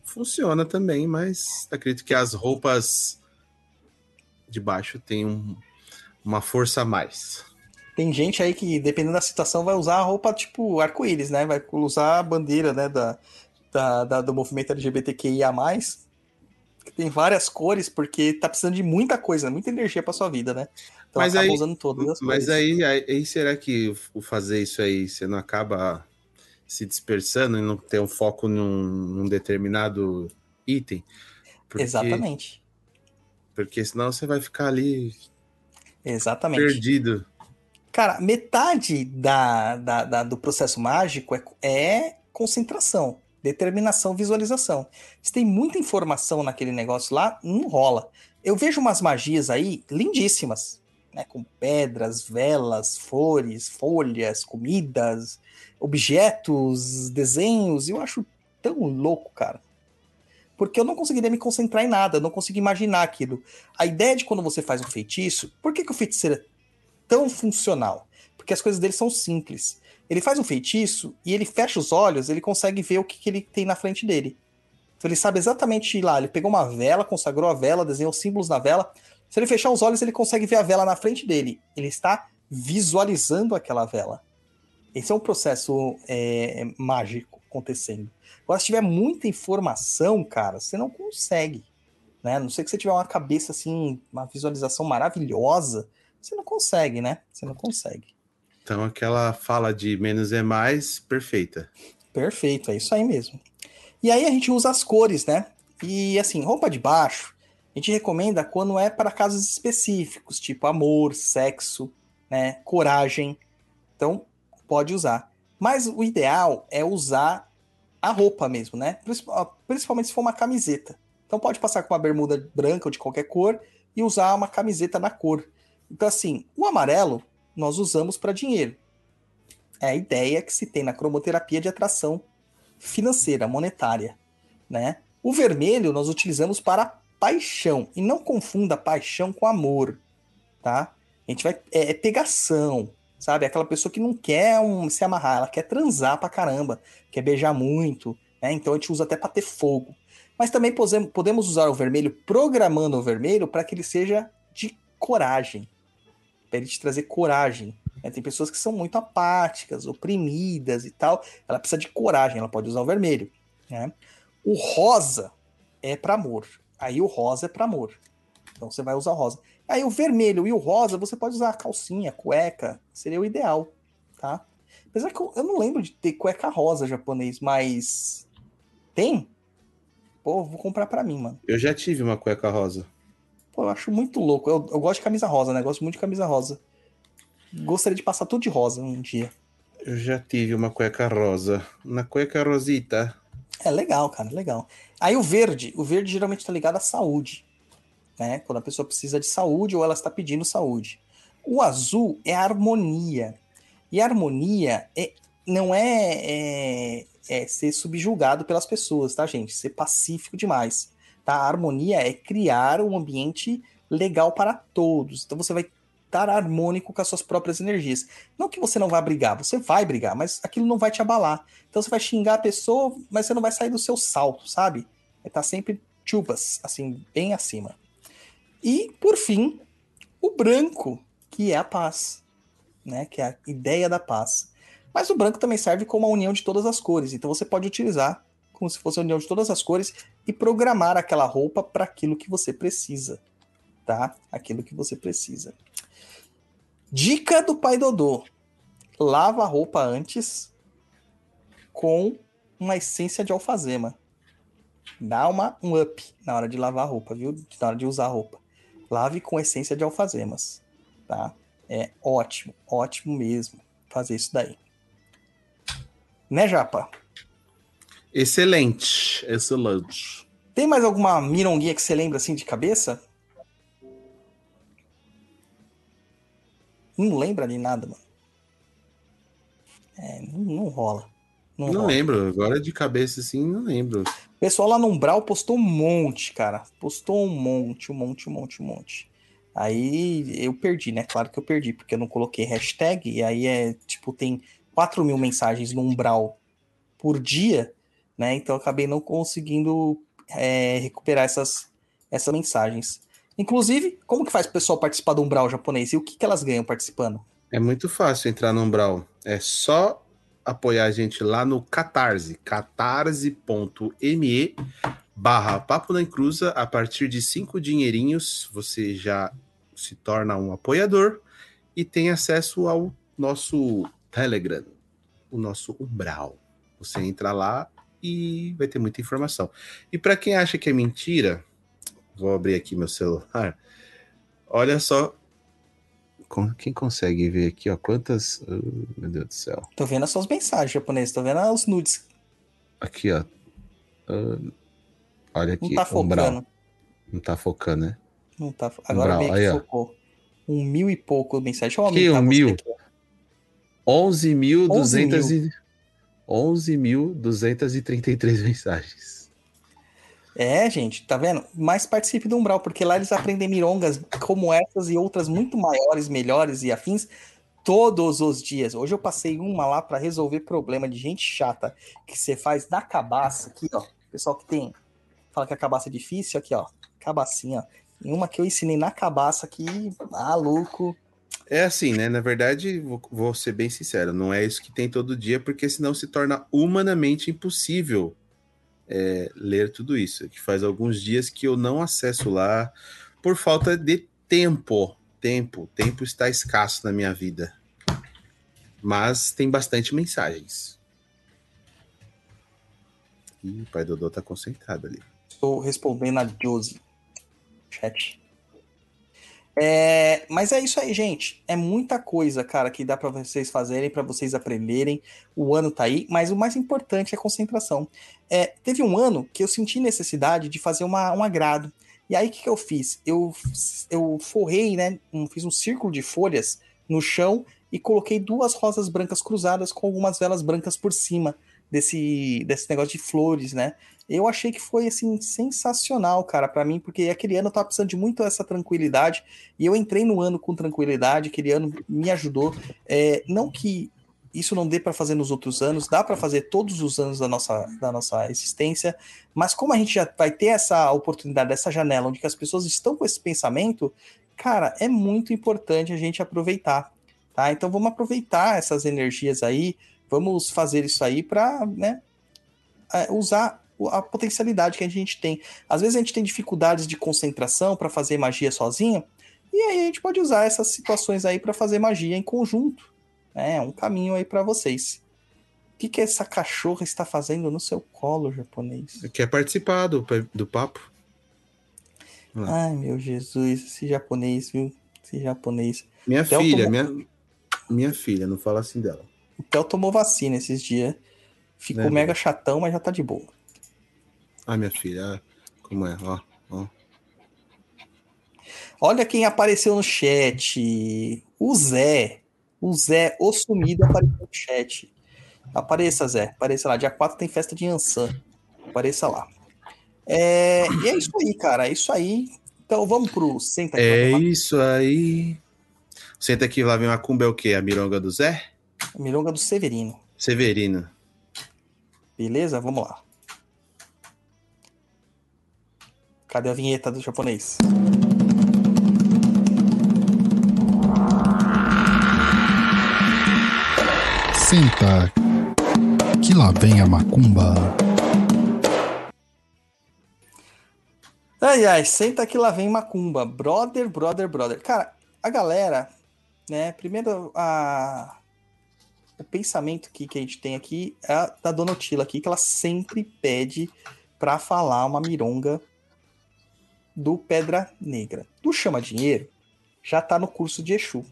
funciona também, mas acredito que as roupas de baixo têm um- uma força a mais.
Tem gente aí que, dependendo da situação, vai usar a roupa tipo arco-íris, né? Vai usar a bandeira, né? Da, da, da- do movimento LGBTQIA. Tem várias cores, porque tá precisando de muita coisa, muita energia pra sua vida, né? Então
Mas
acaba
aí-
usando todas as
Mas aí, aí, aí será que o fazer isso aí, você não acaba se dispersando e não ter um foco num, num determinado item? Porque,
Exatamente.
Porque senão você vai ficar ali
Exatamente.
perdido.
Cara, metade da, da- da- do processo mágico é, é concentração, determinação, visualização. Se tem muita informação naquele negócio lá, não rola. Eu vejo umas magias aí lindíssimas, né? Com pedras, velas, flores, folhas, comidas, objetos, desenhos. Eu acho tão louco, cara. Porque eu não conseguiria me concentrar em nada, não consigo imaginar aquilo. A ideia de quando você faz um feitiço, por que, que o feiticeiro é tão funcional? Porque as coisas dele são simples. Ele faz um feitiço e ele fecha os olhos, ele consegue ver o que, que ele tem na frente dele. Então ele sabe exatamente lá. Ele pegou uma vela, consagrou a vela, desenhou símbolos na vela. Se ele fechar os olhos, ele consegue ver a vela na frente dele. Ele está visualizando aquela vela. Esse é um processo é, mágico acontecendo. Agora, se tiver muita informação, cara, você não consegue. Né? A não sei que você tiver uma cabeça assim, uma visualização maravilhosa, você não consegue, né? Você não consegue.
Então aquela fala de menos é mais, perfeita.
Perfeito, é isso aí mesmo. E aí a gente usa as cores, né? E assim, roupa de baixo, a gente recomenda quando é para casos específicos, tipo amor, sexo, né? Coragem. Então, pode usar. Mas o ideal é usar a roupa mesmo, né? Principal- Principalmente se for uma camiseta. Então pode passar com uma bermuda branca ou de qualquer cor e usar uma camiseta na cor. Então, assim, o amarelo nós usamos para dinheiro. É a ideia que se tem na cromoterapia de atração financeira, monetária, né? O vermelho nós utilizamos para paixão e não confunda paixão com amor, tá? A gente vai é, é pegação, sabe? Aquela pessoa que não quer um, se amarrar, ela quer transar pra caramba, quer beijar muito, né? Então a gente usa até para ter fogo. Mas também podemos usar o vermelho programando o vermelho para que ele seja de coragem, para ele te trazer coragem. né? Tem pessoas que são muito apáticas, oprimidas e tal. Ela precisa de coragem, ela pode usar o vermelho. né? O rosa é para amor. Aí o rosa é para amor. Então você vai usar o rosa. Aí o vermelho e o rosa, você pode usar calcinha, cueca, seria o ideal, tá? Apesar que eu, eu não lembro de ter cueca rosa japonês, mas tem? Pô, vou comprar pra mim, mano.
Eu já tive uma cueca rosa.
Pô, eu acho muito louco. Eu, eu gosto de camisa rosa, né? Gosto muito de camisa rosa. Gostaria de passar tudo de rosa um dia.
Eu já tive uma cueca rosa. Na cueca rosita.
É legal, cara, legal. Aí o verde, o verde geralmente está ligado à saúde, né? Quando a pessoa precisa de saúde ou ela está pedindo saúde. O azul é harmonia. E harmonia é, não é, é, é ser subjugado pelas pessoas, tá, gente? Ser pacífico demais. Tá? A harmonia é criar um ambiente legal para todos. Então você vai estar harmônico com as suas próprias energias. Não que você não vá brigar, você vai brigar, mas aquilo não vai te abalar. Então você vai xingar a pessoa, mas você não vai sair do seu salto, sabe? Vai estar sempre chubas, assim, bem acima. E, por fim, o branco, que é a paz, né? Que é a ideia da paz. Mas o branco também serve como a união de todas as cores. Então você pode utilizar como se fosse a união de todas as cores e programar aquela roupa para aquilo que você precisa, tá? Aquilo que você precisa. Dica do pai Dodô: lava a roupa antes com uma essência de alfazema. Dá uma um up na hora de lavar a roupa, viu? Na hora de usar a roupa. Lave com essência de alfazemas, tá? É ótimo, ótimo mesmo fazer isso daí. Né, Japa?
Excelente, excelente.
Tem mais alguma mironguinha que você lembra assim de cabeça? Não lembra de nada, mano. É, não, não rola. Não,
Não
rola.
lembro, agora de cabeça assim, não lembro.
Pessoal lá no Umbral postou um monte, cara. Postou um monte, um monte, um monte, um monte. Aí eu perdi, né? Claro que eu perdi, porque eu não coloquei hashtag. E aí é, tipo, tem 4 mil mensagens no Umbral por dia, né? Então eu acabei não conseguindo é, recuperar essas, essas mensagens. Inclusive, como que faz o pessoal participar do Umbral japonês? E o que, que elas ganham participando?
É muito fácil entrar no Umbral. É só apoiar a gente lá no Catarse, catarse.me barra Papo na Encruza. A partir de cinco dinheirinhos, você já se torna um apoiador e tem acesso ao nosso Telegram, o nosso Umbral. Você entra lá e vai ter muita informação. E para quem acha que é mentira, vou abrir aqui meu celular. Olha só quem consegue ver aqui, ó, quantas. Oh, meu Deus do céu.
Tô vendo as suas mensagens japonesas, tô vendo os nudes.
Aqui, ó. Ah, olha aqui.
Não tá
umbral.
focando.
Não tá focando, né?
Não tá, agora
Umbral,
meio que
aí, ó.
focou. Um mil e pouco mensagem. Deixa eu
Que um mil?
aqui, ó.
11.200 e... 11.233 mensagens.
É, gente, tá vendo? Mais participe do Umbral, porque lá eles aprendem mirongas como essas e outras muito maiores, melhores e afins todos os dias. Hoje eu passei uma lá pra resolver problema de gente chata que você faz na cabaça, aqui, ó. Pessoal que tem fala que a cabaça é difícil, aqui, ó. Cabacinha. Tem uma que eu ensinei na cabaça aqui, maluco.
É assim, né? Na verdade, vou, vou ser bem sincero, não é isso que tem todo dia, porque senão se torna humanamente impossível é, ler tudo isso. Que faz alguns dias que eu não acesso lá por falta de tempo. Tempo, tempo está escasso na minha vida. Mas tem bastante mensagens. Ih, o pai Dodô tá concentrado ali.
Estou respondendo a Josie. Chat. É, mas é isso aí, gente. É muita coisa, cara, que dá pra vocês fazerem, pra vocês aprenderem. O ano tá aí, mas o mais importante é concentração. É, teve um ano que eu senti necessidade de fazer uma, um agrado. E aí, o que, que eu fiz? Eu, eu forrei, né? fiz um círculo de folhas no chão e coloquei duas rosas brancas cruzadas com algumas velas brancas por cima desse, desse negócio de flores, né? Eu achei que foi assim sensacional, cara, pra mim, porque aquele ano eu tava precisando de muito essa tranquilidade e eu entrei no ano com tranquilidade. Aquele ano me ajudou. É, não que isso não dê pra fazer nos outros anos, dá pra fazer todos os anos da nossa, da nossa existência, mas como a gente já vai ter essa oportunidade, essa janela onde as pessoas estão com esse pensamento, cara, é muito importante a gente aproveitar, tá? Então vamos aproveitar essas energias aí, vamos fazer isso aí para, né, é, usar a potencialidade que a gente tem. Às vezes a gente tem dificuldades de concentração para fazer magia sozinho, e aí a gente pode usar essas situações aí para fazer magia em conjunto. É um caminho aí para vocês. O que, que essa cachorra está fazendo no seu colo, japonês?
Quer participar do, do papo?
Ai, meu Jesus, esse japonês, viu? Esse japonês.
Minha
Theo
filha,
tomou-
minha, minha filha, não fala assim dela.
O Theo tomou vacina esses dias. Ficou
Né,
mega chatão, mas já tá de boa.
Ah, minha filha, ah, como é? Ó, ó.
Olha quem apareceu no chat. O Zé. O Zé, o sumido, apareceu no chat. Apareça, Zé. Apareça lá. Dia 4 tem festa de Ansan. Apareça lá. É, e é isso aí, cara. É isso aí. Então vamos pro Senta aqui.
É isso aí. Senta aqui, lá vem uma cumba é o quê? A mironga do Zé?
Milonga do Severino.
Severino.
Beleza? Vamos lá. Cadê a vinheta do japonês?
Senta, que lá vem a macumba.
Ai, ai, senta que lá vem Macumba. Brother, brother, brother. Cara, a galera, né? Primeiro, a... o pensamento que, que a gente tem aqui é a da Dona Otila aqui, que ela sempre pede pra falar uma mironga do Pedra Negra. Do Chama Dinheiro, já tá no curso de Exu.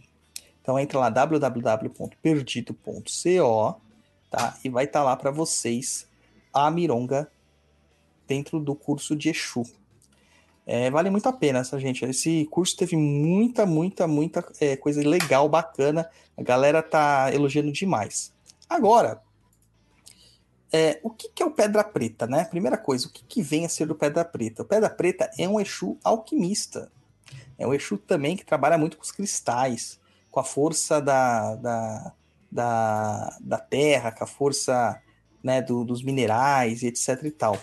Então entra lá www.perdido.co, tá? E vai estar lá para vocês a mironga dentro do curso de Exu. É, vale muito a pena essa gente. Esse curso teve muita, muita, muita é, coisa legal, bacana. A galera tá elogiando demais. Agora, é, o que, que é o Pedra Preta, né? Primeira coisa, o que, que vem a ser o Pedra Preta? O Pedra Preta é um Exu alquimista. É um Exu também que trabalha muito com os cristais, com a força da, da, da, da terra, com a força né, do- dos minerais e etc e tal.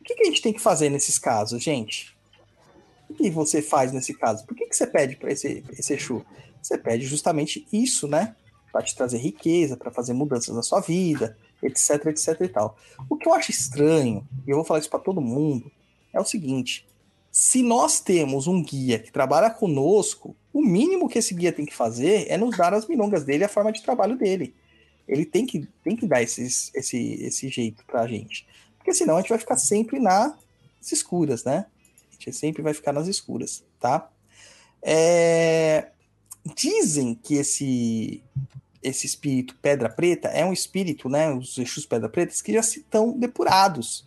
O que, que a gente tem que fazer nesses casos, gente? O que você faz nesse caso? Por que, que você pede para esse, esse Exu? Você pede justamente isso, né? Para te trazer riqueza, para fazer mudanças na sua vida, etc, etc e tal. O que eu acho estranho, e eu vou falar isso para todo mundo, é o seguinte: se nós temos um guia que trabalha conosco, o mínimo que esse guia tem que fazer é nos dar as milongas dele, a forma de trabalho dele. Ele tem que, tem que dar esses, esse, esse jeito pra gente. Porque senão a gente vai ficar sempre nas escuras, né? A gente sempre vai ficar nas escuras, tá? É, Dizem que esse esse espírito pedra preta é um espírito, né? Os Exus pedra pretas que já se estão depurados,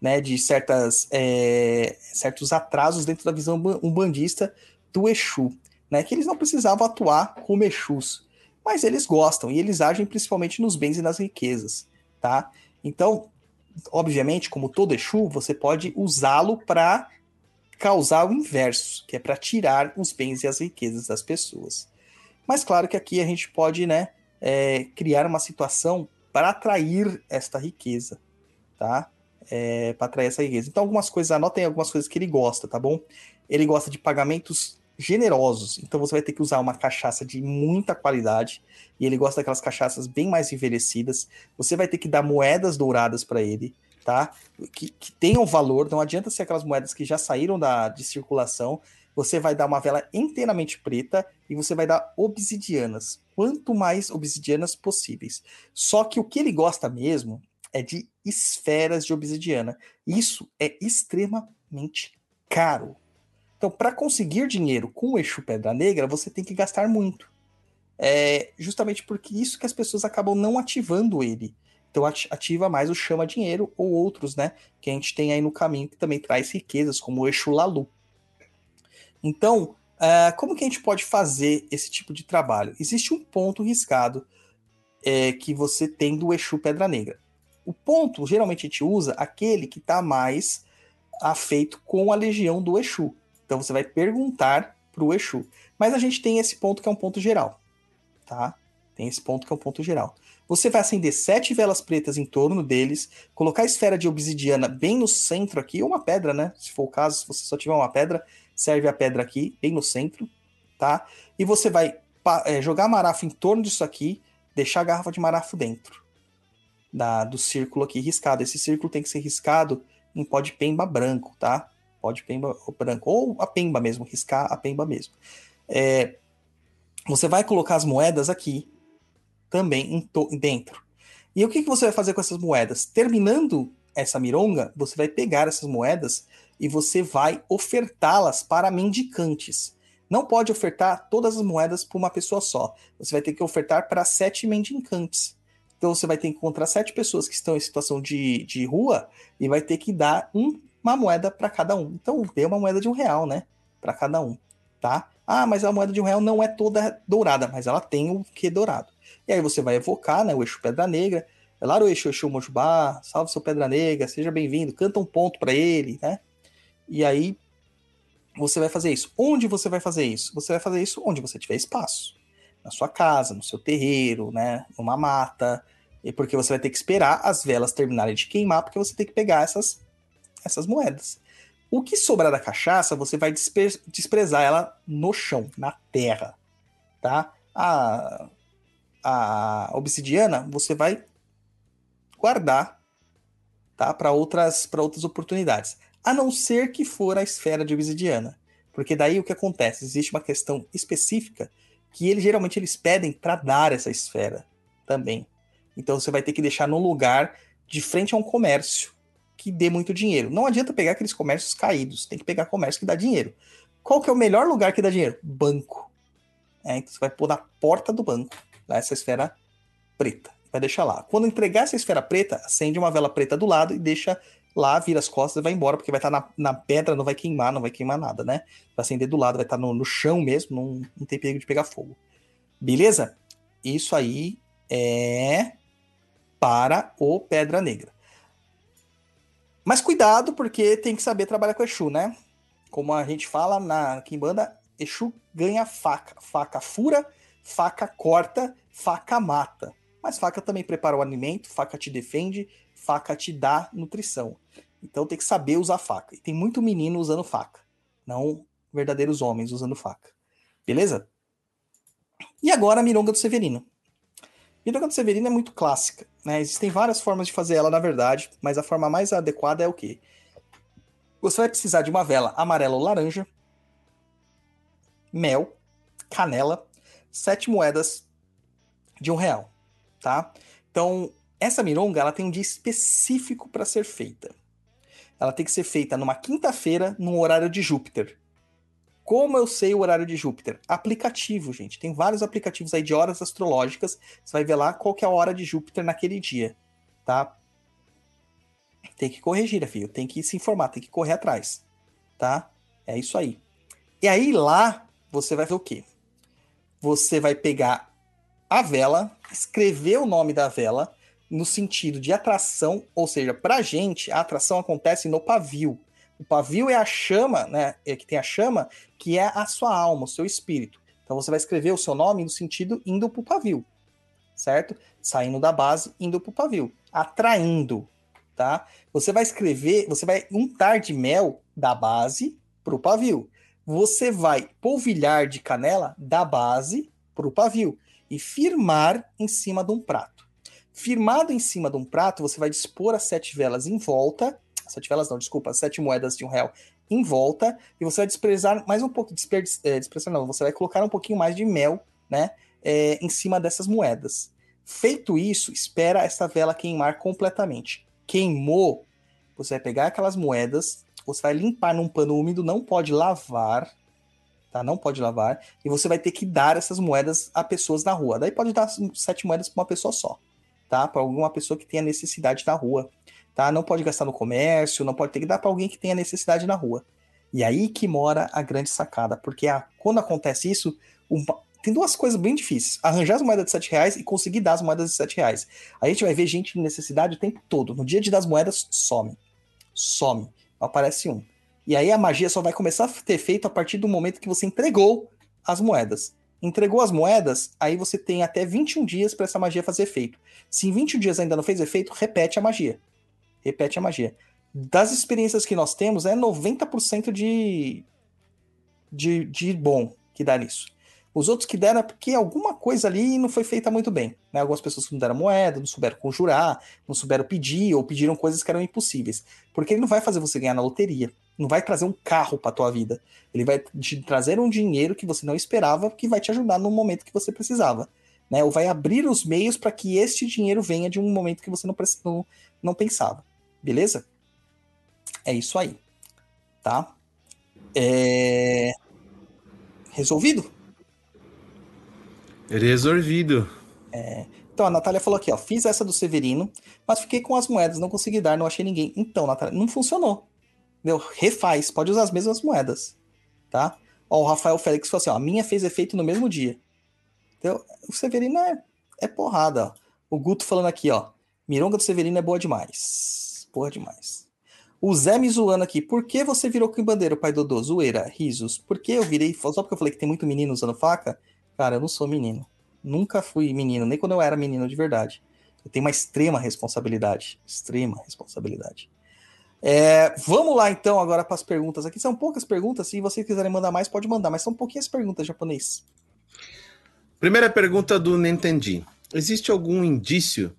né? De certas é, certos atrasos dentro da visão ba- umbandista do Exu, né? Que eles não precisavam atuar como Exus, mas eles gostam e eles agem principalmente nos bens e nas riquezas, tá? Então, obviamente, como todo Exu, você pode usá-lo para causar o inverso, que é para tirar os bens e as riquezas das pessoas. Mas claro que aqui a gente pode, né, é, criar uma situação para atrair esta riqueza, tá? É, para atrair essa riqueza. Então, algumas coisas, anotem algumas coisas que ele gosta, tá bom? Ele gosta de pagamentos generosos, então você vai ter que usar uma cachaça de muita qualidade, e ele gosta daquelas cachaças bem mais envelhecidas. Você vai ter que dar moedas douradas para ele, tá? Que, que tenham valor, não adianta ser aquelas moedas que já saíram da, de circulação. Você vai dar uma vela inteiramente preta e você vai dar obsidianas. Quanto mais obsidianas possíveis. Só que o que ele gosta mesmo é de esferas de obsidiana. Isso é extremamente caro. Então, para conseguir dinheiro com o Exu Pedra Negra, você tem que gastar muito. É justamente porque isso que as pessoas acabam não ativando ele. Então ati- ativa mais o chama dinheiro ou outros, né? Que a gente tem aí no caminho que também traz riquezas, como o Exu Lalu. Então, ah, como que a gente pode fazer esse tipo de trabalho? Existe um ponto riscado é, que você tem do Exu Pedra Negra. O ponto, geralmente a gente usa aquele que está mais afeito com a legião do Exu. Então você vai perguntar para o Exu. Mas a gente tem esse ponto que é um ponto geral, tá? Tem esse ponto que é um ponto geral. Você vai acender sete velas pretas em torno deles, colocar a esfera de obsidiana bem no centro aqui, ou uma pedra, né? Se for o caso, se você só tiver uma pedra, serve a pedra aqui, bem no centro, tá? E você vai é, jogar marafo em torno disso aqui, deixar a garrafa de marafo dentro. da, do círculo aqui riscado. Esse círculo tem que ser riscado em pó de pemba branco, tá? Pó de pemba branco. Ou a pemba mesmo, riscar a pemba mesmo. É, você vai colocar as moedas aqui também dentro. E o que, que você vai fazer com essas moedas? Terminando essa mironga, você vai pegar essas moedas e você vai ofertá-las para mendicantes. Não pode ofertar todas as moedas para uma pessoa só. Você vai ter que ofertar para sete mendicantes. Então você vai ter que encontrar sete pessoas que estão em situação de, de rua e vai ter que dar um, uma moeda para cada um. Então dê uma moeda de um real, né? Para cada um, tá? Ah, mas a moeda de um real não é toda dourada, mas ela tem o que dourado. E aí você vai evocar, né? O eixo Pedra Negra. É lá o eixo, eixo Mojubá, salve seu Pedra Negra, seja bem-vindo, canta um ponto para ele, né? E aí você vai fazer isso. Onde você vai fazer isso? Você vai fazer isso onde você tiver espaço. Na sua casa, no seu terreiro, né? Numa mata. E porque você vai ter que esperar as velas terminarem de queimar, porque você tem que pegar essas, essas moedas. O que sobrar da cachaça, você vai despre desprezar ela no chão, na terra. Tá? A, a obsidiana, você vai guardar tá? para outras, outras oportunidades a não ser que for a esfera de obsidiana. Porque daí o que acontece? Existe uma questão específica que eles geralmente eles pedem para dar essa esfera também. Então você vai ter que deixar num lugar de frente a um comércio que dê muito dinheiro. Não adianta pegar aqueles comércios caídos, tem que pegar comércio que dá dinheiro. Qual que é o melhor lugar que dá dinheiro? Banco. É, então você vai pôr na porta do banco lá essa esfera preta. Vai deixar lá. Quando entregar essa esfera preta, acende uma vela preta do lado e deixa lá, vira as costas e vai embora, porque vai estar tá na, na pedra, não vai queimar, não vai queimar nada, né? Vai acender do lado, vai estar tá no, no chão mesmo, não, não tem perigo de pegar fogo. Beleza? Isso aí é para o Pedra Negra. Mas cuidado, porque tem que saber trabalhar com Exu, né? Como a gente fala na Kimbanda, Exu ganha faca. Faca fura, faca corta, faca mata. Mas faca também prepara o alimento, faca te defende, faca te dá nutrição. Então tem que saber usar faca. E tem muito menino usando faca, não verdadeiros homens usando faca. Beleza? E agora a mironga do Severino. Mironga do Severino é muito clássica, né? Existem várias formas de fazer ela, na verdade, mas a forma mais adequada é o quê? Você vai precisar de uma vela amarela ou laranja, mel, canela, sete moedas de um real, tá? Então, essa mironga ela tem um dia específico para ser feita. Ela tem que ser feita numa quinta-feira, num horário de Júpiter. Como eu sei o horário de Júpiter? Aplicativo, gente. Tem vários aplicativos aí de horas astrológicas. Você vai ver lá qual que é a hora de Júpiter naquele dia, tá? Tem que corrigir, filho. Tem que se informar, tem que correr atrás, tá? É isso aí. E aí lá você vai ver o quê? Você vai pegar a vela, escrever o nome da vela no sentido de atração, ou seja, para a gente, a atração acontece no pavio. O pavio é a chama, né? É que tem a chama, que é a sua alma, o seu espírito. Então você vai escrever o seu nome no sentido indo para o pavio, certo? Saindo da base, indo para o pavio, atraindo, tá? Você vai escrever, você vai untar de mel da base para o pavio. Você vai polvilhar de canela da base para o pavio e firmar em cima de um prato. Firmado em cima de um prato, você vai dispor as sete velas em volta. Sete velas não, desculpa, as sete moedas de um real em volta. E você vai desprezar mais um pouco, é, desprezar não, você vai colocar um pouquinho mais de mel, né? É, em cima dessas moedas. Feito isso, espera essa vela queimar completamente. Queimou, você vai pegar aquelas moedas, você vai limpar num pano úmido, não pode lavar, tá? Não pode lavar, e você vai ter que dar essas moedas a pessoas na rua. Daí pode dar sete moedas para uma pessoa só tá? Para alguma pessoa que tenha necessidade na rua, tá? Não pode gastar no comércio, não pode ter que dar para alguém que tenha necessidade na rua. E aí que mora a grande sacada, porque a, quando acontece isso, tem duas coisas bem difíceis: arranjar as moedas de 7 reais e conseguir dar as moedas de 7 reais. A gente vai ver gente em necessidade o tempo todo. No dia de das moedas, some. Some. Aparece um. E aí a magia só vai começar a ter efeito a partir do momento que você entregou as moedas. Entregou as moedas, aí você tem até 21 dias para essa magia fazer efeito. Se em 21 dias ainda não fez efeito, repete a magia. Repete a magia. Das experiências que nós temos, é 90% de, de, de bom que dá nisso. Os outros que deram é porque alguma coisa ali não foi feita muito bem. Né? Algumas pessoas não deram moeda, não souberam conjurar, não souberam pedir, ou pediram coisas que eram impossíveis. Porque ele não vai fazer você ganhar na loteria. Não vai trazer um carro para tua vida. Ele vai te trazer um dinheiro que você não esperava, que vai te ajudar no momento que você precisava. Né? Ou vai abrir os meios para que este dinheiro venha de um momento que você não, não, não pensava. Beleza? É isso aí. Tá? É... Resolvido?
Resolvido.
É... Então, a Natália falou aqui, ó. Fiz essa do Severino, mas fiquei com as moedas, não consegui dar, não achei ninguém. Então, Natália, não funcionou. Entendeu? Refaz, pode usar as mesmas moedas. Tá? Ó, o Rafael Félix falou assim, ó. A minha fez efeito no mesmo dia. Entendeu? O Severino é, é porrada, ó. O Guto falando aqui, ó. Mironga do Severino é boa demais. Boa demais. O Zé me zoando aqui. Por que você virou quimbandeiro, pai Dodô? Zoeira, risos. Por que eu virei. Só porque eu falei que tem muito menino usando faca? Cara, eu não sou menino. Nunca fui menino, nem quando eu era menino de verdade. Eu tenho uma extrema responsabilidade. Extrema responsabilidade. É, vamos lá então agora para as perguntas aqui. São poucas perguntas. Se vocês quiserem mandar mais, pode mandar, mas são pouquinhas perguntas japonês.
Primeira pergunta do Nintendo. Existe algum indício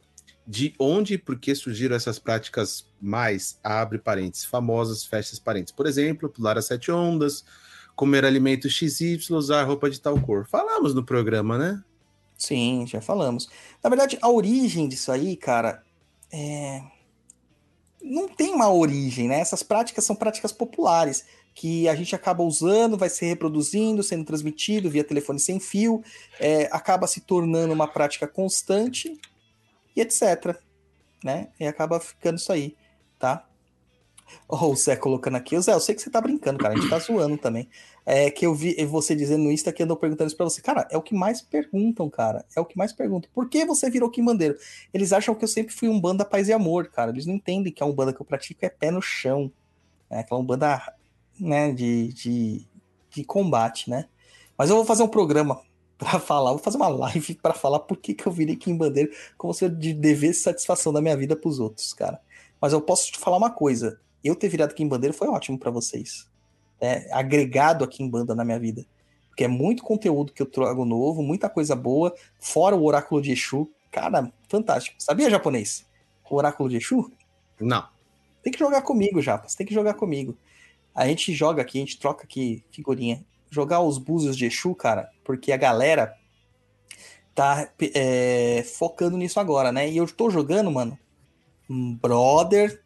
de onde e por que surgiram essas práticas mais, abre parênteses, famosas, fecha parênteses? Por exemplo, pular as sete ondas, comer alimentos XY, usar roupa de tal cor. Falamos no programa, né?
Sim, já falamos. Na verdade, a origem disso aí, cara, é... não tem uma origem, né? Essas práticas são práticas populares que a gente acaba usando, vai se reproduzindo, sendo transmitido via telefone sem fio, é, acaba se tornando uma prática constante e etc. Né? E acaba ficando isso aí, tá? Oh, o Zé colocando aqui. O Zé, eu sei que você tá brincando, cara. A gente tá zoando também. É que eu vi você dizendo no Insta que andou perguntando isso pra você. Cara, é o que mais perguntam, cara. É o que mais perguntam. Por que você virou Kimbandeiro? Eles acham que eu sempre fui um banda paz e amor, cara. Eles não entendem que a Umbanda que eu pratico é pé no chão. É aquela Umbanda, né, de, de, de combate, né? Mas eu vou fazer um programa para falar, vou fazer uma live para falar por que, que eu virei Kimbandeiro, como se eu devesse satisfação da minha vida pros outros, cara. Mas eu posso te falar uma coisa eu ter virado aqui em bandeira foi ótimo para vocês. É, agregado aqui em banda na minha vida. Porque é muito conteúdo que eu trago novo, muita coisa boa, fora o oráculo de Exu. Cara, fantástico. Sabia japonês? O oráculo de Exu?
Não.
Tem que jogar comigo, Japas. Tem que jogar comigo. A gente joga aqui, a gente troca aqui figurinha. Jogar os búzios de Exu, cara, porque a galera tá é, focando nisso agora, né? E eu tô jogando, mano. Brother,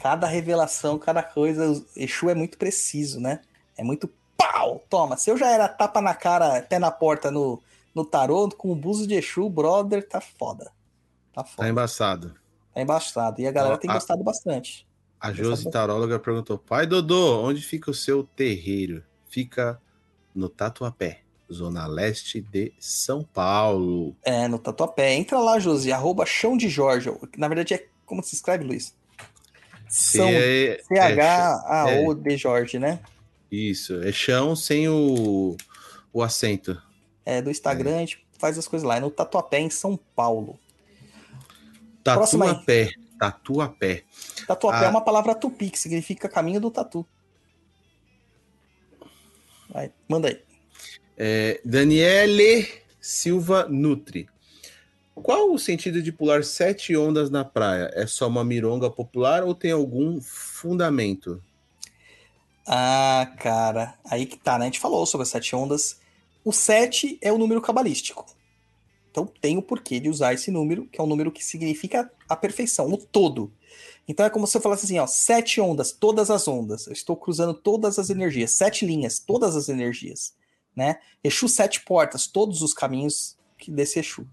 cada revelação, cada coisa, Exu é muito preciso, né? É muito pau! Toma, se eu já era tapa na cara, pé na porta no, no tarô, com o buzo de Exu, brother, tá foda.
Tá foda. Tá embaçado.
Tá embaçado. E a galera tem gostado bastante.
A Josi Taróloga perguntou: Pai Dodô, onde fica o seu terreiro? Fica no Tatuapé, zona leste de São Paulo.
É, no Tatuapé. Entra lá, Josi, arroba chão de Jorge. Na verdade, é como se escreve, Luiz? São C-H-A-O de Jorge, né?
Isso, é chão sem o, o acento.
É, do Instagram é. a gente faz as coisas lá. É no Tatuapé, em São Paulo.
Tatuapé. Tatuapé.
Tatuapé é ah. é uma palavra tupi, que significa caminho do tatu. Vai, manda aí.
É, Daniele Silva Nutri. Qual o sentido de pular sete ondas na praia? É só uma mironga popular ou tem algum fundamento?
Ah, cara, aí que tá, né? A gente falou sobre as sete ondas. O sete é o número cabalístico. Então tem o porquê de usar esse número, que é um número que significa a perfeição, o todo. Então é como se eu falasse assim, ó, sete ondas, todas as ondas. Eu estou cruzando todas as energias, sete linhas, todas as energias, né? Exu sete portas, todos os caminhos que desse Exu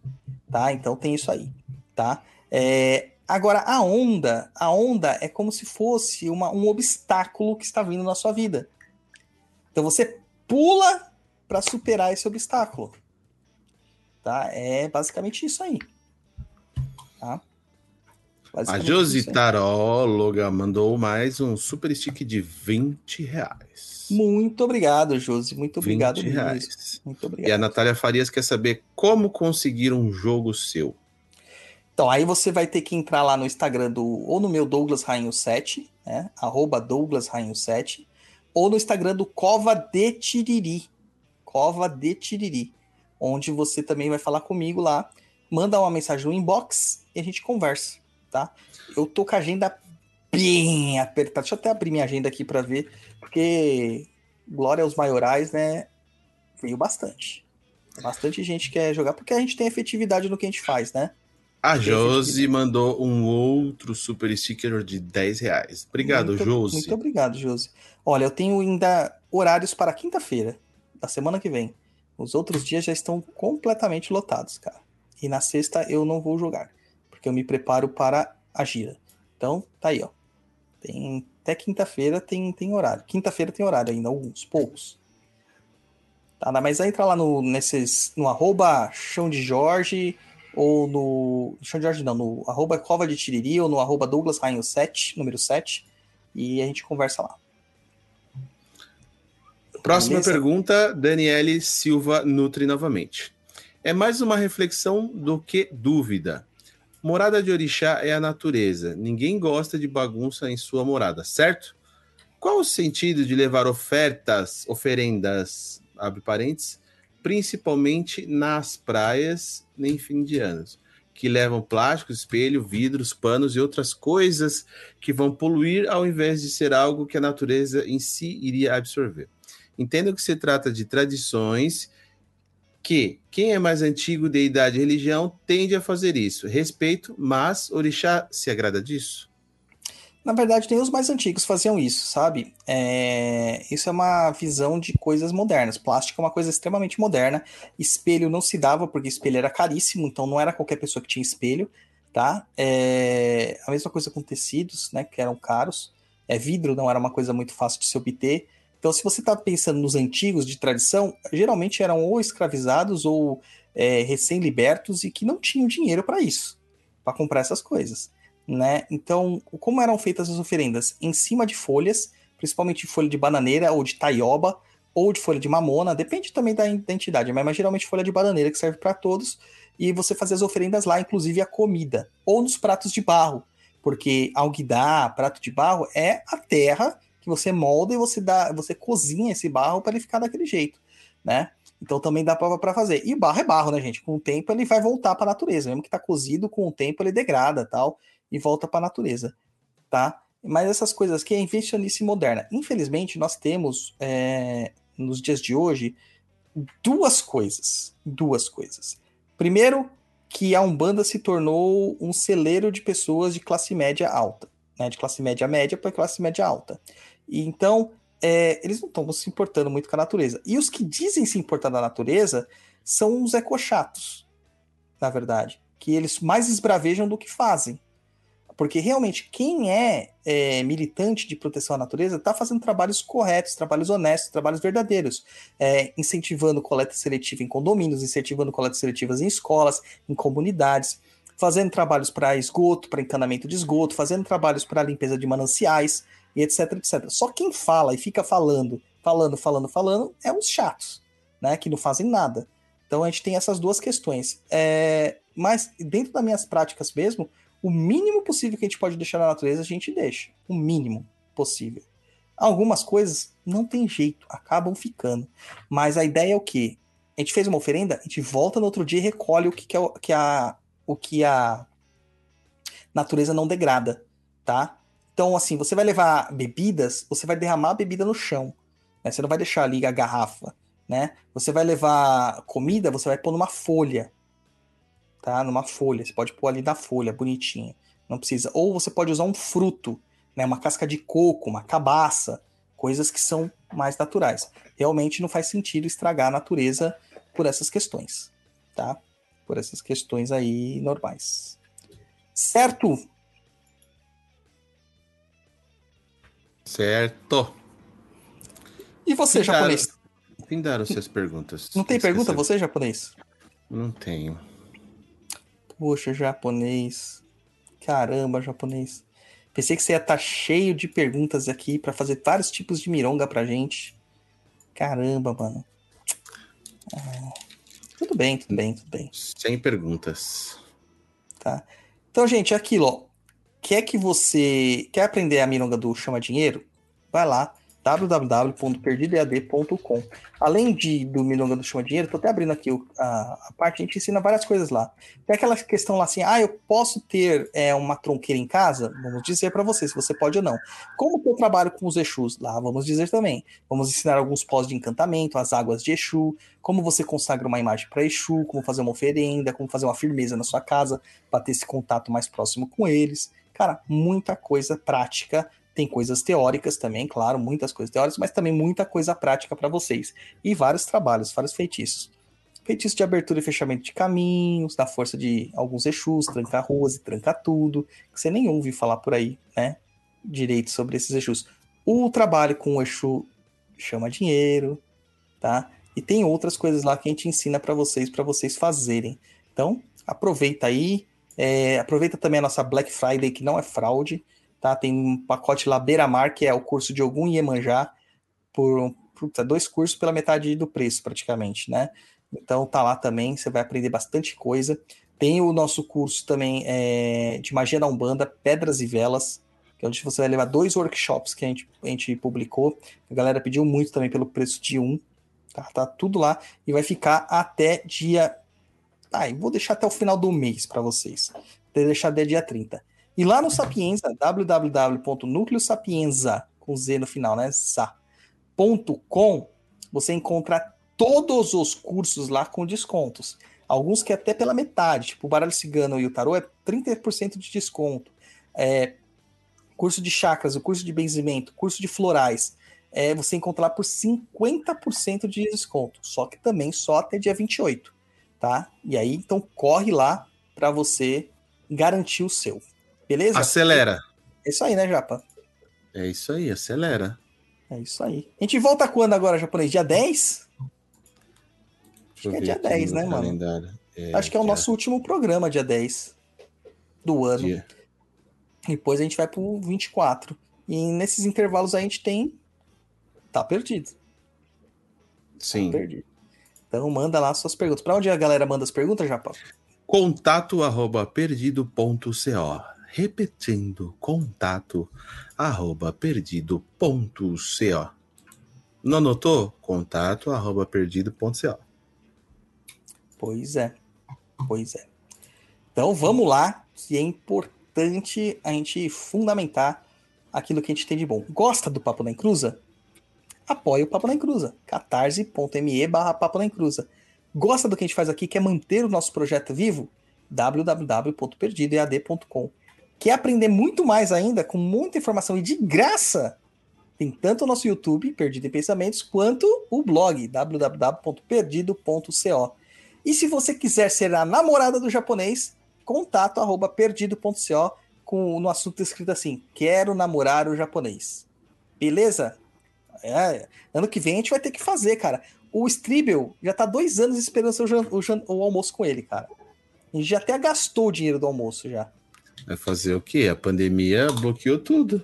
tá? Então tem isso aí, tá? É, agora, a onda, a onda é como se fosse uma, um obstáculo que está vindo na sua vida. Então você pula para superar esse obstáculo, tá? É basicamente isso aí, tá?
A Josi Taróloga mandou mais um super stick de 20 reais.
Muito obrigado, Josi. Muito obrigado
20 reais. Muito obrigado. E a Natália Farias quer saber como conseguir um jogo seu.
Então, aí você vai ter que entrar lá no Instagram do, ou no meu Douglas Rainho 7, né? Arroba Douglas Rainho 7, ou no Instagram do Cova de Tiriri, Cova de Tiriri, onde você também vai falar comigo lá, manda uma mensagem no inbox e a gente conversa, tá? Eu tô com a agenda bem apertada. Deixa eu até abrir minha agenda aqui para ver, porque Glória aos maiorais, né? Veio bastante. Bastante gente quer jogar, porque a gente tem efetividade no que a gente faz, né?
A Josi mandou um outro super sticker de 10 reais. Obrigado,
muito,
Josi.
Muito obrigado, Josi. Olha, eu tenho ainda horários para quinta-feira, da semana que vem. Os outros dias já estão completamente lotados, cara. E na sexta eu não vou jogar, eu me preparo para a gira. Então, tá aí, ó. Tem até quinta-feira tem, tem horário. Quinta-feira tem horário ainda, alguns, poucos. Tá, mas aí entra lá no, nesses, no arroba chão de Jorge, ou no. Chão de Jorge não, no arroba Cova de Tiriri, ou no arroba Douglas Rainho 7, número 7, e a gente conversa lá.
Próxima
Beleza?
pergunta, Daniele Silva Nutri novamente. É mais uma reflexão do que dúvida. Morada de orixá é a natureza. Ninguém gosta de bagunça em sua morada, certo? Qual o sentido de levar ofertas, oferendas, abre principalmente nas praias em fim de anos, que levam plástico, espelho, vidros, panos e outras coisas que vão poluir ao invés de ser algo que a natureza em si iria absorver. Entendo que se trata de tradições que quem é mais antigo de idade e religião tende a fazer isso. Respeito, mas Orixá se agrada disso?
Na verdade, nem os mais antigos faziam isso, sabe? É, Isso é uma visão de coisas modernas. Plástico é uma coisa extremamente moderna. Espelho não se dava porque espelho era caríssimo, então não era qualquer pessoa que tinha espelho, tá? É, A mesma coisa com tecidos, né? Que eram caros. É, vidro não era uma coisa muito fácil de se obter. Então, se você está pensando nos antigos de tradição, geralmente eram ou escravizados ou é, recém-libertos e que não tinham dinheiro para isso, para comprar essas coisas, né? Então, como eram feitas as oferendas? Em cima de folhas, principalmente folha de bananeira ou de taioba ou de folha de mamona, depende também da identidade, mas, mas geralmente folha de bananeira que serve para todos, e você fazia as oferendas lá, inclusive a comida, ou nos pratos de barro, porque alguidar, prato de barro, é a terra que você molda e você dá, você cozinha esse barro para ele ficar daquele jeito, né? Então também dá para fazer. E barro é barro, né, gente? Com o tempo ele vai voltar para a natureza, mesmo que tá cozido, com o tempo ele degrada, tal, e volta para a natureza, tá? Mas essas coisas aqui é invencionice moderna. Infelizmente, nós temos é, nos dias de hoje duas coisas, duas coisas. Primeiro, que a Umbanda se tornou um celeiro de pessoas de classe média alta, né? De classe média média para classe média alta. E então, é, eles não estão se importando muito com a natureza. E os que dizem se importar da natureza são os ecochatos, na verdade. Que eles mais esbravejam do que fazem. Porque realmente, quem é, é militante de proteção à natureza está fazendo trabalhos corretos, trabalhos honestos, trabalhos verdadeiros. É, incentivando coleta seletiva em condomínios, incentivando coletas seletivas em escolas, em comunidades, fazendo trabalhos para esgoto, para encanamento de esgoto, fazendo trabalhos para limpeza de mananciais e etc, etc. Só quem fala e fica falando, falando, falando, falando, é os chatos, né? Que não fazem nada. Então a gente tem essas duas questões. É, mas dentro das minhas práticas mesmo, o mínimo possível que a gente pode deixar na natureza, a gente deixa. O mínimo possível. Algumas coisas não tem jeito, acabam ficando. Mas a ideia é o quê? A gente fez uma oferenda, a gente volta no outro dia e recolhe o que, que, é, que a, o que a natureza não degrada, tá? Então, assim, você vai levar bebidas, você vai derramar a bebida no chão. né? Você não vai deixar ali a garrafa, né? Você vai levar comida, você vai pôr numa folha, tá? Numa folha. Você pode pôr ali na folha, bonitinha. Não precisa. Ou você pode usar um fruto, né? Uma casca de coco, uma cabaça, coisas que são mais naturais. Realmente não faz sentido estragar a natureza por essas questões, tá? Por essas questões aí normais. Certo?
Certo.
E você,
Pintaram-
japonês?
Findaram suas perguntas.
Não tem pergunta, você, japonês?
Não tenho.
Poxa, japonês. Caramba, japonês. Pensei que você ia estar cheio de perguntas aqui pra fazer vários tipos de mironga pra gente. Caramba, mano. Ah, tudo bem, tudo bem, tudo bem.
Sem perguntas.
Tá? Então, gente, é aquilo, ó. Quer que você. Quer aprender a mironga do Chama Dinheiro? Vai lá, www.perdidoead.com. Além de do Milonga do Chama Dinheiro, tô até abrindo aqui o- a, a parte, a gente ensina várias coisas lá. Tem aquela questão lá assim, ah, eu posso ter é, uma tronqueira em casa? Vamos dizer para você se você pode ou não. Como que eu trabalho com os Exus? Lá vamos dizer também. Vamos ensinar alguns pós de encantamento, as águas de Exu, como você consagra uma imagem para Exu, como fazer uma oferenda, como fazer uma firmeza na sua casa, para ter esse contato mais próximo com eles. Cara, muita coisa prática. Tem coisas teóricas também, claro, muitas coisas teóricas, mas também muita coisa prática para vocês. E vários trabalhos, vários feitiços. Feitiço de abertura e fechamento de caminhos, da força de alguns Exus, tranca ruas e tranca tudo, que você nem ouve falar por aí, né? Direito sobre esses Exus. O trabalho com o Exu chama dinheiro, tá? E tem outras coisas lá que a gente ensina para vocês, para vocês fazerem. Então, aproveita aí. É, aproveita também a nossa Black Friday, que não é fraude, tá? Tem um pacote lá Beira-Mar, que é o curso de Ogum e Iemanjá, por puta, dois cursos pela metade do preço, praticamente, né? Então tá lá também, você vai aprender bastante coisa. Tem o nosso curso também é, de magia da Umbanda, Pedras e Velas, que é onde você vai levar dois workshops que a gente, a gente publicou. A galera pediu muito também pelo preço de um. Tá, tá tudo lá e vai ficar até dia. Ah, eu vou deixar até o final do mês para vocês. Vou deixar até dia 30. E lá no Sapienza, www.nucleosapienza, com Z no final, né? Sa.com, você encontra todos os cursos lá com descontos. Alguns que é até pela metade, tipo o Baralho Cigano e o Tarô é 30% de desconto. É, curso de chakras, o curso de benzimento, curso de florais, é, você encontra lá por 50% de desconto. Só que também só até dia 28, tá? E aí, então corre lá para você garantir o seu. Beleza?
Acelera.
É isso aí, né, Japa?
É isso aí, acelera.
É isso aí. A gente volta quando agora, japonês? Dia 10?
Deixa eu
que é dia
aqui
10,
no
né, mano?
calendário. É,
Acho que é o
dia-
nosso último programa, dia 10 do ano.
dia.
Depois a gente vai pro 24. E nesses intervalos a gente tem. Tá perdido.
Sim.
Perdido. Então manda lá suas perguntas. Pra onde a galera manda as perguntas, Japa?
Contato arroba perdido.co. Repetindo, contato arroba perdido.co. Não anotou? Contato arroba perdido.co.
Pois é. Pois é. Então vamos lá, que é importante a gente fundamentar aquilo que a gente tem de bom. Gosta do Papo na Encruza? Apoie o Papo na Encruza. catarse.me barra Papo na Encruza. Gosta do que a gente faz aqui? Quer manter o nosso projeto vivo? www.perdidoead.com Quer aprender muito mais ainda, com muita informação e de graça? Tem tanto o nosso YouTube, Perdido em Pensamentos, quanto o blog, www.perdido.co. E se você quiser ser a namorada do japonês, contato arroba perdido.co com no assunto escrito assim: quero namorar o japonês. Beleza? É, ano que vem a gente vai ter que fazer, cara. O Stribel já tá dois anos esperando seu jan- o, o almoço com ele, cara. A gente já até gastou o dinheiro do almoço já.
Vai fazer o quê? A pandemia bloqueou tudo.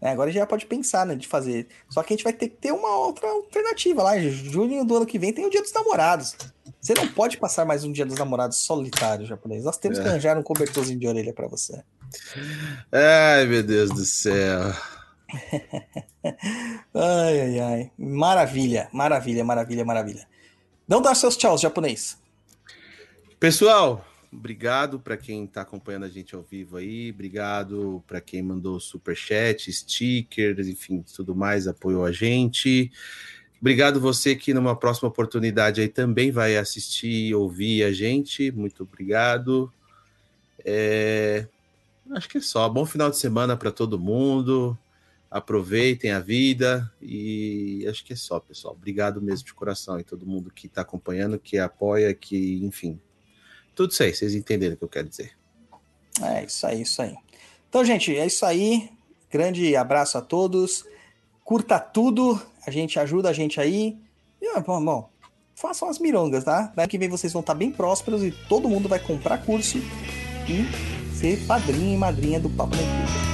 É, agora a gente já pode pensar, né, de fazer. Só que a gente vai ter que ter uma outra alternativa lá. Junho do ano que vem tem o Dia dos Namorados. Você não pode passar mais um Dia dos Namorados solitário, japonês. Nós temos que
É.
arranjar um cobertorzinho de orelha pra você.
Ai, meu Deus do céu.
Ai, ai, ai. Maravilha, maravilha, maravilha, maravilha. Não dá seus tchauz, japonês.
Pessoal, obrigado para quem está acompanhando a gente ao vivo aí. Obrigado para quem mandou superchat, stickers, enfim, tudo mais, apoiou a gente. Obrigado você que numa próxima oportunidade aí também vai assistir e ouvir a gente. Muito obrigado. É, Acho que é só. Bom final de semana para todo mundo. Aproveitem a vida e acho que é só, pessoal. Obrigado mesmo de coração e todo mundo que está acompanhando, que apoia, que, enfim, tudo isso aí, vocês entenderam o que eu quero dizer.
É isso aí, isso aí. Então, gente, é isso aí. Grande abraço a todos. Curta tudo. A gente ajuda a gente aí. E, bom, bom, façam as mirongas, tá? Daqui que vem vocês vão estar bem prósperos e todo mundo vai comprar curso e ser padrinho e madrinha do Papo Incrível.